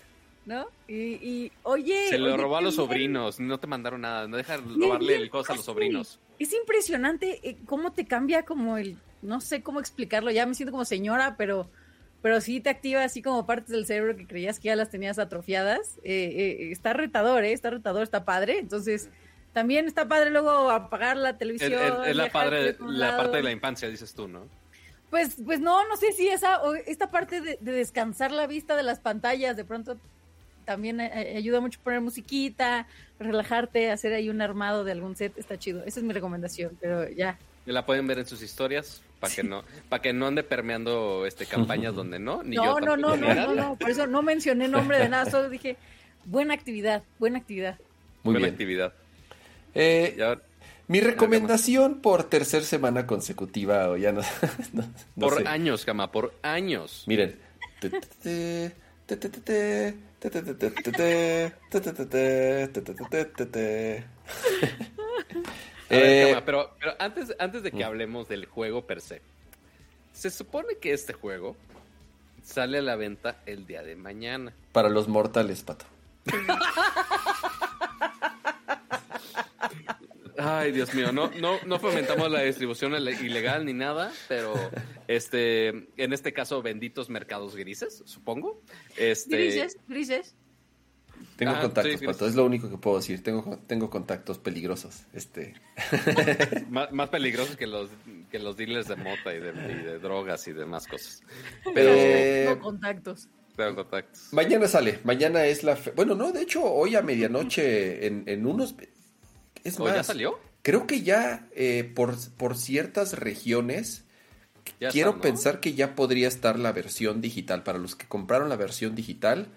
B: ¿no? Y, y oye.
A: Se lo
B: oye,
A: robó a los
B: bien.
A: sobrinos, no te mandaron nada, no
B: Bien,
A: robarle
B: bien
A: el cosa a los sobrinos.
B: Es impresionante eh, cómo te cambia como el, no sé cómo explicarlo, ya me siento como señora, pero, pero sí te activa así como partes del cerebro que creías que ya las tenías atrofiadas. Eh, eh, está retador, ¿eh? Está retador, está padre. Entonces, también está padre luego apagar la televisión.
A: es- la, padre, la parte de la infancia, dices tú, ¿no?
B: Pues, pues no, no sé si esa, o esta parte de, de descansar la vista de las pantallas, de pronto también eh, eh, ayuda mucho poner musiquita, relajarte, hacer ahí un armado de algún set, está chido. Esa es mi recomendación, pero ya.
A: La pueden ver en sus historias para que no para que no ande permeando este campañas donde no, ni
B: no,
A: yo
B: no, no, no, no, no, por eso no mencioné nombre de nada, solo dije buena actividad, buena actividad.
C: Muy
A: Buena
C: bien.
A: actividad.
C: Eh, mi recomendación por tercer semana consecutiva, o ya no, no- no
A: por
C: sé.
A: años, Cama, por años.
C: Miren. Eh,
A: pero, pero, antes, antes de que mm. hablemos del juego per se, se supone que este juego sale a la venta el día de mañana.
C: Para los mortales, pato.
A: Ay, Dios mío, no, no, no fomentamos la distribución ilegal ni nada, pero este, en este caso, benditos mercados grises, supongo. Este,
B: grises, grises.
C: Tengo
A: Ah,
C: contactos,
A: sí,
C: pato. Es lo único que puedo decir. Tengo, tengo contactos peligrosos. Este.
A: más, más peligrosos que los, que los dealers de mota y de, y de drogas y demás cosas.
C: Pero- Eh,
B: Tengo contactos.
A: tengo contactos.
C: Mañana sale. Mañana es la. fe- Bueno, no, de hecho, hoy a medianoche en, en unos. Es
A: ¿O
C: más.
A: ya salió?
C: Creo que ya eh, por, por ciertas regiones.
A: Ya
C: quiero
A: está, ¿no?
C: pensar que ya podría estar la versión digital. Para los que compraron la versión digital.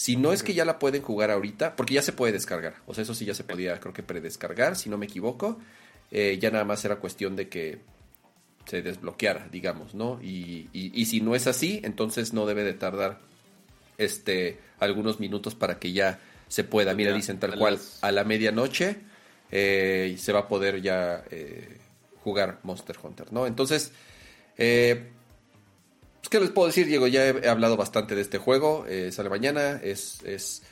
C: Si no es que ya la pueden jugar ahorita, porque ya se puede descargar. O sea, eso sí ya se podía, creo que predescargar, si no me equivoco. Eh, ya nada más era cuestión de que se desbloqueara, digamos, ¿no? Y, y- y si no es así, entonces no debe de tardar este algunos minutos para que ya se pueda. Mira,
A: Ya,
C: dicen tal
A: a
C: cual,
A: las-
C: a la medianoche eh, se va a poder ya eh, jugar Monster Hunter, ¿no? Entonces, eh, pues, ¿qué les puedo decir, Diego? Ya he, hablado bastante de este juego, eh, sale mañana, es, es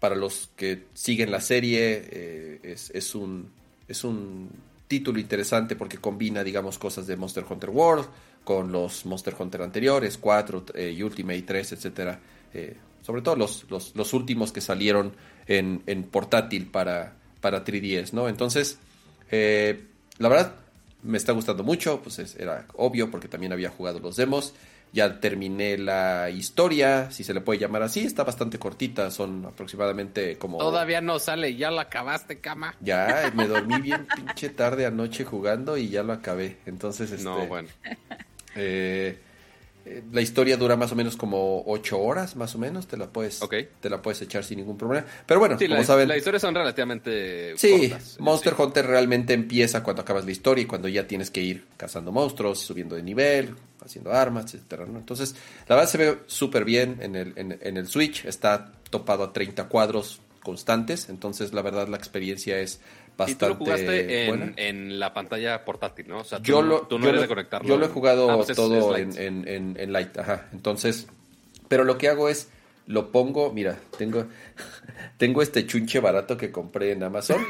C: para los que siguen la serie, eh, es, es un, es un título interesante porque combina, digamos, cosas de Monster Hunter World con los Monster Hunter anteriores, 4 y Ultimate 3, etcétera. Eh, sobre todo los, los, los últimos que salieron en, en portátil para, para 3DS, ¿no? Entonces, eh, la verdad, me está gustando mucho, pues es- era obvio porque también había jugado los demos. Ya terminé la historia, si se le puede llamar así, está bastante cortita, son aproximadamente como...
A: Todavía no sale, ya lo acabaste, Cama.
C: Ya, me dormí bien pinche tarde anoche jugando y ya lo acabé. Entonces, este,
A: No, bueno.
C: eh, eh, la historia dura más o menos como ocho horas, más o menos. Te la puedes, te la puedes echar sin ningún problema. Pero bueno,
A: Sí,
C: como
A: la,
C: saben,
A: la historia son relativamente
C: Sí,
A: cortas.
C: Monster
A: Sí.
C: Hunter realmente empieza cuando acabas la historia y cuando ya tienes que ir cazando monstruos, subiendo de nivel, haciendo armas, etcétera, ¿no? Entonces, la verdad se ve súper bien en el, en, en el Switch, está topado a 30 cuadros constantes, entonces la verdad la experiencia es
A: Y
C: bastante
A: tú lo jugaste
C: buena.
A: en, en la pantalla portátil, ¿no? O sea, tú,
C: Yo
A: no-
C: lo,
A: tú no
C: yo
A: eres
C: lo-
A: de conectarlo.
C: yo lo he jugado
A: Ah, pues es-
C: todo
A: es
C: en,
A: light.
C: en, en, en Light, ajá. Entonces, pero lo que hago es, lo pongo, mira, tengo, tengo este chunche barato que compré en Amazon.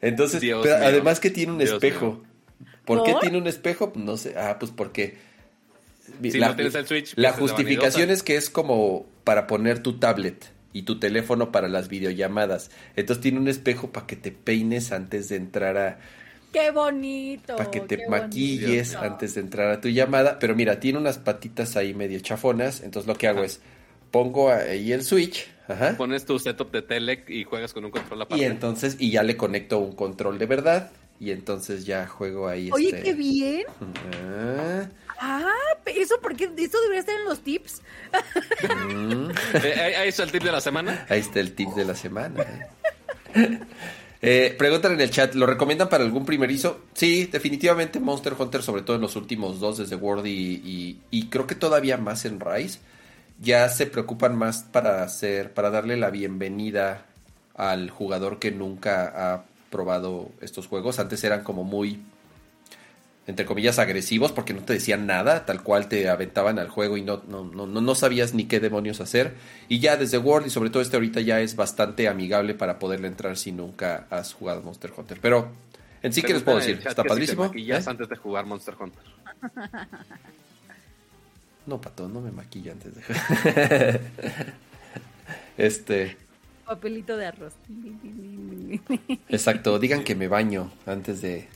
C: Entonces,
A: Dios
C: pero
A: mío.
C: además que tiene un
A: Dios
C: espejo.
A: mío.
C: ¿Por qué tiene un espejo? No sé. Ah, pues porque...
A: Si no tienes el Switch,
C: la
A: de
C: justificación es que es como para poner tu tablet y tu teléfono para las videollamadas. Entonces tiene un espejo para que te peines antes de entrar a,
B: Qué bonito.
C: para que te maquilles
B: bonito.
C: antes de entrar a tu llamada. Pero mira, tiene unas patitas ahí medio chafonas. Entonces lo que hago
A: Ajá.
C: es pongo ahí el switch. Ajá.
A: Pones tu setup de tele y juegas con un control aparte.
C: Y entonces, y ya le conecto un control de verdad. Y entonces ya juego ahí.
B: Oye,
C: este...
B: qué bien.
C: Ah,
B: Ah, eso porque eso debería estar en los tips.
C: mm.
A: Eh, ahí está el tip de la semana.
C: Ahí está el tip de la semana. eh. Eh, preguntan en el chat, ¿lo recomiendan para algún primerizo? Sí, definitivamente Monster Hunter, sobre todo en los últimos dos, desde World y, y- y creo que todavía más en Rise, ya se preocupan más para hacer, para darle la bienvenida al jugador que nunca ha probado estos juegos. Antes eran como muy, entre comillas, agresivos porque no te decían nada, tal cual te aventaban al juego y no, no, no, no, no sabías ni qué demonios hacer. Y ya desde World y sobre todo este ahorita ya es bastante amigable para poderle entrar si nunca has jugado Monster Hunter. Pero en sí, ¿qué les puedo decir? Está
A: que si te
C: padrísimo.
A: maquillas
C: ¿eh?
A: antes de jugar Monster Hunter.
C: No, pato, no me maquilla antes de... este,
B: Papelito de arroz.
C: exacto, digan que me baño antes de...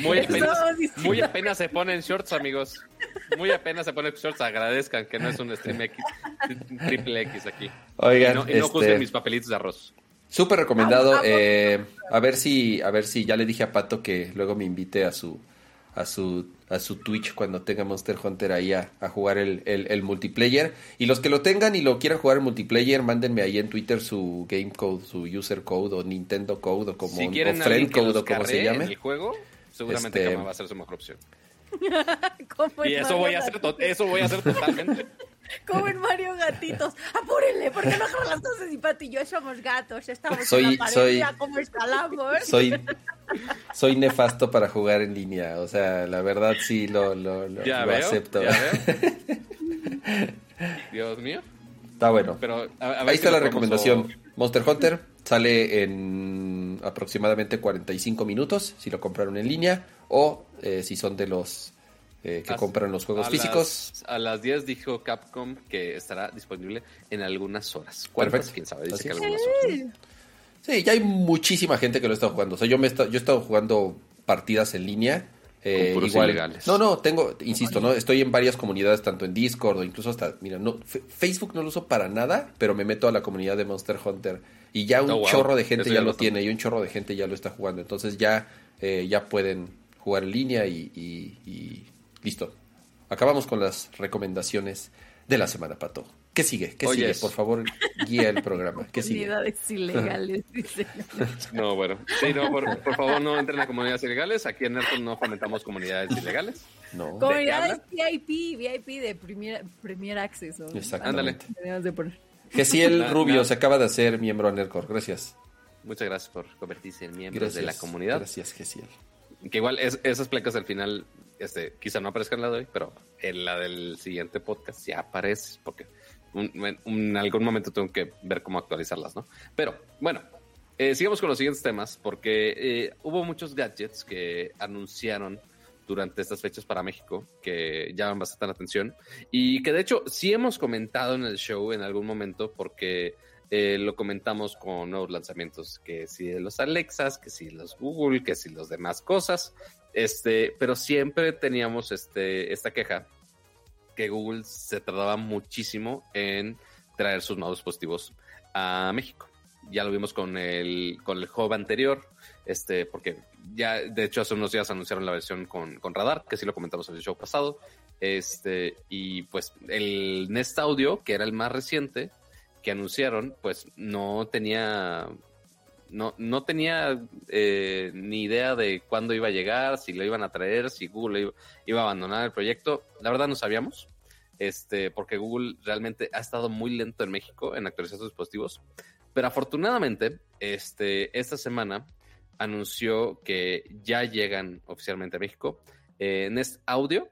A: Muy apenas, muy apenas se ponen shorts, amigos. Muy apenas se ponen shorts. Agradezcan que no es un stream X, triple X aquí.
C: Oigan,
A: y no, y no
C: este-
A: juzguen mis papelitos de arroz.
C: Súper recomendado.
B: Vamos, vamos.
C: eh, a ver si, a ver si ya le dije a Pato que luego me invite a su, a su, a su Twitch cuando tenga Monster Hunter ahí a, a jugar el, el- el multiplayer. Y los que lo tengan y lo quieran jugar en multiplayer, mándenme ahí en Twitter su game code, su user code o Nintendo code o como
A: si quieren
C: friend code o como se llame.
A: el juego, seguramente
C: Este-
A: Kama va a ser su mejor opción. Y eso voy a hacer, eso voy a hacer totalmente.
B: Como en Mario Gatitos. Apúrenle, porque no son las 12 y Pati y yo somos gatos. Estamos
C: Soy-
B: en la pared,
C: soy-
B: cómo escalamos.
C: Soy, soy nefasto para jugar en línea. O sea, la verdad sí lo, lo, lo-
A: Ya
C: lo
A: veo,
C: acepto.
A: ya veo. Dios mío.
C: Está bueno.
A: Pero a- a ver
C: Ahí está la recomendación. Monster Hunter sale en aproximadamente 45 minutos si lo compraron en línea o eh, si son de los eh, que
A: A-
C: compran los juegos
A: a
C: físicos.
A: las- a las 10 dijo Capcom que estará disponible en algunas horas. ¿Cuántas?
C: Perfecto.
A: Quién sabe, dice que algunas horas.
C: Sí, ya hay muchísima gente que lo está jugando. O sea, yo me he estado, yo he estado jugando partidas en línea. eh, igual.
A: ilegales.
C: No, no, tengo, insisto, ¿no? Estoy en varias comunidades, tanto en Discord o incluso hasta, mira, no, Facebook no lo uso para nada, pero me meto a la comunidad de Monster Hunter y ya un
A: Oh, wow.
C: chorro de gente
A: Eso
C: ya lo tiene y un chorro de gente ya lo está jugando. Entonces ya, eh, ya pueden jugar en línea y, y- y listo. Acabamos con las recomendaciones de la semana, Pato. ¿Qué sigue? ¿Qué sigue? Por favor, guía el programa. ¿Qué sigue?
B: Comunidades ilegales, dice.
A: No, bueno. Sí, no, por, por favor, no entren a comunidades ilegales. Aquí en Nerdcore no fomentamos comunidades ilegales.
C: No.
B: Comunidades VIP, VIP de Premier, Premier Access. poner.
C: Gesiel Rubio se acaba de hacer miembro a Nercor. Gracias.
A: Muchas gracias por convertirse en
C: Gracias.
A: de la comunidad.
C: Gracias, Gesiel.
A: Que igual es- esas placas al final, este, quizá no aparezcan en la de hoy, pero en la del siguiente podcast ya aparece, porque en algún momento tengo que ver cómo actualizarlas, ¿no? Pero bueno, eh, sigamos con los siguientes temas, porque eh, hubo muchos gadgets que anunciaron durante estas fechas para México que llaman bastante la atención y que de hecho sí hemos comentado en el show en algún momento porque eh, lo comentamos con nuevos lanzamientos, que si los Alexas, que si los Google, que si los demás cosas, este, pero siempre teníamos este, esta queja que Google se tardaba muchísimo en traer sus nuevos dispositivos a México. ya lo vimos con el, con el hub anterior, este, porque ya, de hecho, hace unos días anunciaron la versión con, con radar, que sí lo comentamos en el show pasado. Este, y pues el Nest Audio, que era el más reciente que anunciaron, pues no tenía no, no tenía eh, ni idea de cuándo iba a llegar, si lo iban a traer, si Google iba, iba, a abandonar el proyecto. La verdad no sabíamos, este, porque Google realmente ha estado muy lento en México en actualizar sus dispositivos. Pero afortunadamente, este, esta semana anunció que ya llegan oficialmente a México eh, Nest Audio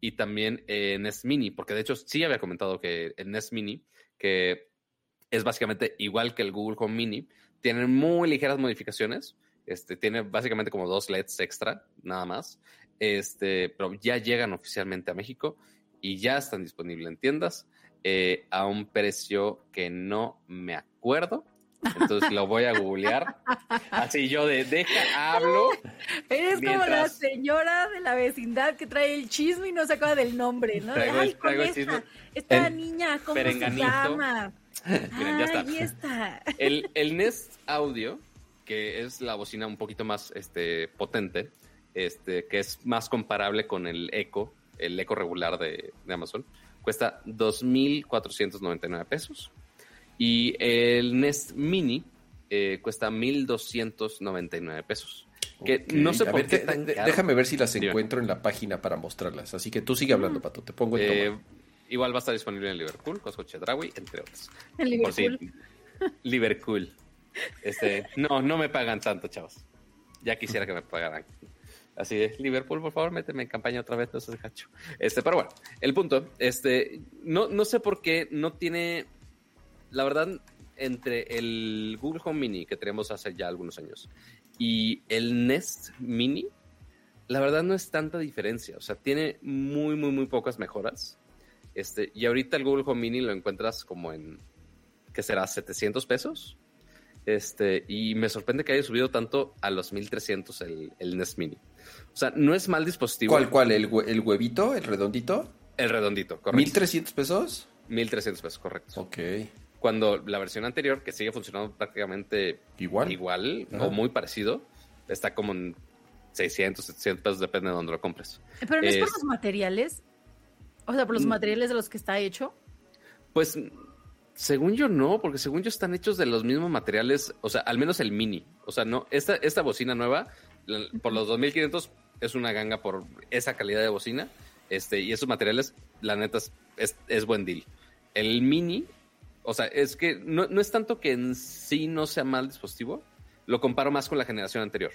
A: y también eh, Nest Mini, porque de hecho sí había comentado que el Nest Mini, que es básicamente igual que el Google Home Mini, tienen muy ligeras modificaciones. Este, tiene básicamente como dos LEDs extra, nada más. Este, pero ya llegan oficialmente a México y ya están disponibles en tiendas eh, a un precio que no me acuerdo. Entonces lo voy a googlear. Así yo de deja, hablo.
B: Eres como la señora de la vecindad que trae el chisme y no se acaba del nombre, ¿no?
A: Traigo,
B: Ay, con esta, esta niña, ¿cómo se llama?
A: Miren, ya está.
B: Ahí está.
A: El, el Nest Audio, que es la bocina un poquito más este, potente, este, que es más comparable con el Echo, el Echo regular de, de Amazon, cuesta 2.499 pesos. Y el Nest Mini eh, cuesta 1.299 pesos. Que
C: Ok,
A: no sé por
C: ver,
A: qué
C: déjame ver si las encuentro en la página para mostrarlas. Así que tú sigue hablando,
B: Mm.
C: Pato. Te pongo en
A: Eh,
C: toma.
A: Igual va a estar disponible en Liverpool, Costco Chedraui, entre otros.
B: En
A: Por si-
B: Liverpool.
A: Liverpool. Este, no, no me pagan tanto, chavos. Ya quisiera que me pagaran. Así de, Liverpool, por favor, méteme en campaña otra vez, no seas gacho. Este, pero bueno, el punto, este, no, no sé por qué no tiene, la verdad, entre el Google Home Mini que tenemos hace ya algunos años y el Nest Mini, la verdad no es tanta diferencia. O sea, tiene muy, muy, muy pocas mejoras. Este, y ahorita el Google Home Mini lo encuentras como en, ¿qué será? 700 pesos. Este, y me sorprende que haya subido tanto a los 1300 el, el Nest Mini. O sea, no es mal dispositivo.
C: ¿Cuál, cuál? ¿El, hue- el huevito? ¿El redondito?
A: El redondito, correcto.
C: ¿1300 pesos?
A: 1300 pesos, correcto.
C: Ok.
A: Cuando la versión anterior, que sigue funcionando prácticamente
C: Igual.
A: igual
C: Ajá.
A: o muy parecido, está como en 600, 700 pesos, depende de dónde lo compres.
B: Pero no es por
A: Es-
B: los materiales. O sea, por los
A: Mm.
B: materiales de los que está hecho.
A: Pues según yo no, porque según yo están hechos de los mismos materiales, o sea, al menos el mini. O sea, no, esta, esta bocina nueva, por los 2500, es una ganga por esa calidad de bocina. Este, y esos materiales, la neta, es, es, es buen deal. El mini, o sea, es que no, no es tanto que en sí no sea mal dispositivo, lo comparo más con la generación anterior.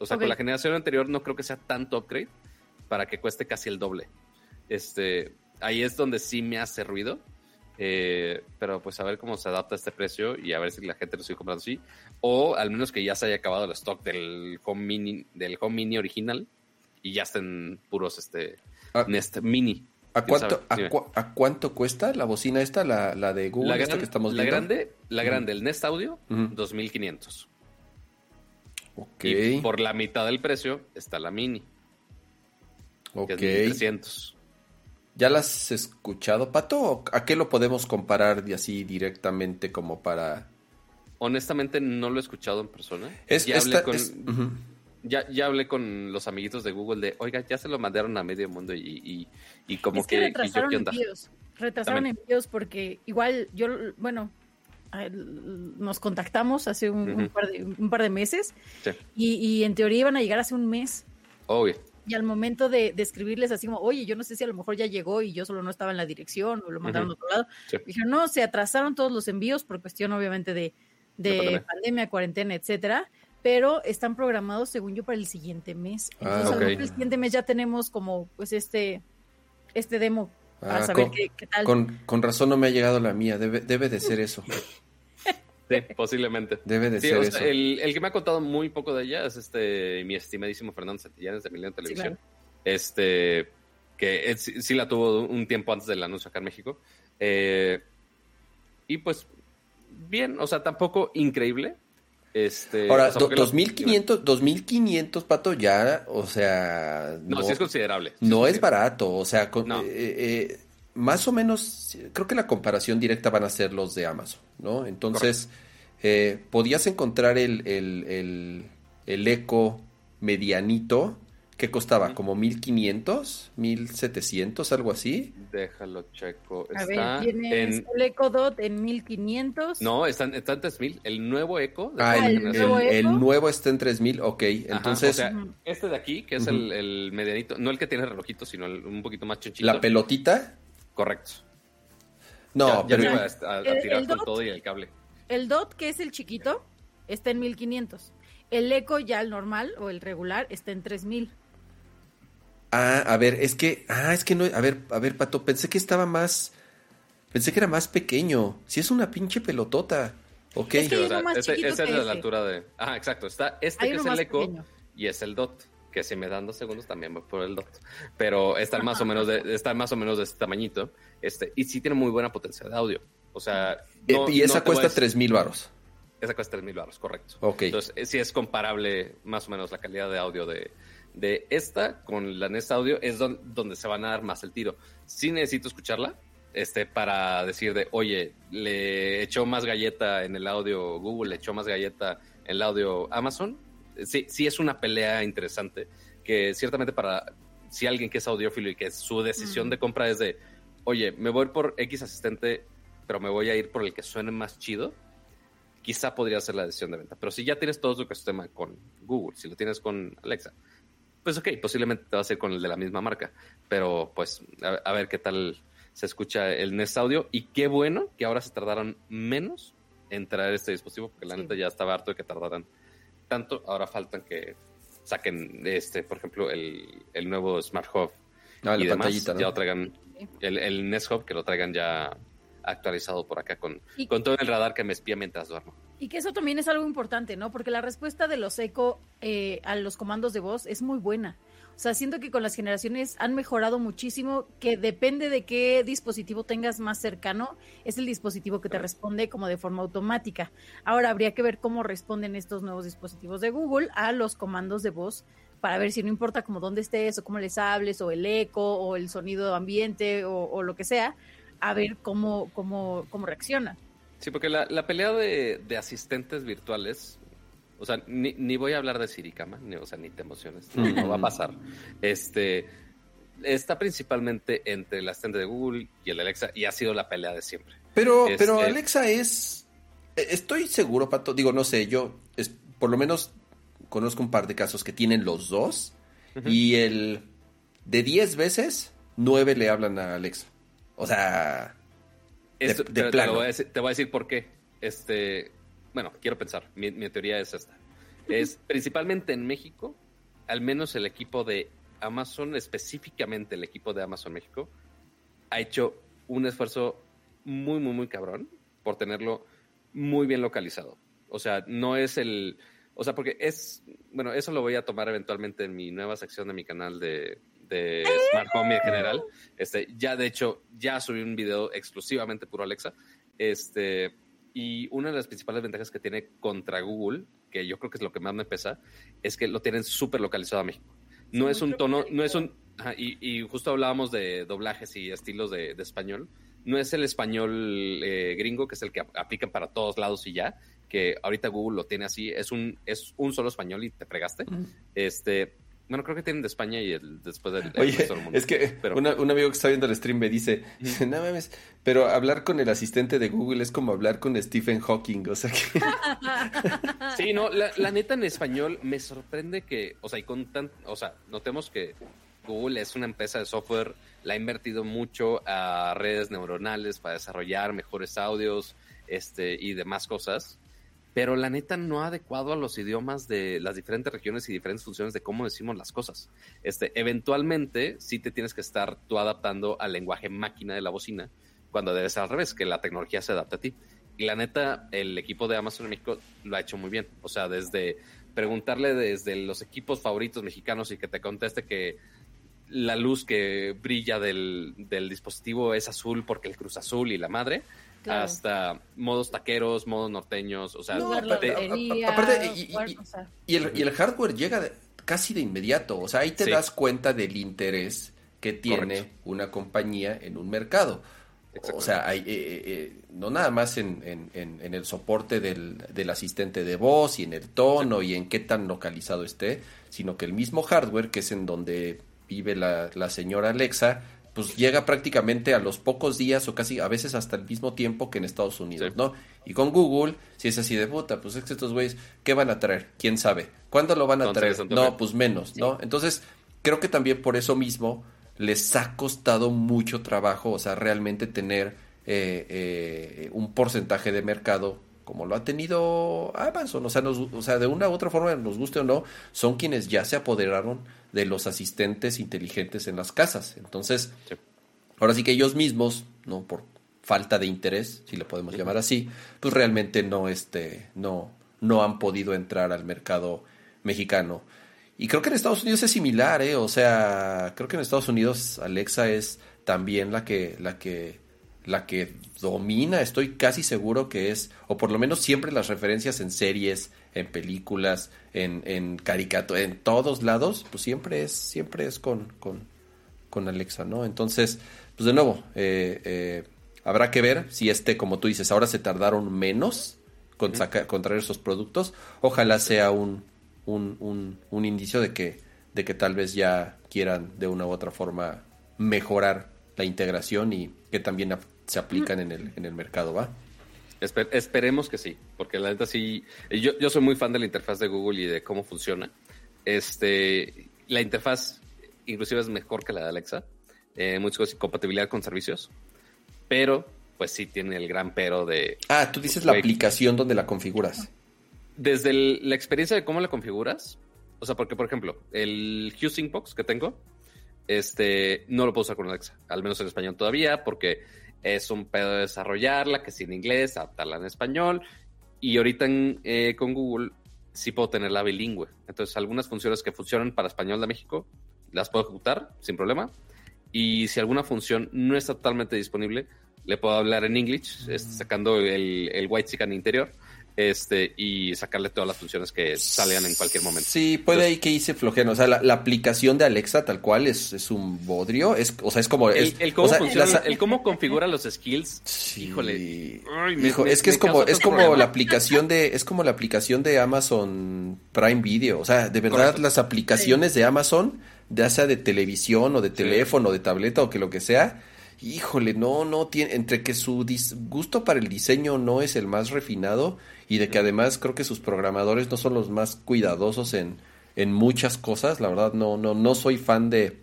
A: O sea,
B: Ok.
A: con la generación anterior no creo que sea tanto upgrade para que cueste casi el doble. Este, ahí es donde sí me hace ruido. Eh, pero pues a ver cómo se adapta a este precio y a ver si la gente lo sigue comprando así. O al menos que ya se haya acabado el stock del Home Mini, del Home Mini original y ya estén puros este
C: Ah.
A: Nest Mini.
C: ¿A
A: ¿Quién
C: cuánto, a, cuánto cuesta la bocina esta, la, la de Google,
A: La,
C: esta que estamos
A: la grande, la grande, el Nest Audio,
C: Ujú.
A: 2500.
C: Ok,
A: Y por la mitad del precio está la Mini, que
C: ok.
A: es 1300.
C: ¿Ya las has escuchado, Pato? ¿O ¿A qué lo podemos comparar de así directamente como para...?
A: Honestamente no lo he escuchado en persona.
C: Es,
A: ya, hablé con,
C: es-
A: ya, ya hablé con los amiguitos de Google de, oiga, ya se lo mandaron a medio mundo y, y, y como
B: es que,
A: que, y yo,
B: retrasaron
A: ¿qué onda?
B: envíos. Retrasaron
A: También.
B: envíos porque igual yo, bueno, nos contactamos hace un, par, de, un par de meses
A: Sí.
B: y, y en teoría iban a llegar hace un mes.
A: Obvio.
B: Y al momento de, de escribirles así como, oye, yo no sé si a lo mejor ya llegó y yo solo no estaba en la dirección o lo mandaron a otro lado.
A: Sí.
B: Dijeron, no, se atrasaron todos los envíos por cuestión obviamente de, de
A: De pandemia.
B: cuarentena, etcétera. Pero están programados, según yo, para el siguiente mes.
C: Ah,
B: Entonces, a lo
A: ok.
B: mejor el siguiente mes ya tenemos como, pues, este, este demo para
C: Ah,
B: saber
C: con,
B: qué, qué tal.
C: con, con razón no me ha llegado la mía. Debe, debe de ser eso.
A: Sí, posiblemente.
C: Debe de
A: Sí,
C: ser
A: o
C: eso.
A: el, el que me ha contado muy poco de ella es este mi estimadísimo Fernando Santillanes de Milenio Televisión.
B: claro.
A: Este que es- sí, la tuvo un tiempo antes del anuncio acá en México. Eh, y pues bien, o sea, tampoco increíble. Este,
C: Ahora,
A: o sea,
C: do-
A: porque lo-
C: 2500, 2500, Pato, ya, o sea...
A: No, sí es considerable. Sí
C: No es
A: considerable.
C: barato, o sea, con-
A: No.
C: eh, eh, más o menos, creo que la comparación directa van a ser los de Amazon, ¿no? Entonces, eh, podías encontrar el, el, el, el Eco medianito que costaba
A: Ujú.
C: como 1500, 1700, algo así.
A: Déjalo, checo.
B: A
A: Está
B: ver, tienes
A: en...
B: el Echo Dot en 1500.
A: No, está, en- está en 3000. El nuevo Eco. de
C: Ah, el,
B: ¿el
A: generación.
B: nuevo
C: el- el
B: Eco?
C: nuevo está en 3000, ok.
A: Ajá,
C: Entonces,
A: o sea,
B: Ujú.
A: este de aquí, que es
C: Ujú.
A: el, el medianito, no el que tiene relojito, sino el un poquito más chonchito.
C: la pelotita.
A: Correcto.
C: No,
A: ya,
C: pero
A: iba a, a- a
B: El-
A: tirar
B: el
A: con
B: dot.
A: todo y el cable.
B: El Dot, que es el chiquito, está en 1500. El Echo ya el normal o el regular está en 3000.
C: Ah, a ver, es que, ah, es que no, a ver, a ver, Pato, pensé que estaba más, pensé que era más pequeño. Si es una pinche pelotota, ok.
B: Es que
A: o sea, este- ese es la altura de. Ah, exacto. Está este
B: Hay
A: que es el Eco
B: pequeño.
A: y es el Dot. Que si me dan dos segundos también voy por el Dot. Pero están más o menos de, están más o menos de este tamañito. Este, y sí tiene muy buena potencia de audio. O sea,
C: Eh,
A: no-
C: y
A: no
C: esa
A: a
C: cuesta
A: decir-
C: 3000 varos.
A: Esa cuesta 3 mil baros, correcto.
C: Ok.
A: Entonces, eh, sí es comparable más o menos la calidad de audio de, de esta con la Nest Audio, es don- donde se van a dar más el tiro. Sí necesito escucharla este, para decir de, oye, le echó más galleta en el audio Google, le echó más galleta en el audio Amazon. Sí, sí es una pelea interesante que ciertamente para si alguien que es audiófilo y que su decisión de compra es de, oye, me voy por X asistente, pero me voy a ir por el que suene más chido, quizá podría ser la decisión de venta. Pero si ya tienes todo tu ecosistema con Google, si lo tienes con Alexa, pues ok, posiblemente te vas a ir con el de la misma marca. Pero pues a, a ver qué tal se escucha el Nest Audio. Y qué bueno que ahora se tardaron menos en traer este dispositivo, porque la
B: Sí.
A: neta ya estaba harto de que tardaran tanto. Ahora faltan que saquen, este, por ejemplo, el, el nuevo Smart Hub
C: Ah,
A: y
C: la
A: demás,
C: pantallita, ¿no?
A: ya lo traigan el, el Nest Hub, que lo traigan ya actualizado por acá con,
B: Y-
A: con todo el radar que me espía mientras duermo.
B: Y que eso también es algo importante, ¿no? Porque la respuesta de los Echo eh, a los comandos de voz es muy buena. O sea, siento que con las generaciones han mejorado muchísimo, que depende de qué dispositivo tengas más cercano, es el dispositivo que te responde como de forma automática. Ahora habría que ver cómo responden estos nuevos dispositivos de Google a los comandos de voz para ver si no importa como dónde estés o cómo les hables o el eco o el sonido ambiente o, o lo que sea, a ver cómo, cómo, cómo reacciona.
A: Sí, porque la, la pelea de, de asistentes virtuales, o sea, ni, ni voy a hablar de Siricama, ni, o sea, ni te emociones, no, no va a pasar. Este está principalmente entre el asistente de Google y el Alexa, y ha sido la pelea de siempre.
C: Pero,
A: Este-
C: pero Alexa es. eh, Estoy seguro, Pato. Digo, no sé, yo es, por lo menos conozco un par de casos que tienen los dos. Y el. De 10 veces, 9 le hablan a Alexa. O sea.
A: Esto-
C: de
A: te,
C: plano.
A: lo voy decir, te voy a decir por qué. Este, bueno, quiero pensar. Mi, mi teoría es esta. Es principalmente en México, al menos el equipo de Amazon, específicamente el equipo de Amazon México, ha hecho un esfuerzo muy, muy, muy cabrón por tenerlo muy bien localizado. O sea, no es el. O sea, porque es. Bueno, eso lo voy a tomar eventualmente en mi nueva sección de mi canal de, de Smart Home en general. Este, ya de hecho, ya subí un video exclusivamente puro Alexa. Este, y una de las principales ventajas que tiene contra Google, que yo creo que es lo que más me pesa, es que lo tienen súper localizado a México. No
B: Sí,
A: es un tono, no es un. ajá, y, y justo hablábamos de doblajes y estilos de, de español. No es el español eh, gringo, que es el que ap- aplican para todos lados y ya, que ahorita Google lo tiene así, es un, es un solo español y te fregaste. Este, bueno, creo que tienen de España y el, después del,
C: Oye,
A: resto del mundo.
C: es que
A: Pero-
C: una- un amigo que está viendo el stream me dice, dice, no mames, pero hablar con el asistente de Google es como hablar con Stephen Hawking, o sea que...
A: Sí, no, la, la neta en español me sorprende que, o sea, y con tan, o sea, notemos que Google es una empresa de software, la ha invertido mucho a redes neuronales para desarrollar mejores audios, este, y demás cosas, pero la neta no adecuado a los idiomas de las diferentes regiones y diferentes funciones de cómo decimos las cosas. Este, eventualmente sí te tienes que estar tú adaptando al lenguaje máquina de la bocina, cuando debe ser al revés, que la tecnología se adapte a ti. Y la neta, el equipo de Amazon en México lo ha hecho muy bien. O sea, desde preguntarle desde los equipos favoritos mexicanos y que te conteste que la luz que brilla del, del dispositivo es azul porque el cruz azul y la madre,
B: Claro.
A: hasta modos taqueros, modos norteños, o sea,
C: No, aparte, y- el, y el hardware llega de- casi de inmediato, o sea, ahí te
A: Sí.
C: das cuenta del interés que tiene
A: Correcto.
C: una compañía en un mercado. O sea, hay, eh, eh, eh, no nada más en, en, en el soporte del, del, asistente de voz y en el tono y en qué tan localizado esté, sino que el mismo hardware, que es en donde vive la, la señora Alexa, pues llega prácticamente a los pocos días o casi a veces hasta el mismo tiempo que en Estados Unidos, ¿no? Y con Google, si es así de puta, pues es que estos güeyes, ¿qué van a traer? ¿Quién sabe? ¿Cuándo lo van a traer? No, pues menos, ¿no? Entonces, creo que también por eso mismo les ha costado mucho trabajo, o sea, realmente tener eh, eh, un porcentaje de mercado como lo ha tenido Amazon, o sea, o sea, de una u otra forma, nos guste o no, son quienes ya se apoderaron de los asistentes inteligentes en las casas. Entonces, ahora sí que ellos mismos, no por falta de interés, si le podemos llamar así, pues realmente no este no no han podido entrar al mercado mexicano. Y creo que en Estados Unidos es similar, ¿eh? O sea, creo que en Estados Unidos Alexa es también la que, la que, la que domina, estoy casi seguro que es, o por lo menos siempre las referencias en series, en películas, en, en caricaturas, en todos lados, pues siempre es, siempre es con, con, con Alexa, ¿no? Entonces, pues de nuevo, eh, eh, habrá que ver si este, como tú dices, ahora se tardaron menos con, sacar, con traer esos productos. Ojalá sea un, un, un, un indicio de que, de que tal vez ya quieran de una u otra forma mejorar la integración y que también se aplican en el, en el mercado, ¿va?
A: esperemos que sí, porque la neta sí, yo, yo soy muy fan de la interfaz de Google y de cómo funciona. Este, la interfaz inclusive es mejor que la de Alexa, eh, muchas cosas, compatibilidad con servicios, pero pues sí tiene el gran pero de...
C: Ah, tú dices la aplicación donde la configuras.
A: Desde la experiencia de cómo la configuras, o sea, porque por ejemplo, el Hue Box que tengo, este, no lo puedo usar con Alexa, al menos en español todavía, porque es un pedo de desarrollarla, que es en inglés, adaptarla en español. Y ahorita eh, con Google sí puedo tenerla bilingüe. Entonces, algunas funciones que funcionan para español de México las puedo ejecutar sin problema. Y si alguna función no está totalmente disponible, le puedo hablar en English, mm. sacando el, el white chicken interior este, y sacarle todas las funciones que salgan en cualquier momento.
C: Sí, puede ahí que hice flojeno. O sea, la, aplicación de Alexa tal cual es, es un bodrio. Es, o sea, es como...
A: el, cómo configura los skills. híjole.
C: es que es como, es como la aplicación de, es como la aplicación de Amazon Prime Video. O sea, de verdad las aplicaciones de Amazon, ya sea de televisión o de teléfono, o de tableta o que lo que sea, híjole, no, no tiene, entre que su gusto para el diseño no es el más refinado y de que además creo que sus programadores no son los más cuidadosos en, en muchas cosas. La verdad, no, no, no soy fan de.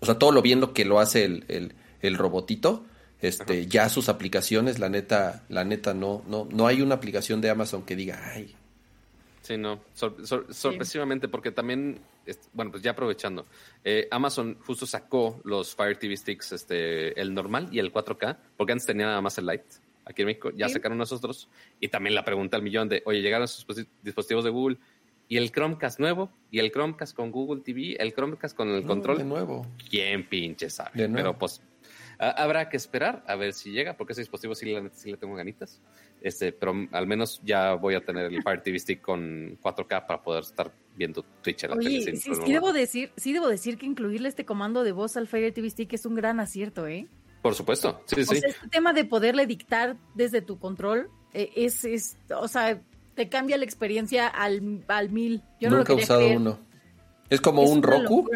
C: O sea, todo lo bien lo que lo hace el, el, el robotito. Este, ya sus aplicaciones, la neta, la neta, no, no, no hay una aplicación de Amazon que diga, ay.
A: Sí, no, sorpresivamente, porque también, bueno, pues ya aprovechando, eh, Amazon justo sacó los Fire TV Sticks, este, el normal y el 4K, porque antes tenía nada más el Lite aquí en México, ya sacaron nosotros. Y también la pregunta al millón de, oye, llegaron esos dispositivos de Google y el Chromecast nuevo, y el Chromecast con Google TV, el Chromecast con el control.
C: De nuevo.
A: ¿Quién pinche sabe? Pero pues habrá que esperar a ver si llega, porque ese dispositivo sí, le tengo ganitas. Este, pero al menos ya voy a tener el Fire TV Stick con 4K para poder estar viendo Twitch en la
B: Oye, sí, sí, debo decir, sí debo decir que incluirle este comando de voz al Fire TV Stick es un gran acierto, ¿eh?
A: Por supuesto, sí, sí.
B: Sea, este tema de poderle dictar desde tu control eh, es, es, o sea, te cambia la experiencia al, al mil.
C: Yo Nunca he usado uno. ¿Es como un Roku?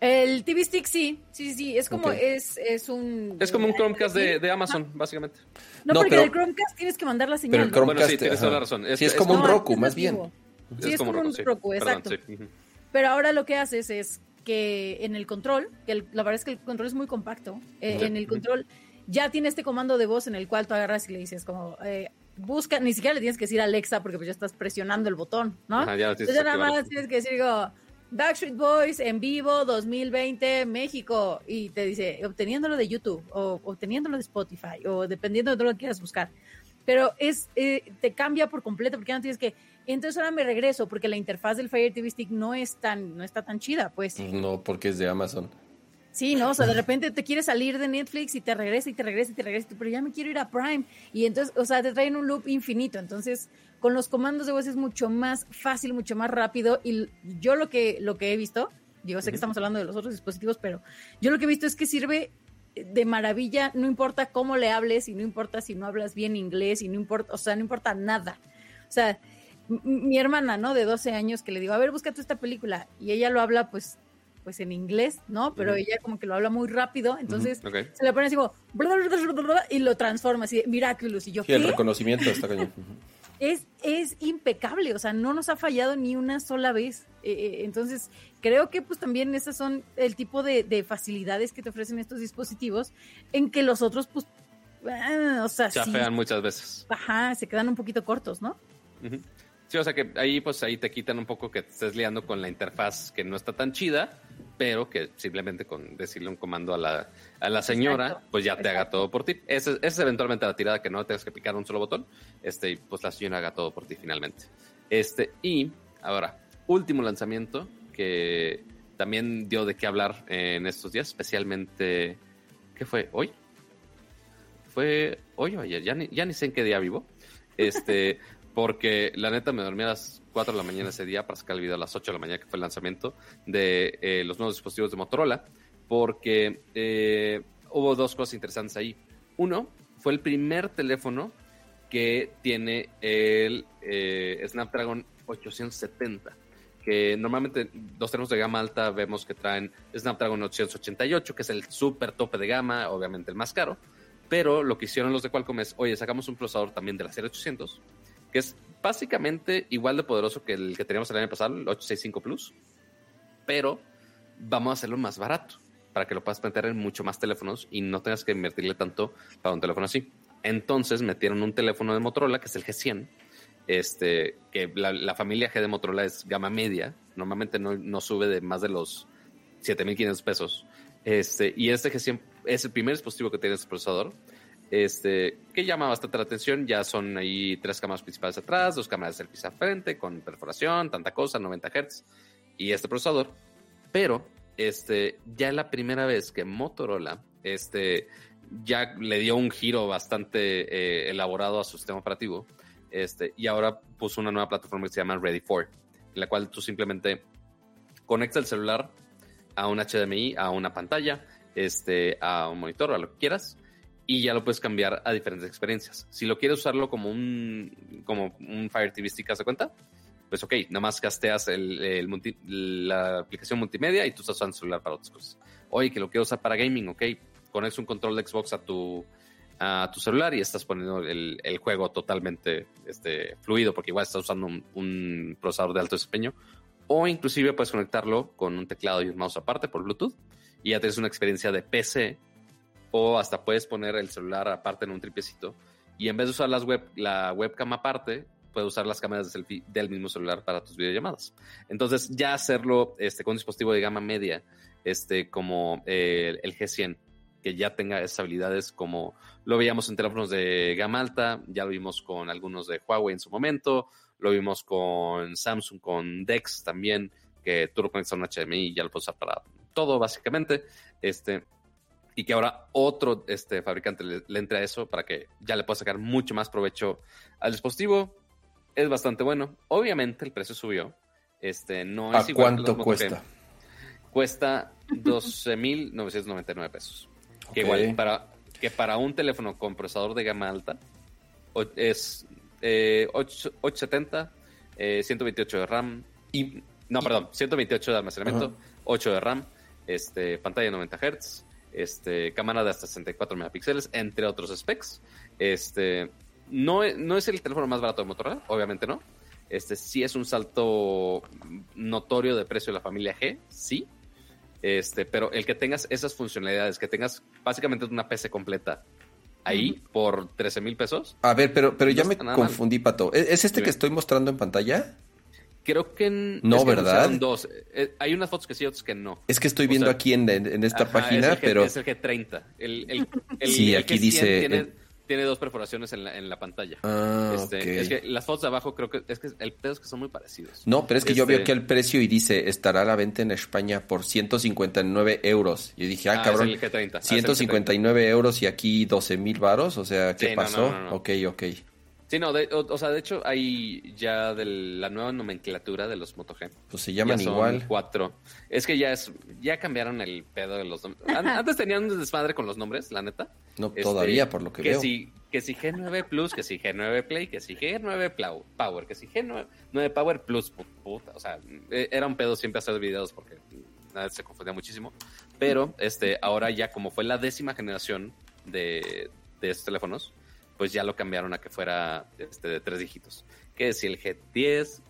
B: El TV Stick sí, sí, sí, es como, es, es un...
A: Es como un Chromecast de, de Amazon, básicamente.
B: No, porque el Chromecast tienes que mandar la señal.
C: Pero el Chromecast,
A: bueno, sí, tienes toda la razón.
C: Es, sí, es como un Roku, más bien.
B: Sí, es, como, un Roku, exacto. Pero ahora lo que haces es que en el control, que la verdad es que el control es muy compacto, eh, en el control ya tiene este comando de voz en el cual tú agarras y le dices como, eh, busca, ni siquiera le tienes que decir Alexa porque pues ya estás presionando el botón, ¿no? Entonces ya nada más tienes que decir digo, Backstreet Boys en vivo 2020 México y te dice obteniéndolo de YouTube o obteniéndolo de Spotify o dependiendo de lo que quieras buscar. Pero es eh, te cambia por completo porque ya no tienes que entonces ahora me regreso porque la interfaz del Fire TV Stick no es tan, no está tan chida, pues.
C: No, porque es de Amazon.
B: Sí, no, o sea, de repente te quieres salir de Netflix y te regresa y te regresa y te regresa, pero ya me quiero ir a Prime. Y entonces, o sea, te traen un loop infinito. Entonces, con los comandos de voz es mucho más fácil, mucho más rápido. Y yo lo que, lo que he visto, digo, sé que estamos hablando de los otros dispositivos, pero yo lo que he visto es que sirve de maravilla, no importa cómo le hables y no importa si no hablas bien inglés y no importa, o sea, no importa nada. O sea, mi hermana, ¿no? De 12 años que le digo, a ver, búscate esta película y ella lo habla pues pues en inglés, ¿no? Pero ella como que lo habla muy rápido, entonces se le pone así como y lo transforma así, Miraculous y yo
C: sí, el reconocimiento está cañón.
B: Es, es impecable, o sea, no nos ha fallado ni una sola vez. Eh, eh, entonces, creo que pues también esas son el tipo de, facilidades que te ofrecen estos dispositivos en que los otros pues, ah, o sea,
A: se afean muchas veces.
B: Ajá, se quedan un poquito cortos, ¿no?
A: Sí, o sea que ahí pues ahí te quitan un poco que te estés liando con la interfaz que no está tan chida, pero que simplemente con decirle un comando a la, a la señora, pues ya te haga todo por ti. Esa es eventualmente la tirada que no tengas que picar un solo botón, este, y pues la señora haga todo por ti finalmente. Este, y ahora, último lanzamiento que también dio de qué hablar en estos días, especialmente, ¿qué fue? ¿Hoy? Fue hoy o ayer, ya ni, ya ni sé en qué día vivo. Este, porque la neta me dormí a las 4 de la mañana ese día para sacar el video a las 8 de la mañana, que fue el lanzamiento de eh, los nuevos dispositivos de Motorola, porque eh, hubo dos cosas interesantes ahí. Uno, fue el primer teléfono que tiene el eh, Snapdragon 870 que normalmente los teléfonos de gama alta vemos que traen Snapdragon 888, que es el súper tope de gama, obviamente el más caro, pero lo que hicieron los de Qualcomm es, oye, sacamos un procesador también de la serie 800, que es básicamente igual de poderoso que el que teníamos el año pasado, el 865 Plus, pero vamos a hacerlo más barato para que lo puedas meter en mucho más teléfonos y no tengas que invertirle tanto para un teléfono así. Entonces metieron un teléfono de Motorola, que es el G100, este, que la, familia G de Motorola es gama media, normalmente no, no sube de más de los 7.500 pesos. Este, y este G100 es el primer dispositivo que tiene este procesador este, que llama bastante la atención. Ya son ahí tres cámaras principales atrás, dos cámaras selfies a frente, con perforación, tanta cosa, 90 Hz y este procesador. Pero este, ya la primera vez que Motorola este, ya le dio un giro bastante eh, elaborado a su sistema operativo. Este, y ahora puso una nueva plataforma que se llama Ready for, en la cual tú simplemente conectas el celular a un HDMI, a una pantalla, este, a un monitor, a lo que quieras, y ya lo puedes cambiar a diferentes experiencias. Si lo quieres usarlo como un, como un Fire TV Stick, ¿se cuenta? Pues ok, nada más casteas el, la aplicación multimedia y tú estás usando el celular para otras cosas. Oye, que lo quiero usar para gaming, ok, pones un control de Xbox a tu, a tu celular y estás poniendo el, el juego totalmente este, fluido, porque igual estás usando un, un, procesador de alto desempeño. O inclusive puedes conectarlo con un teclado y un mouse aparte por Bluetooth y ya tienes una experiencia de PC o hasta puedes poner el celular aparte en un tripecito y en vez de usar las web, la webcam aparte, puedes usar las cámaras de selfie del mismo celular para tus videollamadas. Entonces, ya hacerlo este, con un dispositivo de gama media, este, como el, G100, que ya tenga esas habilidades como lo veíamos en teléfonos de gama alta, ya lo vimos con algunos de Huawei en su momento, lo vimos con Samsung, con Dex también, que tú lo conectas a un HDMI y ya lo puedes usar para todo, básicamente. Este, y que ahora otro este, fabricante le, entre a eso para que ya le pueda sacar mucho más provecho al dispositivo. Es bastante bueno. Obviamente el precio subió. Este, no
C: es igual cuánto cuesta?
A: Cuesta 12.999 pesos. Que igual, para, que para un teléfono con procesador de gama alta es eh, 870, 128 eh, de RAM. Y, no, perdón, 128 de almacenamiento, 8 de RAM, este, pantalla 90 Hz, este, cámara de hasta 64 megapíxeles, entre otros specs. Este, no, no es el teléfono más barato de Motorola, obviamente no. Este sí es un salto notorio de precio de la familia G, sí. Este, pero el que tengas esas funcionalidades, que tengas básicamente una PC completa ahí por 13 mil pesos.
C: A ver, pero, pero ya me confundí, Pato. ¿Es este que estoy mostrando en pantalla?
A: Creo que
C: no, ¿verdad?
A: dos. Eh, hay unas fotos que sí, otras que no.
C: Es que estoy viendo aquí en, esta página, pero
A: es el G30. El,
C: sí, aquí dice
A: tiene, dos perforaciones en la, en la pantalla.
C: Ah, este,
A: Es que las fotos de abajo creo que es que el pedo es que son muy parecidos.
C: No, pero es que yo veo aquí el precio y dice estará a la venta en España por 159 euros. Yo dije, ah, ah cabrón,
A: es el G30.
C: 159 euros y aquí 12 mil varos, o sea, ¿qué pasó? ok, ok.
A: Sí, no, de- o, o sea, de hecho hay ya de la nueva nomenclatura de los Moto G.
C: Pues se llaman
A: Ya son
C: igual.
A: Cuatro. Es que ya es, ya cambiaron el pedo de los nombres. An- Antes tenían un desmadre con los nombres, la neta.
C: No,
A: Este,
C: todavía, por lo que, veo.
A: Si, que si G9 Plus, que si G9 Play, que si G9 Plau- Power, que si G9 9 Power Plus, pu- puta, o sea, eh, era un pedo siempre hacer videos porque nada, se confundía muchísimo. Pero este, ahora ya como fue la décima generación de, de estos teléfonos, pues ya lo cambiaron a que fuera este, de tres dígitos. Que si el G10,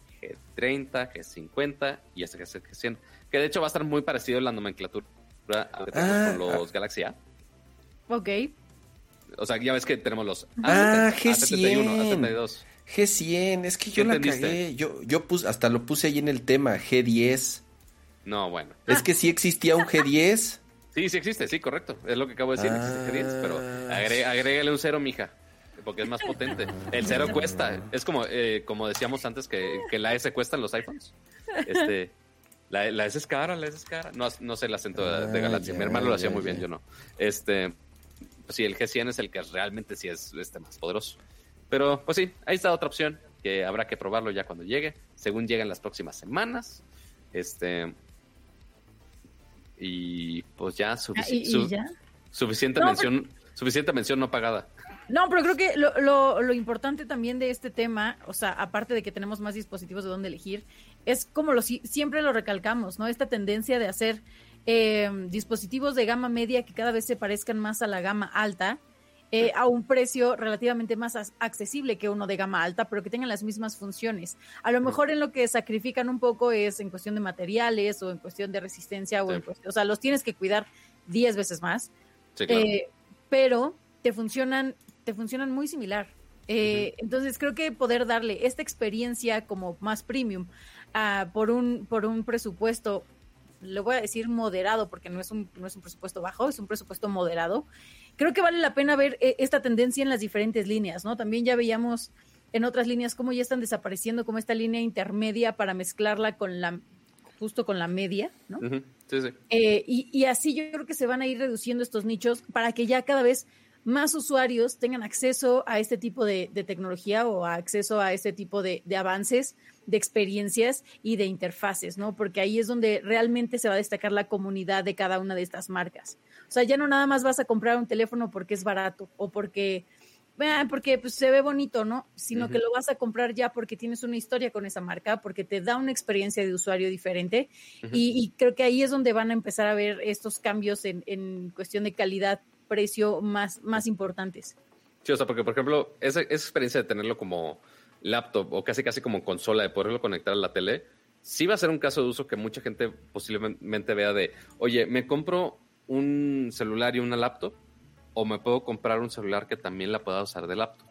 A: G30, G50 y este G100. Que de hecho va a estar muy parecido en la nomenclatura a que tenemos
C: Ah,
A: con los Galaxy A.
B: Ok.
A: O sea, ya ves que tenemos los
C: Ah,
A: A70, A71,
C: G100.
A: A72.
C: G100, es que
A: ¿Qué
C: yo la
A: entendiste?
C: cagué. Yo, yo puse, hasta lo puse ahí en el tema, G10.
A: No, bueno.
C: Es que sí existía un G10.
A: Sí, sí existe, sí, correcto. Es lo que acabo de decir, existe G10, pero agre- agrégale un cero, mija. Porque es más potente. El cero cuesta. Es como, eh, como decíamos antes que, que la S cuesta en los iPhones. Este, la, la S es cara, la S es cara. No, no sé el acento de, de
C: Ah,
A: Galaxy. Mi hermano lo hacía muy bien, yo no. Este, pues sí, el G100 es el que realmente sí es este, más poderoso. Pero, pues sí, ahí está otra opción que habrá que probarlo ya cuando llegue. Según llegan las próximas semanas. Este. Y pues ya,
B: Ah,
A: sufici-
B: ¿y, y
A: su-
B: ya?
A: suficiente
B: No,
A: mención, suficiente mención no pagada.
B: No, pero creo que lo, lo, lo importante también de este tema, o sea, aparte de que tenemos más dispositivos de dónde elegir, es como lo si- siempre lo recalcamos, ¿no? Esta tendencia de hacer eh, dispositivos de gama media que cada vez se parezcan más a la gama alta, eh, a un precio relativamente más accesible que uno de gama alta, pero que tengan las mismas funciones. A lo mejor en lo que sacrifican un poco es en cuestión de materiales o en cuestión de resistencia, o,
A: Sí.
B: en cuestión- o sea, los tienes que cuidar 10 veces más.
A: Sí, claro.
B: Eh, pero te funcionan, te funcionan muy similar. Eh, Entonces creo que poder darle esta experiencia como más premium ah, por un por un presupuesto, le voy a decir moderado porque no es un no es un presupuesto bajo, es un presupuesto moderado. Creo que vale la pena ver eh, esta tendencia en las diferentes líneas, ¿no? También ya veíamos en otras líneas cómo ya están desapareciendo como esta línea intermedia para mezclarla con la justo con la media, ¿no?
A: Ujú, Sí, sí.
B: Eh, y, y así yo creo que se van a ir reduciendo estos nichos para que ya cada vez más usuarios tengan acceso a este tipo de, de tecnología o a acceso a este tipo de, de avances, de experiencias y de interfaces, ¿no? Porque ahí es donde realmente se va a destacar la comunidad de cada una de estas marcas. O sea, ya no nada más vas a comprar un teléfono porque es barato o porque, ah, porque pues, se ve bonito, ¿no? Sino que lo vas a comprar ya porque tienes una historia con esa marca, porque te da una experiencia de usuario diferente y, y creo que ahí es donde van a empezar a ver estos cambios en, en cuestión de calidad, precio más, más importantes.
A: Sí, o sea, porque por ejemplo, esa, esa experiencia de tenerlo como laptop o casi casi como consola, de poderlo conectar a la tele, sí va a ser un caso de uso que mucha gente posiblemente vea de, oye, me compro un celular y una laptop o me puedo comprar un celular que también la pueda usar de laptop.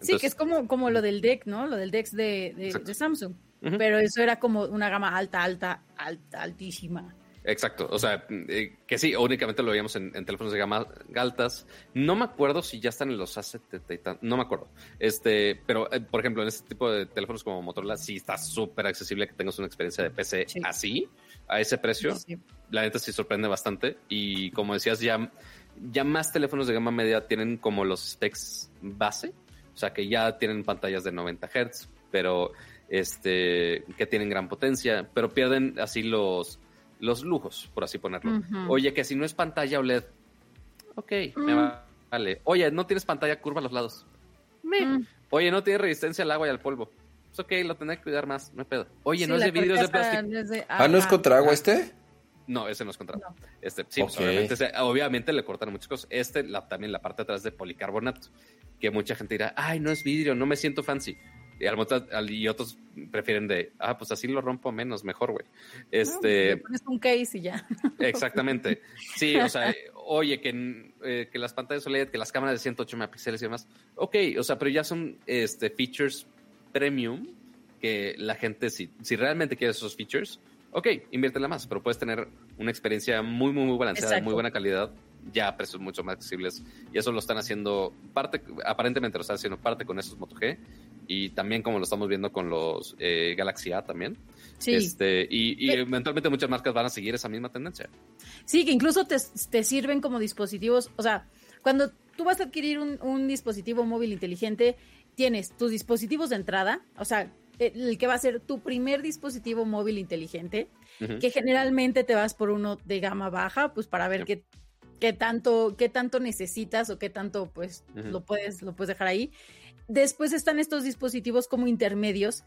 B: sí, que es como, como lo del DeX, ¿no? Lo del DeX de, de-
A: Exacto.
B: de Samsung. Pero eso era como una gama alta, alta, alta, altísima.
A: Exacto, o sea, eh, que sí, únicamente lo veíamos en, en teléfonos de gama altas. No me acuerdo si ya están en los A70 y tan, no me acuerdo. Este, pero eh, por ejemplo, en este tipo de teléfonos como Motorola sí está súper accesible que tengas una experiencia de PC
B: Sí.
A: así, a ese precio.
B: Sí.
A: La neta sí sorprende bastante y como decías, ya, ya más teléfonos de gama media tienen como los specs base, o sea que ya tienen pantallas de 90 Hz, pero este, que tienen gran potencia, pero pierden así los, los lujos, por así ponerlo. Oye, que si no es pantalla OLED, ok, me
B: Mm.
A: va- vale. Oye, no tienes pantalla curva a los lados. Me.
B: Mm.
A: Oye, no tiene resistencia al agua y al polvo. Es ok, lo tendré que cuidar más, no hay pedo. Oye,
B: Sí,
A: no es de vidrio, es de plástico.
C: Ah, ¿no es contra agua este?
A: No, ese no es contra.
B: No.
A: Este, sí, pues, obviamente, obviamente le cortan muchas cosas. Este, la, también la parte de atrás de policarbonato, que mucha gente dirá, ay, no es vidrio, no me siento fancy. Y, al y otros prefieren de, ah, pues así lo rompo menos, mejor, güey.
B: No, pues,
A: Este,
B: le pones un case y ya.
A: exactamente. Sí, o sea, oye, que, eh, que las pantallas OLED, que las cámaras de 108 megapíxeles y demás. Ok, o sea, pero ya son este, features premium que la gente, si, si realmente quiere esos features, ok, inviértela más, pero puedes tener una experiencia muy, muy, muy balanceada, de
B: Exacto.
A: muy buena calidad, ya a precios mucho más accesibles. Y eso lo están haciendo parte, aparentemente lo están haciendo parte con estos Moto G y también como lo estamos viendo con los eh, Galaxy A también.
B: Sí.
A: Este, y, y eventualmente muchas marcas van a seguir esa misma tendencia.
B: Sí, que incluso te, te sirven como dispositivos, o sea, cuando tú vas a adquirir un, un dispositivo móvil inteligente, tienes tus dispositivos de entrada, o sea, el que va a ser tu primer dispositivo móvil inteligente, que generalmente te vas por uno de gama baja, pues para ver qué, qué, tanto, qué tanto necesitas o qué tanto pues lo, puedes, lo puedes dejar ahí. Después están estos dispositivos como intermedios.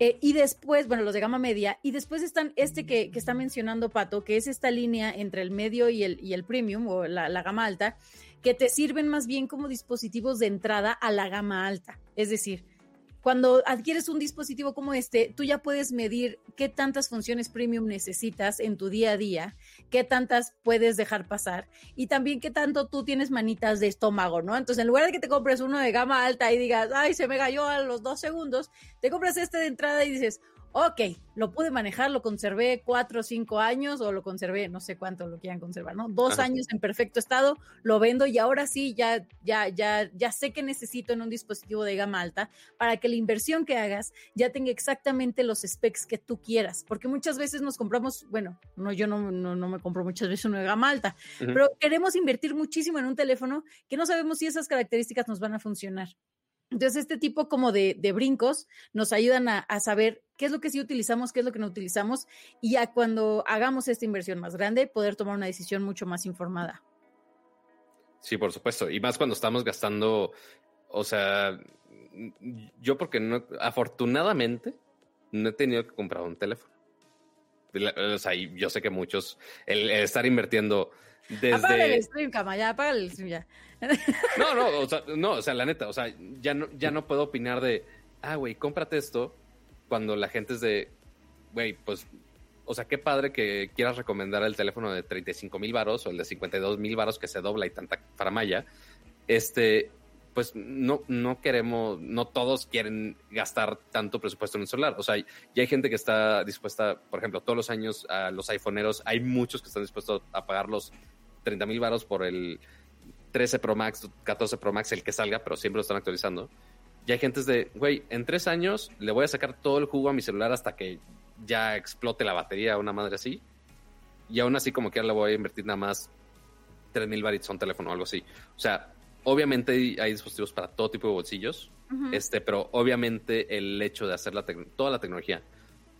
B: Eh, y después, bueno, los de gama media, y después están este que, está mencionando Pato, que es esta línea entre el medio y el, y el premium o la gama alta, que te sirven más bien como dispositivos de entrada a la gama alta. Es decir, cuando adquieres un dispositivo como este, tú ya puedes medir qué tantas funciones premium necesitas en tu día a día, qué tantas puedes dejar pasar y también qué tanto tú tienes manitas de estómago, ¿no? Entonces, en lugar de que te compres uno de gama alta y digas, ay, se me cayó a los dos segundos, te compras este de entrada y dices, ok, lo pude manejar, lo conservé cuatro o cinco años o lo conservé, no sé cuánto lo quieran conservar, ¿no? Dos años en perfecto estado, lo vendo y ahora sí ya, ya, ya, ya sé que necesito en un dispositivo de gama alta para que la inversión que hagas ya tenga exactamente los specs que tú quieras, porque muchas veces nos compramos, bueno, no, yo no, no, me compro muchas veces uno de gama alta, pero queremos invertir muchísimo en un teléfono que no sabemos si esas características nos van a funcionar. Entonces, este tipo como de, brincos nos ayudan a, saber qué es lo que sí utilizamos, qué es lo que no utilizamos, y ya cuando hagamos esta inversión más grande, poder tomar una decisión mucho más informada.
A: Sí, por supuesto. Y más cuando estamos gastando, o sea, yo porque no, afortunadamente, no he tenido que comprar un teléfono. O sea, yo sé que muchos, el, estar invirtiendo desde...
B: Apaga el stream, cama, ya, apaga el stream, ya.
A: No, no, o sea, no, o sea, la neta, o sea, ya no, ya no puedo opinar de, ah, güey, cómprate esto cuando la gente es de, güey, pues, o sea, qué padre que quieras recomendar el teléfono de 35 mil varos o el de 52 mil varos que se dobla y tanta faramaya. Este, pues no, no queremos, no todos quieren gastar tanto presupuesto en el celular. O sea, ya hay gente que está dispuesta, por ejemplo, todos los años a los iPhoneeros, hay muchos que están dispuestos a pagar los 30 mil varos por el 13 Pro Max, 14 Pro Max, el que salga, pero siempre lo están actualizando. Y hay gente de, güey, en tres años le voy a sacar todo el jugo a mi celular hasta que ya explote la batería, una madre así. Y aún así, como que le voy a invertir nada más 3 mil baritos a un teléfono o algo así. O sea, obviamente hay, dispositivos para todo tipo de bolsillos, este, pero obviamente el hecho de hacer la toda la tecnología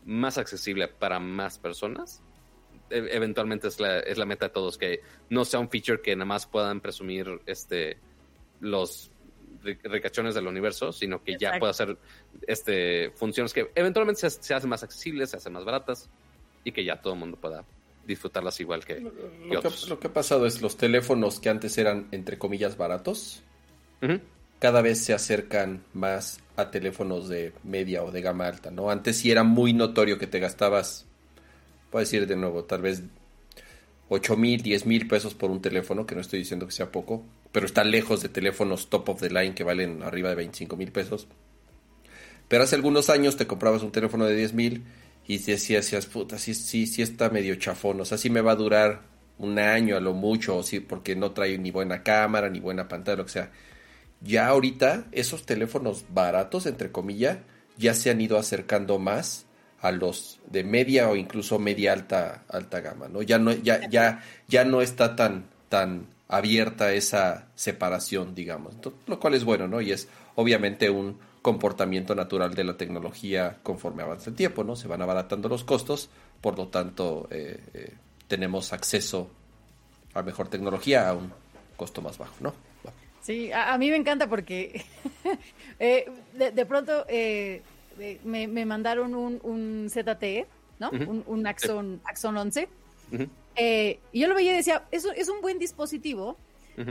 A: más accesible para más personas eventualmente es la, es la meta de todos, que no sea un feature que nada más puedan presumir este los ricachones del universo, sino que ya pueda hacer este, funciones que eventualmente se, hacen más accesibles, se hacen más baratas y que ya todo el mundo pueda disfrutarlas igual que,
C: lo, que, lo, que, ha pasado es los teléfonos que antes eran entre comillas baratos, cada vez se acercan más a teléfonos de media o de gama alta, ¿no? Antes sí era muy notorio que te gastabas puedo decir de nuevo, tal vez 8 mil, 10 mil pesos por un teléfono, que no estoy diciendo que sea poco, pero está lejos de teléfonos top of the line que valen arriba de 25 mil pesos. Pero hace algunos años te comprabas un teléfono de 10 mil y decías, puta, sí, sí, sí está medio chafón, o sea, sí me va a durar un año a lo mucho, o sí, porque no trae ni buena cámara, ni buena pantalla, lo que sea. Ya ahorita esos teléfonos baratos, entre comillas, ya se han ido acercando más a los de media o incluso media alta alta gama, ¿no? Ya no ya ya ya no está tan tan abierta esa separación, digamos. lo cual es bueno, ¿no? Y es obviamente un comportamiento natural de la tecnología conforme avanza el tiempo, ¿no? Se van abaratando los costos, por lo tanto eh, eh, tenemos acceso a mejor tecnología a un costo más bajo, ¿no?
B: Sí, a, mí me encanta porque eh, de, de, pronto me, me mandaron un, un ZTE, ¿no? un, un, Axon, Axon 11. Eh, y yo lo veía y decía, eso es un buen dispositivo.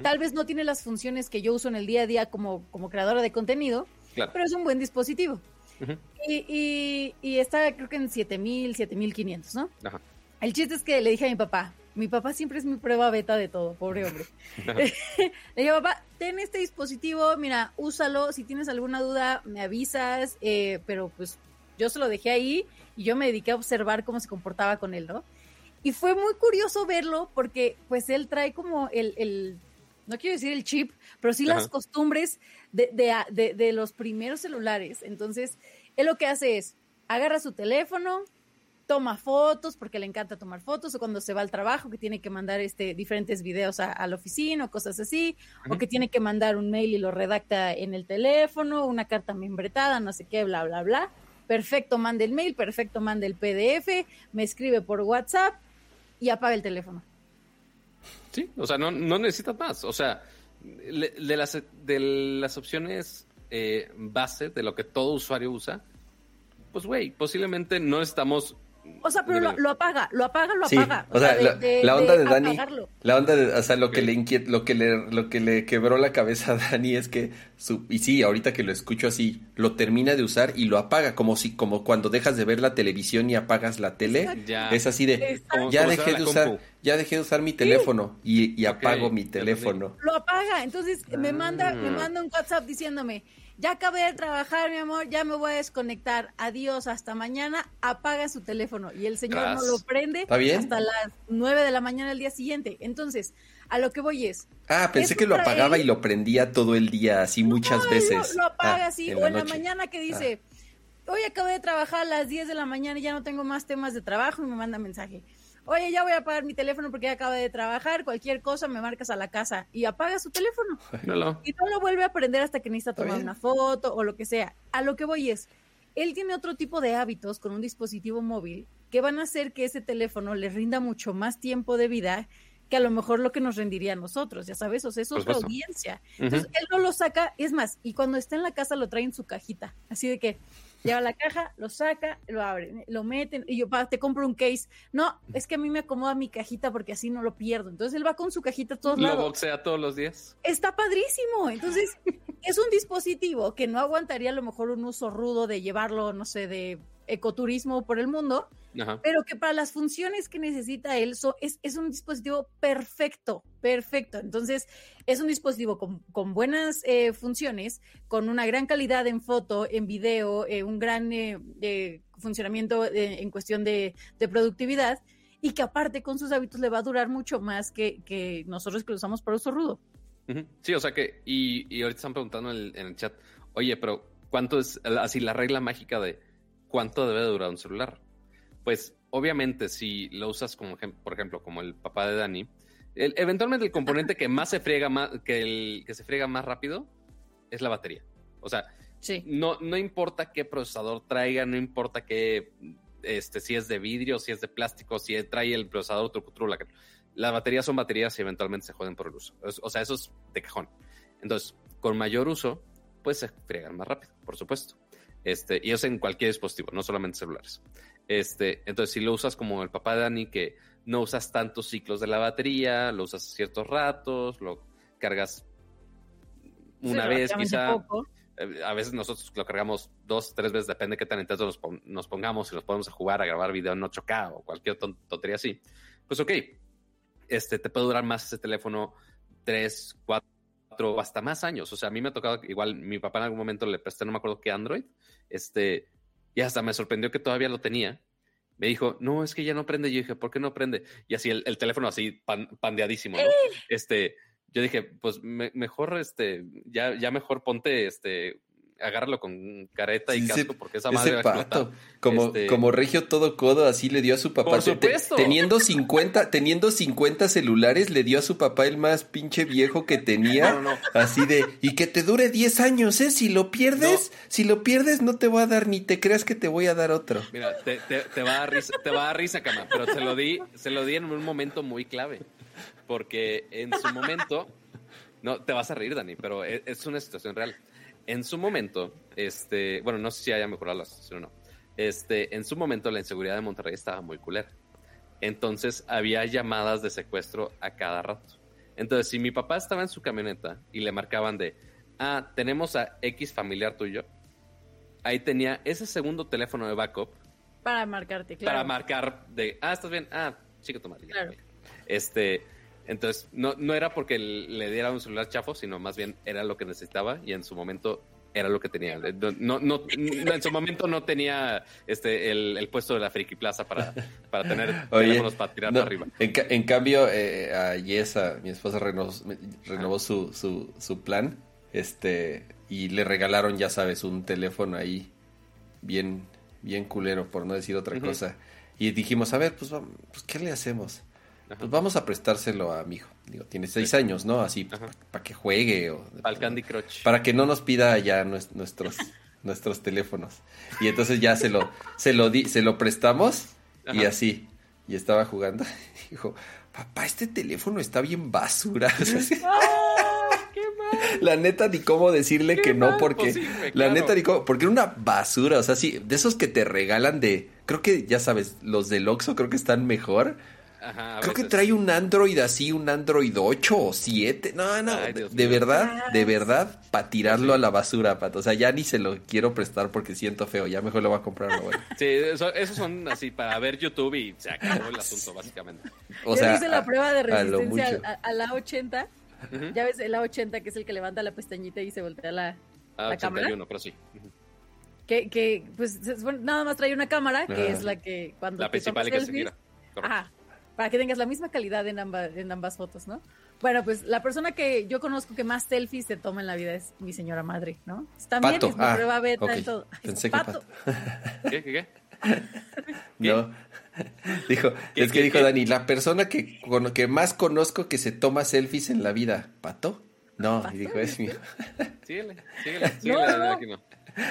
B: Tal vez no tiene las funciones que yo uso en el día a día como, como creadora de contenido, pero es un buen dispositivo. y, y, y, está creo que en 7000, 7500, ¿no? Ajá. El chiste es que le dije a mi papá, mi papá siempre es mi prueba beta de todo, pobre hombre. Le dije, papá, ten este dispositivo, mira, úsalo, si tienes alguna duda, me avisas, eh, pero pues yo se lo dejé ahí y yo me dediqué a observar cómo se comportaba con él, ¿no? Y fue muy curioso verlo porque pues él trae como el, el no quiero decir el chip, pero sí las costumbres de, de, de, los primeros celulares. Entonces, él lo que hace es, agarra su teléfono, toma fotos porque le encanta tomar fotos o cuando se va al trabajo que tiene que mandar este diferentes videos a, la oficina o cosas así o que tiene que mandar un mail y lo redacta en el teléfono una carta membretada no sé qué bla bla bla. Perfecto mande el mail perfecto mande el PDF me escribe por WhatsApp y apaga el teléfono.
A: Sí o sea no, no necesitas más. O sea de las de las opciones eh, base de lo que todo usuario usa pues güey posiblemente no estamos
B: o sea, pero lo, apaga, lo apaga, lo apaga.
C: O, sea, la, onda de, Dani, la onda de, o sea, lo que le inquiet, lo que le, lo que le quebró la cabeza a Dani es que su, y sí, ahorita que lo escucho así, lo termina de usar y lo apaga, como si, como cuando dejas de ver la televisión y apagas la tele, es así de, ya dejé de usar, ya dejé de usar mi teléfono y, apago mi teléfono.
B: Lo apaga, entonces me manda, me ah. manda un WhatsApp diciéndome, ya acabé de trabajar, mi amor, ya me voy a desconectar. Adiós, hasta mañana. Apaga su teléfono. Y el señor no lo prende hasta las nueve de la mañana del día siguiente. Entonces, a lo que voy es.
C: Ah, pensé que lo apagaba y lo prendía todo el día, así muchas veces.
B: Lo, lo apaga ah, así. o en la mañana que dice. Ah. Hoy acabé de trabajar a las 10 de la mañana y ya no tengo más temas de trabajo y me manda mensaje oye, ya voy a apagar mi teléfono porque ya acaba de trabajar, cualquier cosa me marcas a la casa y apaga su teléfono. Y no lo vuelve a prender hasta que necesita tomar una foto o lo que sea. A lo que voy es, él tiene otro tipo de hábitos con un dispositivo móvil que van a hacer que ese teléfono le rinda mucho más tiempo de vida que a lo mejor lo que nos rendiría a nosotros, ya sabes, o sea, es otra audiencia. Entonces, él no lo saca, es más, y cuando está en la casa lo trae en su cajita, así de que lleva la caja, lo saca, lo abre, lo meten, y yo, te compro un case. No, es que a mí me acomoda mi cajita porque así no lo pierdo. Entonces él va con su cajita a todos lados.
A: ¿Lo boxea todos los días?
B: Está padrísimo. Entonces, es un dispositivo que no aguantaría a lo mejor un uso rudo de llevarlo, no sé, de ecoturismo por el mundo, pero que para las funciones que necesita él es, es, un dispositivo perfecto, perfecto. Entonces, es un dispositivo con, buenas eh, funciones, con una gran calidad en foto, en video, eh, un gran eh, funcionamiento en cuestión de, productividad y que aparte con sus hábitos le va a durar mucho más que, nosotros que lo usamos para uso rudo.
A: Sí, o sea que, y, y ahorita están preguntando en el chat, oye, pero ¿cuánto es así la regla mágica de cuánto debe durar un celular. Pues obviamente si lo usas como por ejemplo como el papá de Dani, eventualmente el componente que más se friega más que el que se friega más rápido es la batería. O sea, no, no importa qué procesador traiga, no importa qué este, si es de vidrio, si es de plástico, si trae el procesador la Las baterías son baterías y eventualmente se joden por el uso. O sea, eso es de cajón. Entonces, con mayor uso, pues se friegan más rápido, por supuesto. Este, y es en cualquier dispositivo, no solamente celulares. Este, entonces, si lo usas como el papá de Dani, que no usas tantos ciclos de la batería, lo usas ciertos ratos, lo cargas una vez quizá. Eh, a veces nosotros lo cargamos dos, tres veces, depende de qué tan intensos nos, pongamos, si nos podemos jugar, a grabar video en 8K o cualquier tontería así. Pues ok, este, te puede durar más ese teléfono tres, cuatro hasta más años. O sea, a mí me ha tocado, igual mi papá en algún momento le presté, no me acuerdo qué Android, este, y hasta me sorprendió que todavía lo tenía. Me dijo, no, es que ya no prende. Yo dije, ¿por qué no prende? Y así el, teléfono así pandeadísimo, ¿no? ¡Eh! Este, yo dije, pues mejor, este, ya, ya mejor ponte, este, agárralo con careta y casco porque esa madre
C: pato, como, este como regio todo codo, así le dio a su papá. teniendo 50, teniendo 50 celulares, le dio a su papá el más pinche viejo que tenía. Así de, y que te dure 10 años, ¿eh? Si lo pierdes, si lo pierdes, no te voy a dar, ni te creas que te voy a dar otro.
A: Mira, te, te, va a dar risa, te va a dar risa, cama, pero se lo di, se lo di en un momento muy clave. Porque en su momento, no, te vas a reír, Dani, pero es, es una situación real en su momento, este, bueno, no sé si haya mejorado la situación o no. Este, en su momento la inseguridad de Monterrey estaba muy culera. Entonces había llamadas de secuestro a cada rato. Entonces, si mi papá estaba en su camioneta y le marcaban de, ah, tenemos a X familiar tuyo, ahí tenía ese segundo teléfono de backup.
B: Para marcarte, claro.
A: Para marcar de, ah, estás bien, ah, chica tu madre. Claro. Este, entonces, no, no era porque le diera un celular chafo, sino más bien era lo que necesitaba y en su momento era lo que tenía. No, no, en su momento no tenía este el, puesto de la Friki Plaza para, para tener teléfonos para tirar arriba.
C: En, cambio, eh, a Yesa, mi esposa, renovó, renovó su, su, su plan este y le regalaron, ya sabes, un teléfono ahí bien, bien culero, por no decir otra cosa. Y dijimos, a ver, pues, vamos, pues ¿qué le hacemos?
A: Ajá.
C: Pues vamos a prestárselo a mi hijo. Digo, tiene seis años, ¿no? Así, para que juegue. O,
A: Al Candy Crush.
C: Para que no nos pida ya nues- nuestros, nuestros teléfonos. Y entonces ya se lo, se lo, di, se lo prestamos y así. Y estaba jugando. Y dijo, papá, este teléfono está bien basura. O sea, sí,
B: ¡Ah! ¡Qué mal!
C: la neta, ni cómo decirle que no, porque
A: posible,
C: la
A: claro.
C: neta, ni cómo, porque era una basura. O sea, sí, de esos que te regalan de, creo que ya sabes, los del Oxxo creo que están mejor.
A: Ajá, a
C: Creo que trae un Android así, un Android 8 o 7. No, no,
A: Ay,
C: de, de verdad, de
B: Ah,
C: verdad, para tirarlo a la basura, pato. O sea, ya ni se lo quiero prestar porque siento feo. Ya mejor lo voy a comprar. lo bueno.
A: Sí, eso- esos son así para ver YouTube y se acabó el asunto, básicamente.
C: O
B: Yo
C: sea,
B: hice la
C: a-
B: prueba de
C: a
B: resistencia
C: mucho.
B: a, a la 80.
A: Ujú.
B: Ya ves, el A80, que es el que levanta la pestañita y se voltea la...
A: Ah,
B: ¿La cámara?
A: 81, pero sí.
B: Que, que pues, se supone- nada más trae una cámara, que
C: Ajá.
B: es la que cuando
A: La
B: te
A: principal
B: tomas
A: que se
B: selfies,
A: gira. Correcto.
B: Ajá, para que tengas la misma calidad en ambas, en ambas fotos, ¿no? Bueno, pues la persona que yo conozco que más selfies se toma en la vida es mi señora madre, ¿no? También
C: Pato.
B: es mi
C: Ah,
B: prueba beta
C: ok.
B: en todo. Ay,
C: Pensé que
B: pato.
A: ¿Qué, qué, qué?
C: No. Dijo,
A: ¿Qué,
C: es que
A: qué,
C: dijo
A: qué?
C: Dani, la persona que, con, que más conozco que se toma selfies en la vida, ¿Pato? No,
B: ¿Pato?
C: y dijo, es mi.
A: Síguele, síguele, síguele.
B: No, no.
A: aquí no.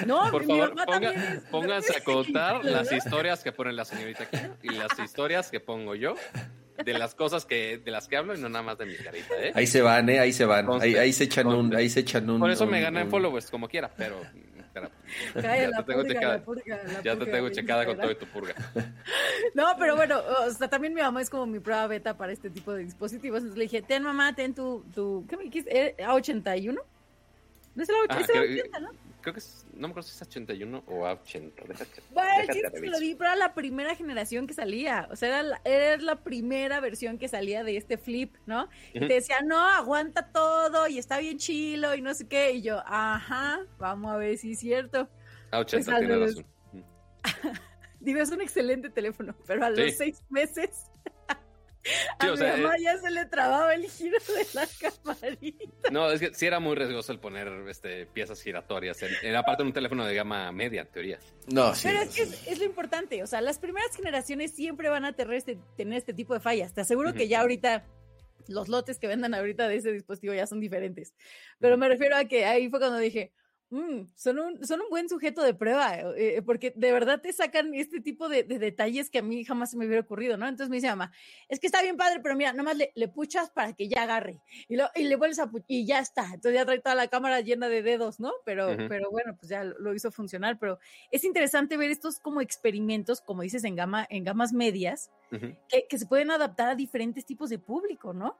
B: No,
A: Por
B: mi
A: favor,
B: mamá
A: ponga-
B: también es-
A: pónganse a contar las historias que pone la señorita aquí y las historias que pongo yo de las cosas que de las que hablo y no nada más de mi carita, ¿eh?
C: Ahí se van, ¿eh? Ahí se van.
A: Conste,
C: Ahí, ahí se echan un, ahí se echan un.
A: Por eso me
C: un-
A: en
C: un-
A: followers como quiera, pero, ya te tengo
B: purga,
A: checada.
B: la purga, la
A: ya te
B: purga
A: tengo
B: de
A: checada con todo y tu purga.
B: No, pero bueno, o sea, también mi mamá es como mi prueba beta para este tipo de dispositivos. Entonces le dije, ten mamá, ten tu, tu ¿qué me dijiste? ¿Eh, ¿A81? No es el
A: Ah,
B: A80, es el
A: creo-
B: A80, ¿no?
A: Creo que es, no me acuerdo si es 81 o A80. Déjate,
B: Bueno,
A: déjate
B: que lo vi, pero era la primera generación que salía. O sea, era la, era la primera versión que salía de este flip, ¿no? Y te decía, no, aguanta todo y está bien chilo y no sé qué. Y yo, ajá, vamos a ver si es cierto.
A: A80
B: Pues al
A: tiene
B: revés.
A: razón.
B: Digo, es un excelente teléfono, pero a
A: Sí.
B: los seis meses a
A: Sí, o
B: mi
A: sea,
B: mamá
A: eh,
B: ya se le trababa el giro de la camarita.
A: No, es que sí era muy riesgoso el poner este, piezas giratorias. En, en- aparte en un teléfono de gama media, en teoría.
C: No, sí.
B: Pero es que es, es lo importante, o sea, las primeras generaciones siempre van a tener este, tener este tipo de fallas. Te aseguro que ya ahorita los lotes que vendan ahorita de ese dispositivo ya son diferentes. Pero me refiero a que ahí fue cuando dije, "Mm, son, un, son un buen sujeto de prueba, eh, porque de verdad te sacan este tipo de, de detalles que a mí jamás se me hubiera ocurrido, ¿no? Entonces me dice mamá, es que está bien padre, pero mira, nomás le, le puchas para que ya agarre. Y, lo, y le vuelves a y ya está. Entonces ya trae toda la cámara llena de dedos, ¿no? Pero, pero bueno, pues ya lo, lo hizo funcionar. Pero es interesante ver estos como experimentos, como dices, en, gama, en gamas medias, que se pueden adaptar a diferentes tipos de público, ¿no?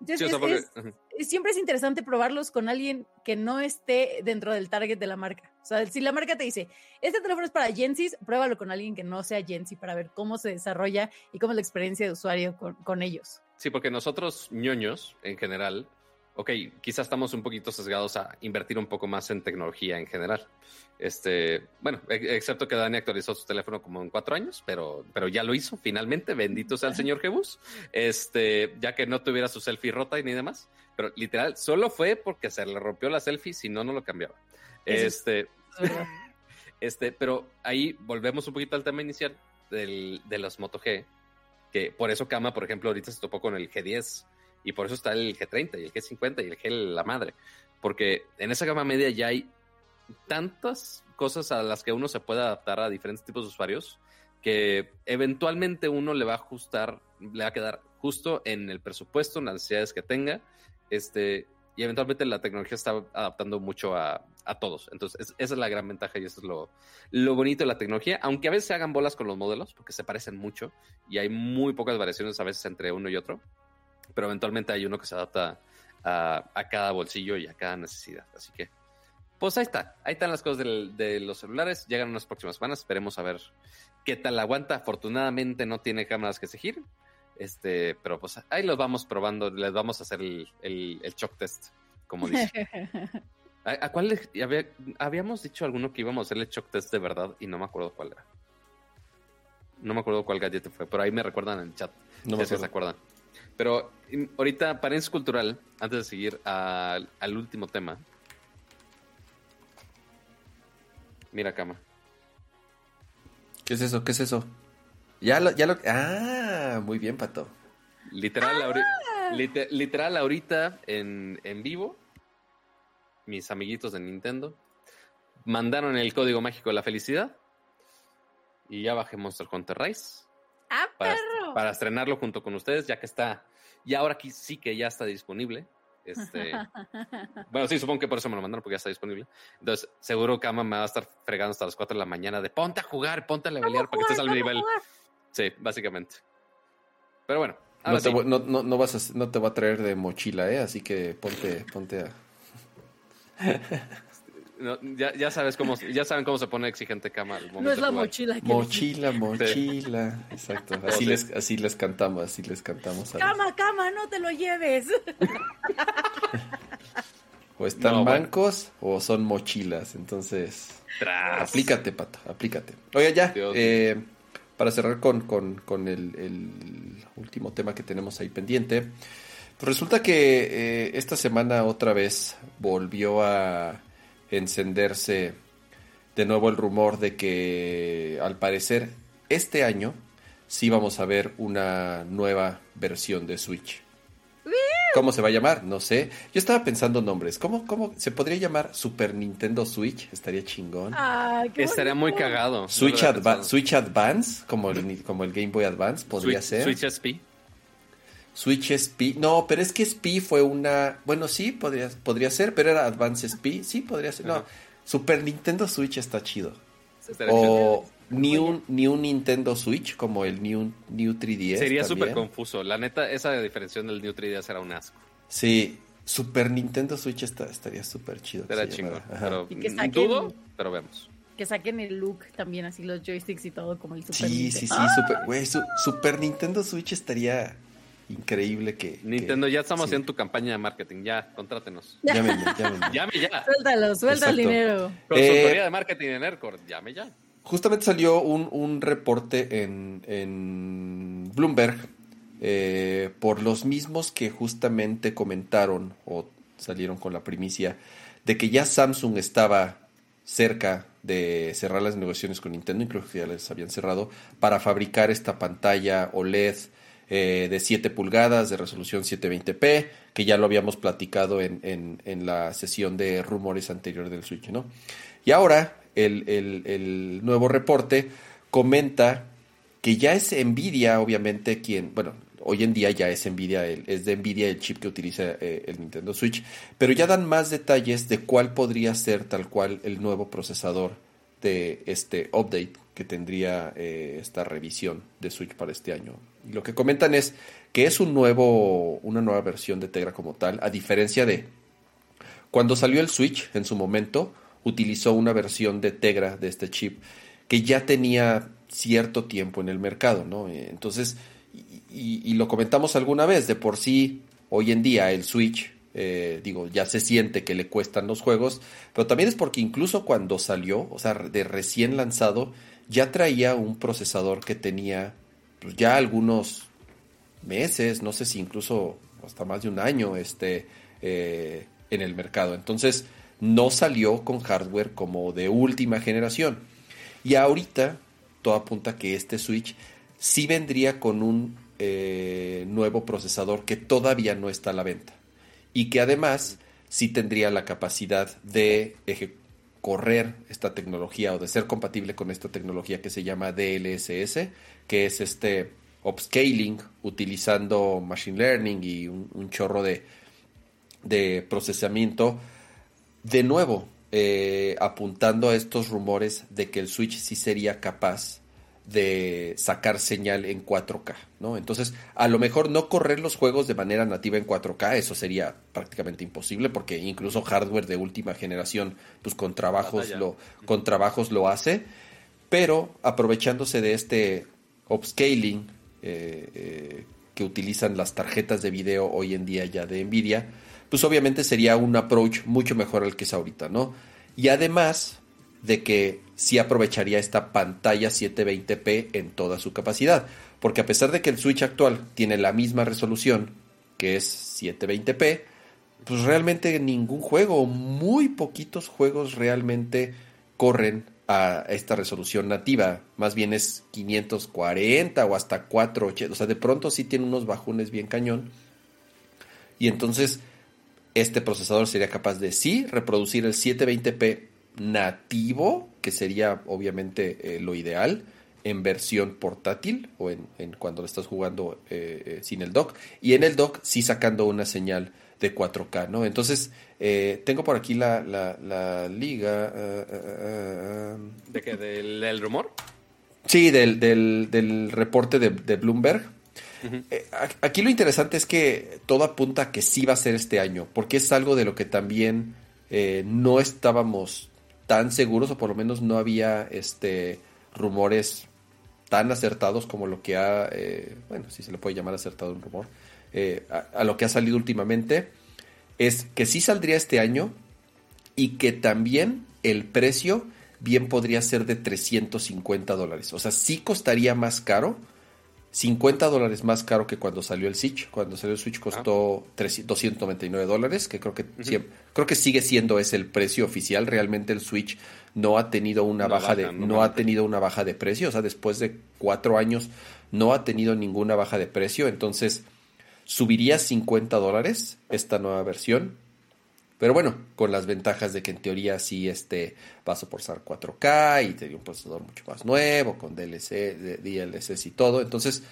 B: Entonces,
A: Sí, o sea,
B: es-
A: porque-
B: siempre es interesante probarlos con alguien que no esté dentro del target de la marca. O sea, si la marca te dice, este teléfono es para Gensis, pruébalo con alguien que no sea Gensi para ver cómo se desarrolla y cómo es la experiencia de usuario con, con ellos.
A: Sí, porque nosotros, ñoños, en general, ok, quizás estamos un poquito sesgados a invertir un poco más en tecnología en general. Este, bueno, e- excepto que Dani actualizó su teléfono como en cuatro años, pero, pero ya lo hizo finalmente, bendito sea el señor Jebus, este, ya que no tuviera su selfie rota y ni demás, pero literal, solo fue porque se le rompió la selfie, si no, no lo cambiaba. Este,
B: Es
A: este, pero ahí volvemos un poquito al tema inicial del, de los Moto G, que por eso Kama, por ejemplo, ahorita se topó con el G10 y por eso está el G30 y el G50 y el G la madre, porque en esa gama media ya hay tantas cosas a las que uno se puede adaptar a diferentes tipos de usuarios que eventualmente uno le va a ajustar, le va a quedar justo en el presupuesto, en las necesidades que tenga, este, y eventualmente la tecnología está adaptando mucho a, a todos. Entonces, es- esa es la gran ventaja y eso es lo, lo bonito de la tecnología, aunque a veces se hagan bolas con los modelos, porque se parecen mucho y hay muy pocas variaciones a veces entre uno y otro, pero eventualmente hay uno que se adapta a, a cada bolsillo y a cada necesidad. Así que, pues ahí está, ahí están las cosas del- de los celulares, llegan unas próximas semanas, esperemos a ver qué tal aguanta. Afortunadamente no tiene cámaras que se giren, este, pero pues ahí los vamos probando, les vamos a hacer el, el, el shock test, como dice. ¿A, a cuál le- había- habíamos dicho alguno que íbamos a hacerle shock test de verdad y no me acuerdo cuál era? No me acuerdo cuál gadget fue, pero ahí me recuerdan en el chat.
C: No
A: si
C: me
A: se acuerdan. Pero ahorita, paréntesis cultural, antes de seguir al- al último tema. Mira, cama.
C: ¿Qué es eso? ¿Qué es eso? Ya lo, ya lo. Ah, muy bien, Pato.
A: Literal, ahori- lite- literal ahorita en, en vivo, mis amiguitos de Nintendo mandaron el código mágico de la felicidad y ya bajé Monster Hunter Rise
B: ¡Ah,
A: para,
B: perro!
A: para estrenarlo junto con ustedes, ya que está, y ahora aquí sí que ya está disponible. Este, bueno, sí, supongo que por eso me lo mandaron, porque ya está disponible. Entonces, seguro Kama me va a estar fregando hasta las 4 de la mañana de ponte a jugar, ponte a levelear para que estés al nivel. Sí, básicamente. Pero bueno,
C: No te,
A: sí.
C: voy- no, no, no vas a, no te va a traer de mochila, ¿eh? Así que ponte, ponte a.
A: No, ya, ya sabes cómo, ya saben cómo se pone exigente momento
B: No es la mochila que
C: Mochila, mochila. Exacto. Así
A: Sí.
C: les, así les cantamos, así les cantamos. a los-
B: Cama, cama, no te lo lleves.
C: O están
A: No, bueno.
C: mancos o son mochilas. Entonces,
A: Tras.
C: aplícate, pato, aplícate. Oye, ya, eh, para cerrar con, con- con el, el último tema que tenemos ahí pendiente, pues resulta que eh, esta semana otra vez volvió a encenderse de nuevo el rumor de que al parecer este año sí vamos a ver una nueva versión de Switch. ¿Cómo se va a llamar? No sé. Yo estaba pensando nombres. ¿Cómo, cómo se podría llamar Super Nintendo Switch? Estaría chingón.
B: Ah, qué
A: Estaría muy cagado.
C: Switch, Adva-. Switch Advance, como el, como el Game Boy Advance, podría
A: Switch,
C: ser.
A: Switch SP.
C: Switch SP. No, pero es que SP fue una. Bueno, sí, podría, podría ser, pero era Advance SP. Sí, podría ser. No,
A: Ajá.
C: Super Nintendo Switch está chido. O New, New Nintendo Switch, como el New, New 3DS.
A: Sería súper confuso. La neta, esa diferencia del New 3DS era un asco.
C: Sí, Super Nintendo Switch está, estaría súper chido. que
A: Era
C: se
A: chingón. Pero
B: Y que saquen-
A: dudo, pero vemos.
B: Que saquen el look también, así los joysticks y todo, como el Super
C: Sí, sí, sí,
B: Nintendo.
C: super, güey, su- Super Nintendo Switch estaría increíble que... que-
A: Nintendo, ya estamos
C: sí.
A: haciendo tu campaña de marketing. Ya, contrátenos.
C: Llámenme, llámenme.
A: Llame ya.
B: Suéltalo, suelta el dinero.
A: Consultoría
C: Eh,
A: de marketing de Nerdcore. Llame ya.
C: Justamente salió un, un reporte en, en Bloomberg eh, por los mismos que justamente comentaron o salieron con la primicia de que ya Samsung estaba cerca de cerrar las negociaciones con Nintendo, incluso que ya les habían cerrado, para fabricar esta pantalla OLED eh, de 7 pulgadas de resolución 720p, que ya lo habíamos platicado en, en- la sesión de rumores anterior del Switch, ¿no? Y ahora el, el- nuevo reporte comenta que ya es Nvidia, obviamente, quien, bueno, hoy en día ya es Nvidia, es de Nvidia el chip que utiliza eh, el Nintendo Switch, pero ya dan más detalles de cuál podría ser tal cual el nuevo procesador de este update que tendría eh, esta revisión de Switch para este año. Y lo que comentan es que es un nuevo, una nueva versión de Tegra como tal, a diferencia de cuando salió el Switch en su momento, utilizó una versión de Tegra de este chip que ya tenía cierto tiempo en el mercado, ¿no? Eh, Entonces, y, lo comentamos alguna vez, de por sí, hoy en día el Switch, eh, digo, ya se siente que le cuestan los juegos, pero también es porque incluso cuando salió, o sea, de recién lanzado, ya traía un procesador que tenía pues, ya algunos meses, no sé si incluso hasta más de un año este, eh, en el mercado. Entonces no salió con hardware como de última generación. Y ahorita todo apunta que este Switch sí vendría con un eh, nuevo procesador que todavía no está a la venta. Y que además sí tendría la capacidad de eje- correr esta tecnología o de ser compatible con esta tecnología que se llama DLSS, que es este upscaling utilizando machine learning y un, chorro de, de procesamiento. De nuevo, eh, apuntando a estos rumores de que el Switch sí sería capaz de sacar señal en 4K, ¿no? Entonces, a lo mejor no correr los juegos de manera nativa en 4K, eso sería prácticamente imposible porque incluso hardware de última generación, pues con trabajos
A: Batalla.
C: lo con trabajos lo hace, pero aprovechándose de este upscaling eh, eh, que utilizan las tarjetas de video hoy en día ya de Nvidia, pues obviamente sería un approach mucho mejor al que es ahorita, ¿no? Y además de que sí aprovecharía esta pantalla 720p en toda su capacidad, porque a pesar de que el Switch actual tiene la misma resolución, que es 720p, pues realmente ningún juego, muy poquitos juegos realmente corren a esta resolución nativa, más bien es 540 o hasta 480, o sea, de pronto sí tiene unos bajones bien cañón. Y entonces este procesador sería capaz de sí reproducir el 720p nativo, que sería obviamente eh, lo ideal, en versión portátil o en, cuando lo estás jugando eh, eh, sin el dock, y en el dock sí sacando una señal de 4K, ¿no? Entonces, tengo por aquí la, la, liga.
A: ¿De qué? ¿Del, rumor?
C: Sí, del, del, reporte de, de Bloomberg eh, aquí lo interesante es que todo apunta a que sí va a ser este año, porque es algo de lo que también eh, no estábamos tan seguros, o por lo menos no había este rumores tan acertados como lo que ha, eh, bueno, si se le puede llamar acertado un rumor, a, lo que ha salido últimamente, es que sí saldría este año y que también el precio bien podría ser de 350 dólares. O sea, sí costaría más caro, 50 dólares más caro que cuando salió el Switch. Cuando salió el Switch costó 299 dólares, que creo que, creo que sigue siendo ese el precio oficial. Realmente el Switch no ha tenido una baja de no, ha tenido una baja de precio. O sea, después de cuatro años no ha tenido ninguna baja de precio. Entonces subiría 50 dólares esta nueva versión. Pero bueno, con las ventajas de que en teoría sí este, va a soportar 4K y tiene un procesador mucho más nuevo, con DLC, DLCs y todo. Entonces,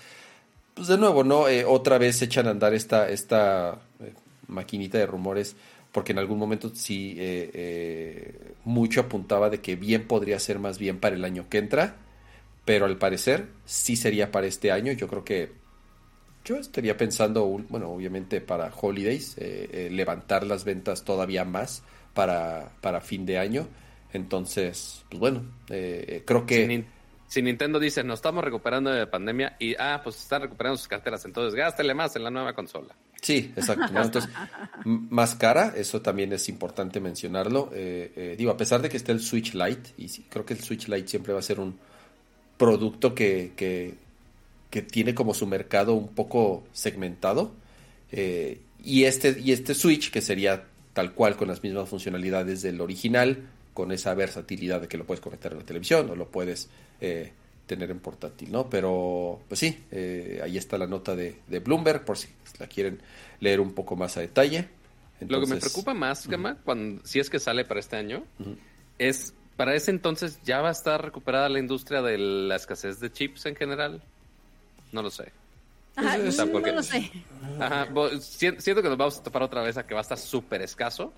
C: pues de nuevo, ¿no? Eh, otra vez echan a andar esta, esta eh, maquinita de rumores, porque en algún momento sí eh, mucho apuntaba de que bien podría ser más bien para el año que entra, pero al parecer sí sería para este año. Yo creo que yo estaría pensando, bueno, obviamente para holidays, eh, eh, levantar las ventas todavía más para, para fin de año. Entonces, pues bueno, eh, creo que...
A: Si, Nintendo dice, nos estamos recuperando de pandemia y, ah, pues están recuperando sus carteras, entonces gástele más en la nueva consola.
C: Sí, exacto. Entonces, más cara, eso también es importante mencionarlo. digo, a pesar de que esté el Switch Lite, y creo que el Switch Lite siempre va a ser un producto que, que, que tiene como su mercado un poco segmentado. Eh, y, este, y este Switch, que sería tal cual con las mismas funcionalidades del original, con esa versatilidad de que lo puedes conectar en la televisión o lo puedes eh, tener en portátil, ¿no? Pero, pues sí, eh, ahí está la nota de, Bloomberg, por si la quieren leer un poco más a detalle.
A: lo que me preocupa más, Gama, cuando, si es que sale para este año, es para ese entonces ya va a estar recuperada la industria de la escasez de chips en general. No lo sé.
B: Ajá, no lo sé.
A: Ajá, siento que nos vamos a topar otra vez a que va a estar súper escaso.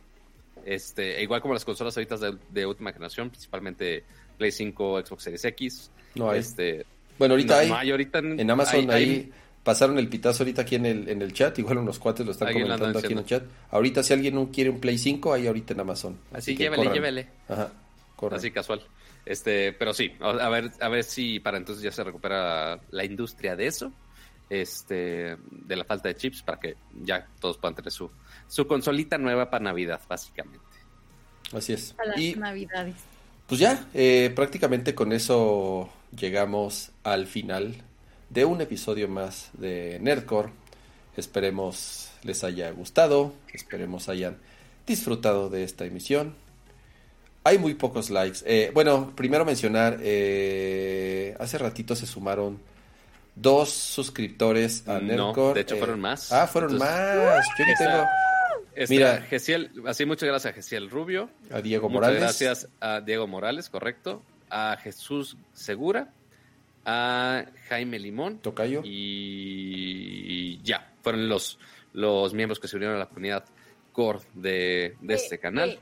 A: Este, e igual como las consolas ahorita de, última generación, principalmente Play 5, Xbox Series X.
C: No hay.
A: Este,
C: bueno, ahorita hay, ahorita en, Amazon ahí pasaron el pitazo ahorita aquí en el, en el chat, igual unos cuates lo están comentando aquí en el chat. Ahorita si alguien no quiere un Play 5, hay ahorita en Amazon.
A: Así, que llévele, llévele.
C: Ajá,
A: Así casual. Este, pero sí, a ver, a ver si para entonces ya se recupera la industria de eso, este, de la falta de chips, para que ya todos puedan tener su, su consolita nueva para Navidad, básicamente.
C: Así es.
B: Para las Navidades.
C: Pues ya, eh, prácticamente con eso llegamos al final de un episodio más de Nerdcore. Esperemos les haya gustado, esperemos hayan disfrutado de esta emisión. Hay muy pocos likes. Eh, bueno, primero mencionar, eh, hace ratito se sumaron dos suscriptores a Nerdcore.
A: de hecho fueron más.
C: Ah, fueron más. Yo tengo...
A: Mira, Gesiel, así muchas gracias a Gesiel Rubio.
C: A Diego Morales.
A: gracias a Diego Morales, correcto. A Jesús Segura. A Jaime Limón.
C: Tocayo.
A: Y, ya, fueron los, los miembros que se unieron a la comunidad core de, de este canal.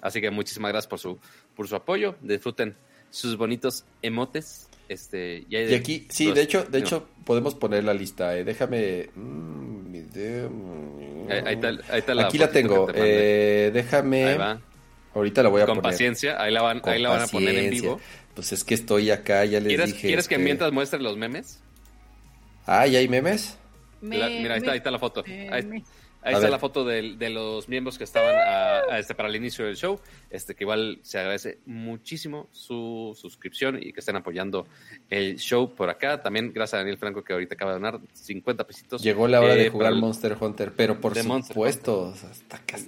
A: Así que muchísimas gracias por su, por su apoyo. Disfruten sus bonitos emotes. Este,
C: y, aquí, sí, de hecho, de hecho, podemos poner la lista. Eh. Déjame. Mm,
A: ahí, está, la
C: aquí la tengo. Eh, déjame. Ahorita la voy a
A: Con
C: poner.
A: Con paciencia, ahí la van, ahí la van a poner en vivo.
C: Pues es que estoy acá, ya les
A: ¿Quieres,
C: dije.
A: ¿Quieres que este mientras muestre los memes?
C: Ah, ¿ya hay memes?
A: mira, ahí está, ahí está la foto. Ahí, Ahí está la foto de, de, los miembros que estaban a, este, para el inicio del show. Este, que igual se agradece muchísimo su suscripción y que estén apoyando el show por acá. También gracias a Daniel Franco que ahorita acaba de donar 50 pesitos.
C: Llegó la hora de eh, jugar Monster Hunter, pero por supuesto.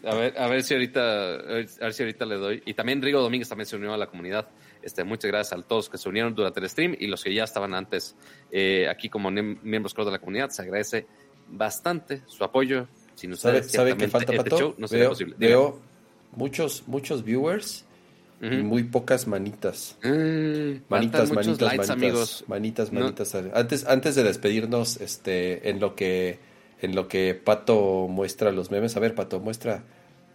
A: a ver, a ver si ahorita, a ver si ahorita le doy. Y también Rigo Domínguez también se unió a la comunidad. Este, muchas gracias a todos que se unieron durante el stream y los que ya estaban antes eh, aquí como miembros de la comunidad. Se agradece bastante su apoyo. Sin ustedes,
C: ¿Sabe, qué falta, este Pato? no sería posible. Veo muchos, muchos viewers y muy pocas manitas.
A: Mm, manitas, manitas,
C: manitas,
A: amigos.
C: manitas, manitas. Antes, antes de despedirnos, este, en lo que, en lo que Pato muestra los memes. A ver, Pato, muestra,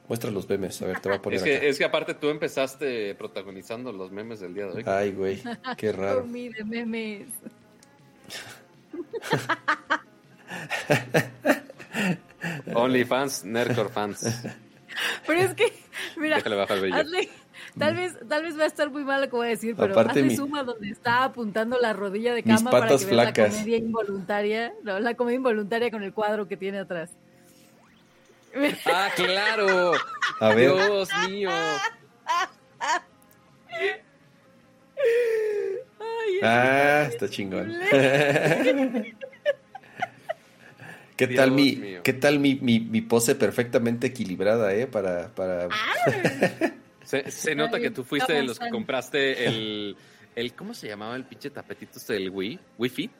C: muestra los memes. A ver, te voy a poner.
A: Es que, es que aparte tú empezaste protagonizando los memes del día de hoy.
C: Ay, güey, qué raro.
B: de memes.
A: OnlyFans, Nerdcore fans.
B: Pero es que, mira, hazle, tal vez, tal vez va a estar muy mal como voy a decir, pero Aparte hazle suma donde está apuntando la rodilla de cama para que veas la comedia involuntaria, no, la comedia involuntaria con el cuadro que tiene atrás.
A: Ah, claro. A ver. Dios mío.
C: ah, está chingón. ¿Qué tal, mi, ¿Qué tal mi, mi, pose perfectamente equilibrada, eh? Para... para...
A: Ah. se, nota que tú fuiste de los que compraste el, el... ¿Cómo se llamaba el pinche tapetito este del Wii? ¿Wii Fit?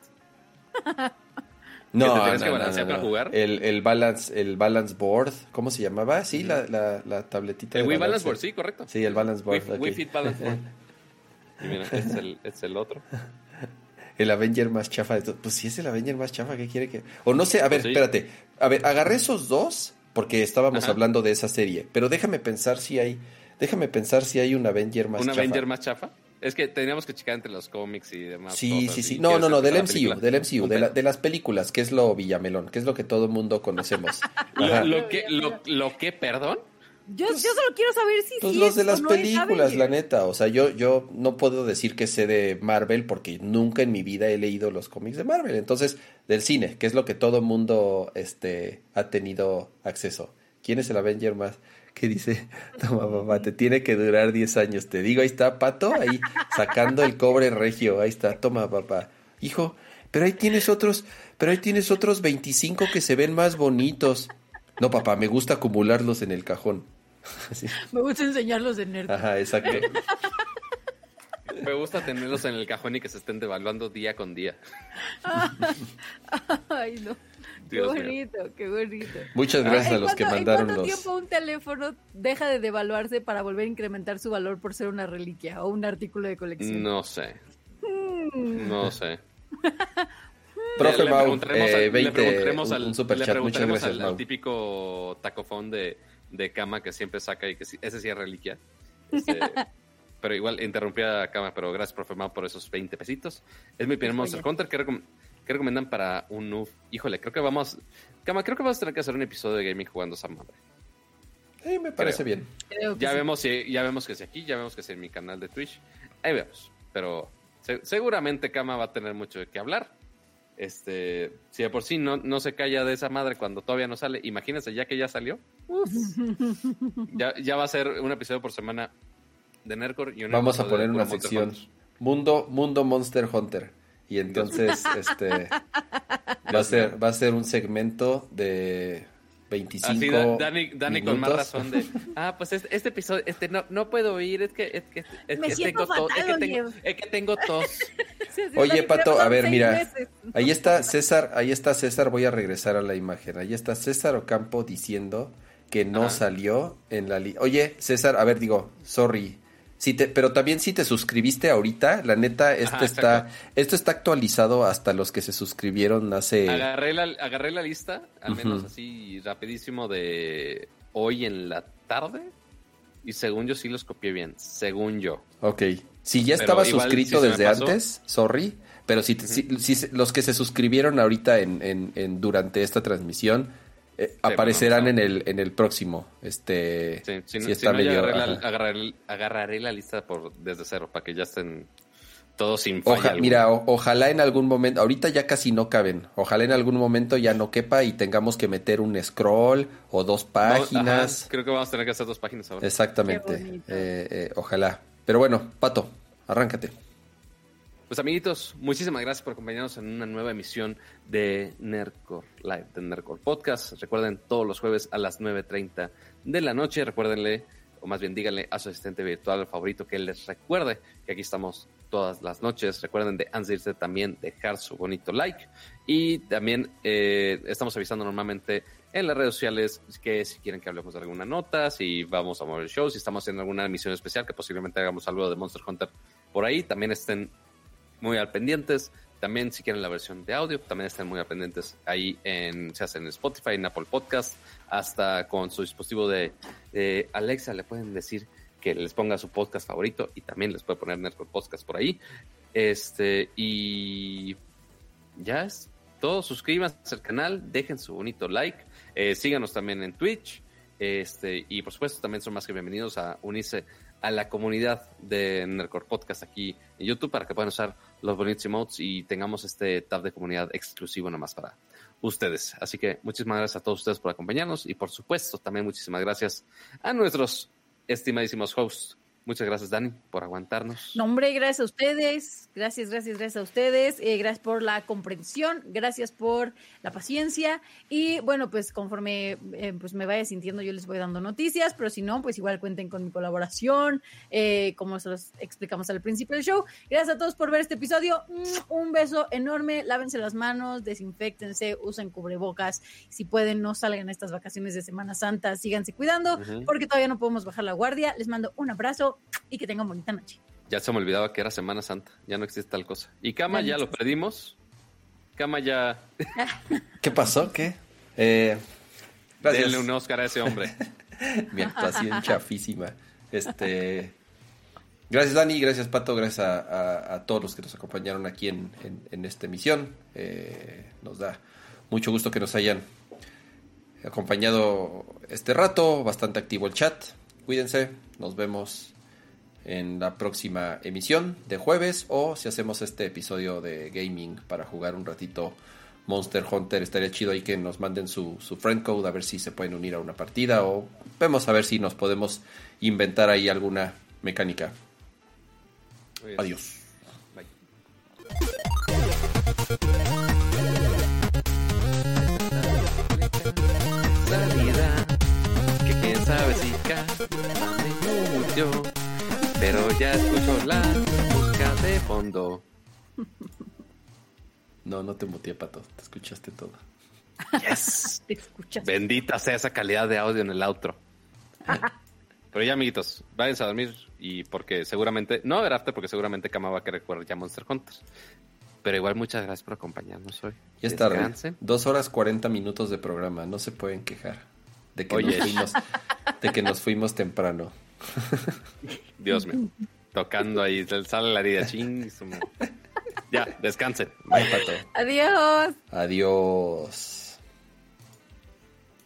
C: No, no, no, para jugar? El, el, balance, el balance board, ¿cómo se llamaba? Sí, la, la, la tabletita.
A: El Wii balance. board, sí, correcto.
C: Sí, el balance board.
A: Wii, Fit balance board. y mira, este es el, es el otro
C: el Avenger más chafa de todo. Pues si es el Avenger más chafa, ¿qué quiere que.? O no sé, a ver, pues espérate. A ver, agarré esos dos porque estábamos hablando de esa serie. Pero déjame pensar si hay. Déjame pensar si hay un Avenger más
A: chafa. ¿Un Avenger más chafa? Es que teníamos que checar entre los cómics y demás.
C: Sí, sí, sí. No, no, no, del MCU, del MCU, de, de, las películas, que es lo Villamelón, que es lo que todo el mundo conocemos.
A: lo, que, lo, lo que, perdón.
B: Yo, yo solo quiero saber si
C: pues los de las películas, la neta. O sea, yo, yo no puedo decir que sé de Marvel porque nunca en mi vida he leído los cómics de Marvel. Entonces, del cine, que es lo que todo mundo este, ha tenido acceso. ¿Quién es el Avenger más? Que dice, toma papá, te tiene que durar 10 años. Te digo, ahí está Pato, ahí sacando el cobre regio. Ahí está, toma papá. Hijo, pero ahí tienes otros, pero ahí tienes otros 25 que se ven más bonitos. No, papá, me gusta acumularlos en el cajón.
B: Me gusta enseñarlos en nerd.
C: Ajá, exacto.
A: Me gusta tenerlos en el cajón y que se estén devaluando día con día.
B: Ay, no. qué bonito, qué bonito.
C: Muchas gracias a los que mandaron
B: ¿en
C: cuánto
B: tiempo un teléfono deja de devaluarse para volver a incrementar su valor por ser una reliquia o un artículo de colección?
A: No sé. Hmm. No sé.
C: Profe Mau, eh, 20,
A: le preguntaremos al, super le preguntaremos al, típico tacofón de, de cama que siempre saca y que ese sí es reliquia. Este, pero igual interrumpí a cama, pero gracias, profe Mau, por esos 20 pesitos. Es mi primer Monster Hunter. ¿Qué, recomiendan para un noob? Híjole, creo que vamos. Cama, creo que vamos a tener que hacer un episodio de gaming jugando esa madre.
C: Sí, me parece bien.
A: Ya vemos, si, ya vemos que es aquí, ya vemos que es en mi canal de Twitch. Ahí vemos. Pero seguramente Kama va a tener mucho de qué hablar. Este, si de por sí no, no se calla de esa madre cuando todavía no sale, imagínense ya que ya salió. ya, ya va a ser un episodio por semana de Nercor y
C: Vamos a poner una sección Mundo, Mundo Monster Hunter. Y entonces, este va a ser, va a ser un segmento de 25 Así,
A: Dani, Dani con más razón de, ah, pues este, este, episodio, este no, no puedo oír, es que, es que, es que tengo tos, es que tengo, es que tengo tos.
C: Oye, Pato, a ver, mira, ahí está César, ahí está César, voy a regresar a la imagen, ahí está César Ocampo diciendo que no salió en la lista. Oye, César, a ver, digo, sorry, si te, pero también si te suscribiste ahorita, la neta, esto está, esto está actualizado hasta los que se suscribieron hace.
A: Agarré la, agarré la lista, al menos así rapidísimo de hoy en la tarde. Y según yo sí los copié bien, según yo.
C: Ok. Si ya estaba suscrito desde antes, sorry. Pero si, si, los que se suscribieron ahorita en, en, en durante esta transmisión, eh, aparecerán en el en el próximo. Este,
A: si, está medio, agarraré, la lista por desde cero para que ya estén todos sin
C: falla Mira, ojalá en algún momento, ahorita ya casi no caben. Ojalá en algún momento ya no quepa y tengamos que meter un scroll o dos páginas.
A: creo que vamos a tener que hacer dos páginas ahora.
C: Exactamente. Eh, eh, ojalá. Pero bueno, Pato, arráncate.
A: Pues amiguitos, muchísimas gracias por acompañarnos en una nueva emisión de Nerdcore Live, de Nerdcore Podcast. Recuerden todos los jueves a las 9.30 de la noche. Recuérdenle o más bien díganle a su asistente virtual favorito que les recuerde que aquí estamos todas las noches. Recuerden de antes también dejar su bonito like. Y también eh, estamos avisando normalmente en las redes sociales que si quieren que hablemos de alguna nota, si vamos a mover el show, si estamos haciendo alguna emisión especial, que posiblemente hagamos algo de Monster Hunter por ahí, también estén muy al pendientes. También si quieren la versión de audio, también estén muy al pendientes ahí en, se hace en Spotify, en Apple Podcast, hasta con su dispositivo de, Alexa le pueden decir que les ponga su podcast favorito y también les puede poner Nerdcore Podcast por ahí. Este, y ya es todo. Suscríbanse al canal, dejen su bonito like, eh, síganos también en Twitch. Este, y por supuesto, también son más que bienvenidos a unirse a la comunidad de Nerdcore Podcast aquí en YouTube para que puedan usar los bonitos emotes y tengamos este tab de comunidad exclusivo nomás para ustedes. Así que muchísimas gracias a todos ustedes por acompañarnos y por supuesto también muchísimas gracias a nuestros estimadísimos hosts. Muchas gracias, Dani, por aguantarnos.
B: No, hombre, gracias a ustedes. Gracias, gracias, gracias a ustedes. Eh, gracias por la comprensión. Gracias por la paciencia. Y bueno, pues conforme eh, pues me vaya sintiendo, yo les voy dando noticias. Pero si no, pues igual cuenten con mi colaboración, eh, como se los explicamos al principio del show. Gracias a todos por ver este episodio. Mm, Un beso enorme. Lávense las manos, desinfectense, usen cubrebocas. Si pueden, no salgan a estas vacaciones de Semana Santa. Síganse cuidando, porque todavía no podemos bajar la guardia. Les mando un abrazo y que tengan bonita noche.
A: Ya se me olvidaba que era Semana Santa, ya no existe tal cosa. Y Cama
B: Ya
A: lo perdimos. Cama ya.
C: ¿Qué pasó? ¿Qué? Eh, gracias.
A: Denle un Oscar a ese hombre.
C: Mi actuación chafísima. Este. Gracias, Dani. Gracias, Pato. Gracias a, a- a todos los que nos acompañaron aquí en, en- en esta emisión. Eh, nos da mucho gusto que nos hayan acompañado este rato. Bastante activo el chat. Cuídense. Nos vemos en la próxima emisión de jueves. O si hacemos este episodio de gaming para jugar un ratito Monster Hunter. Estaría chido ahí que nos manden su, su friend code a ver si se pueden unir a una partida. O vemos a ver si nos podemos inventar ahí alguna mecánica. Adiós.
A: Bye. Salida, que quién sabe si canta mucho, pero ya escucho la música de fondo.
C: No, no te muteé, Pato. Te escuchaste todo.
A: Yes.
B: Te escuchas.
A: Bendita sea esa calidad de audio en el outro. Pero ya, amiguitos, váyanse a dormir y porque seguramente, no a after porque seguramente Kama va a querer jugar ya Monster Hunter. Pero igual muchas gracias por acompañarnos hoy.
C: Ya es tarde. Dos horas cuarenta minutos de programa. No se pueden quejar de que,
A: Oye.
C: nos, fuimos, de que nos fuimos temprano.
A: Dios mío. Tocando ahí, sale la herida. Ching. Ya, descansen.
C: Bye, Pato.
B: Adiós.
C: Adiós.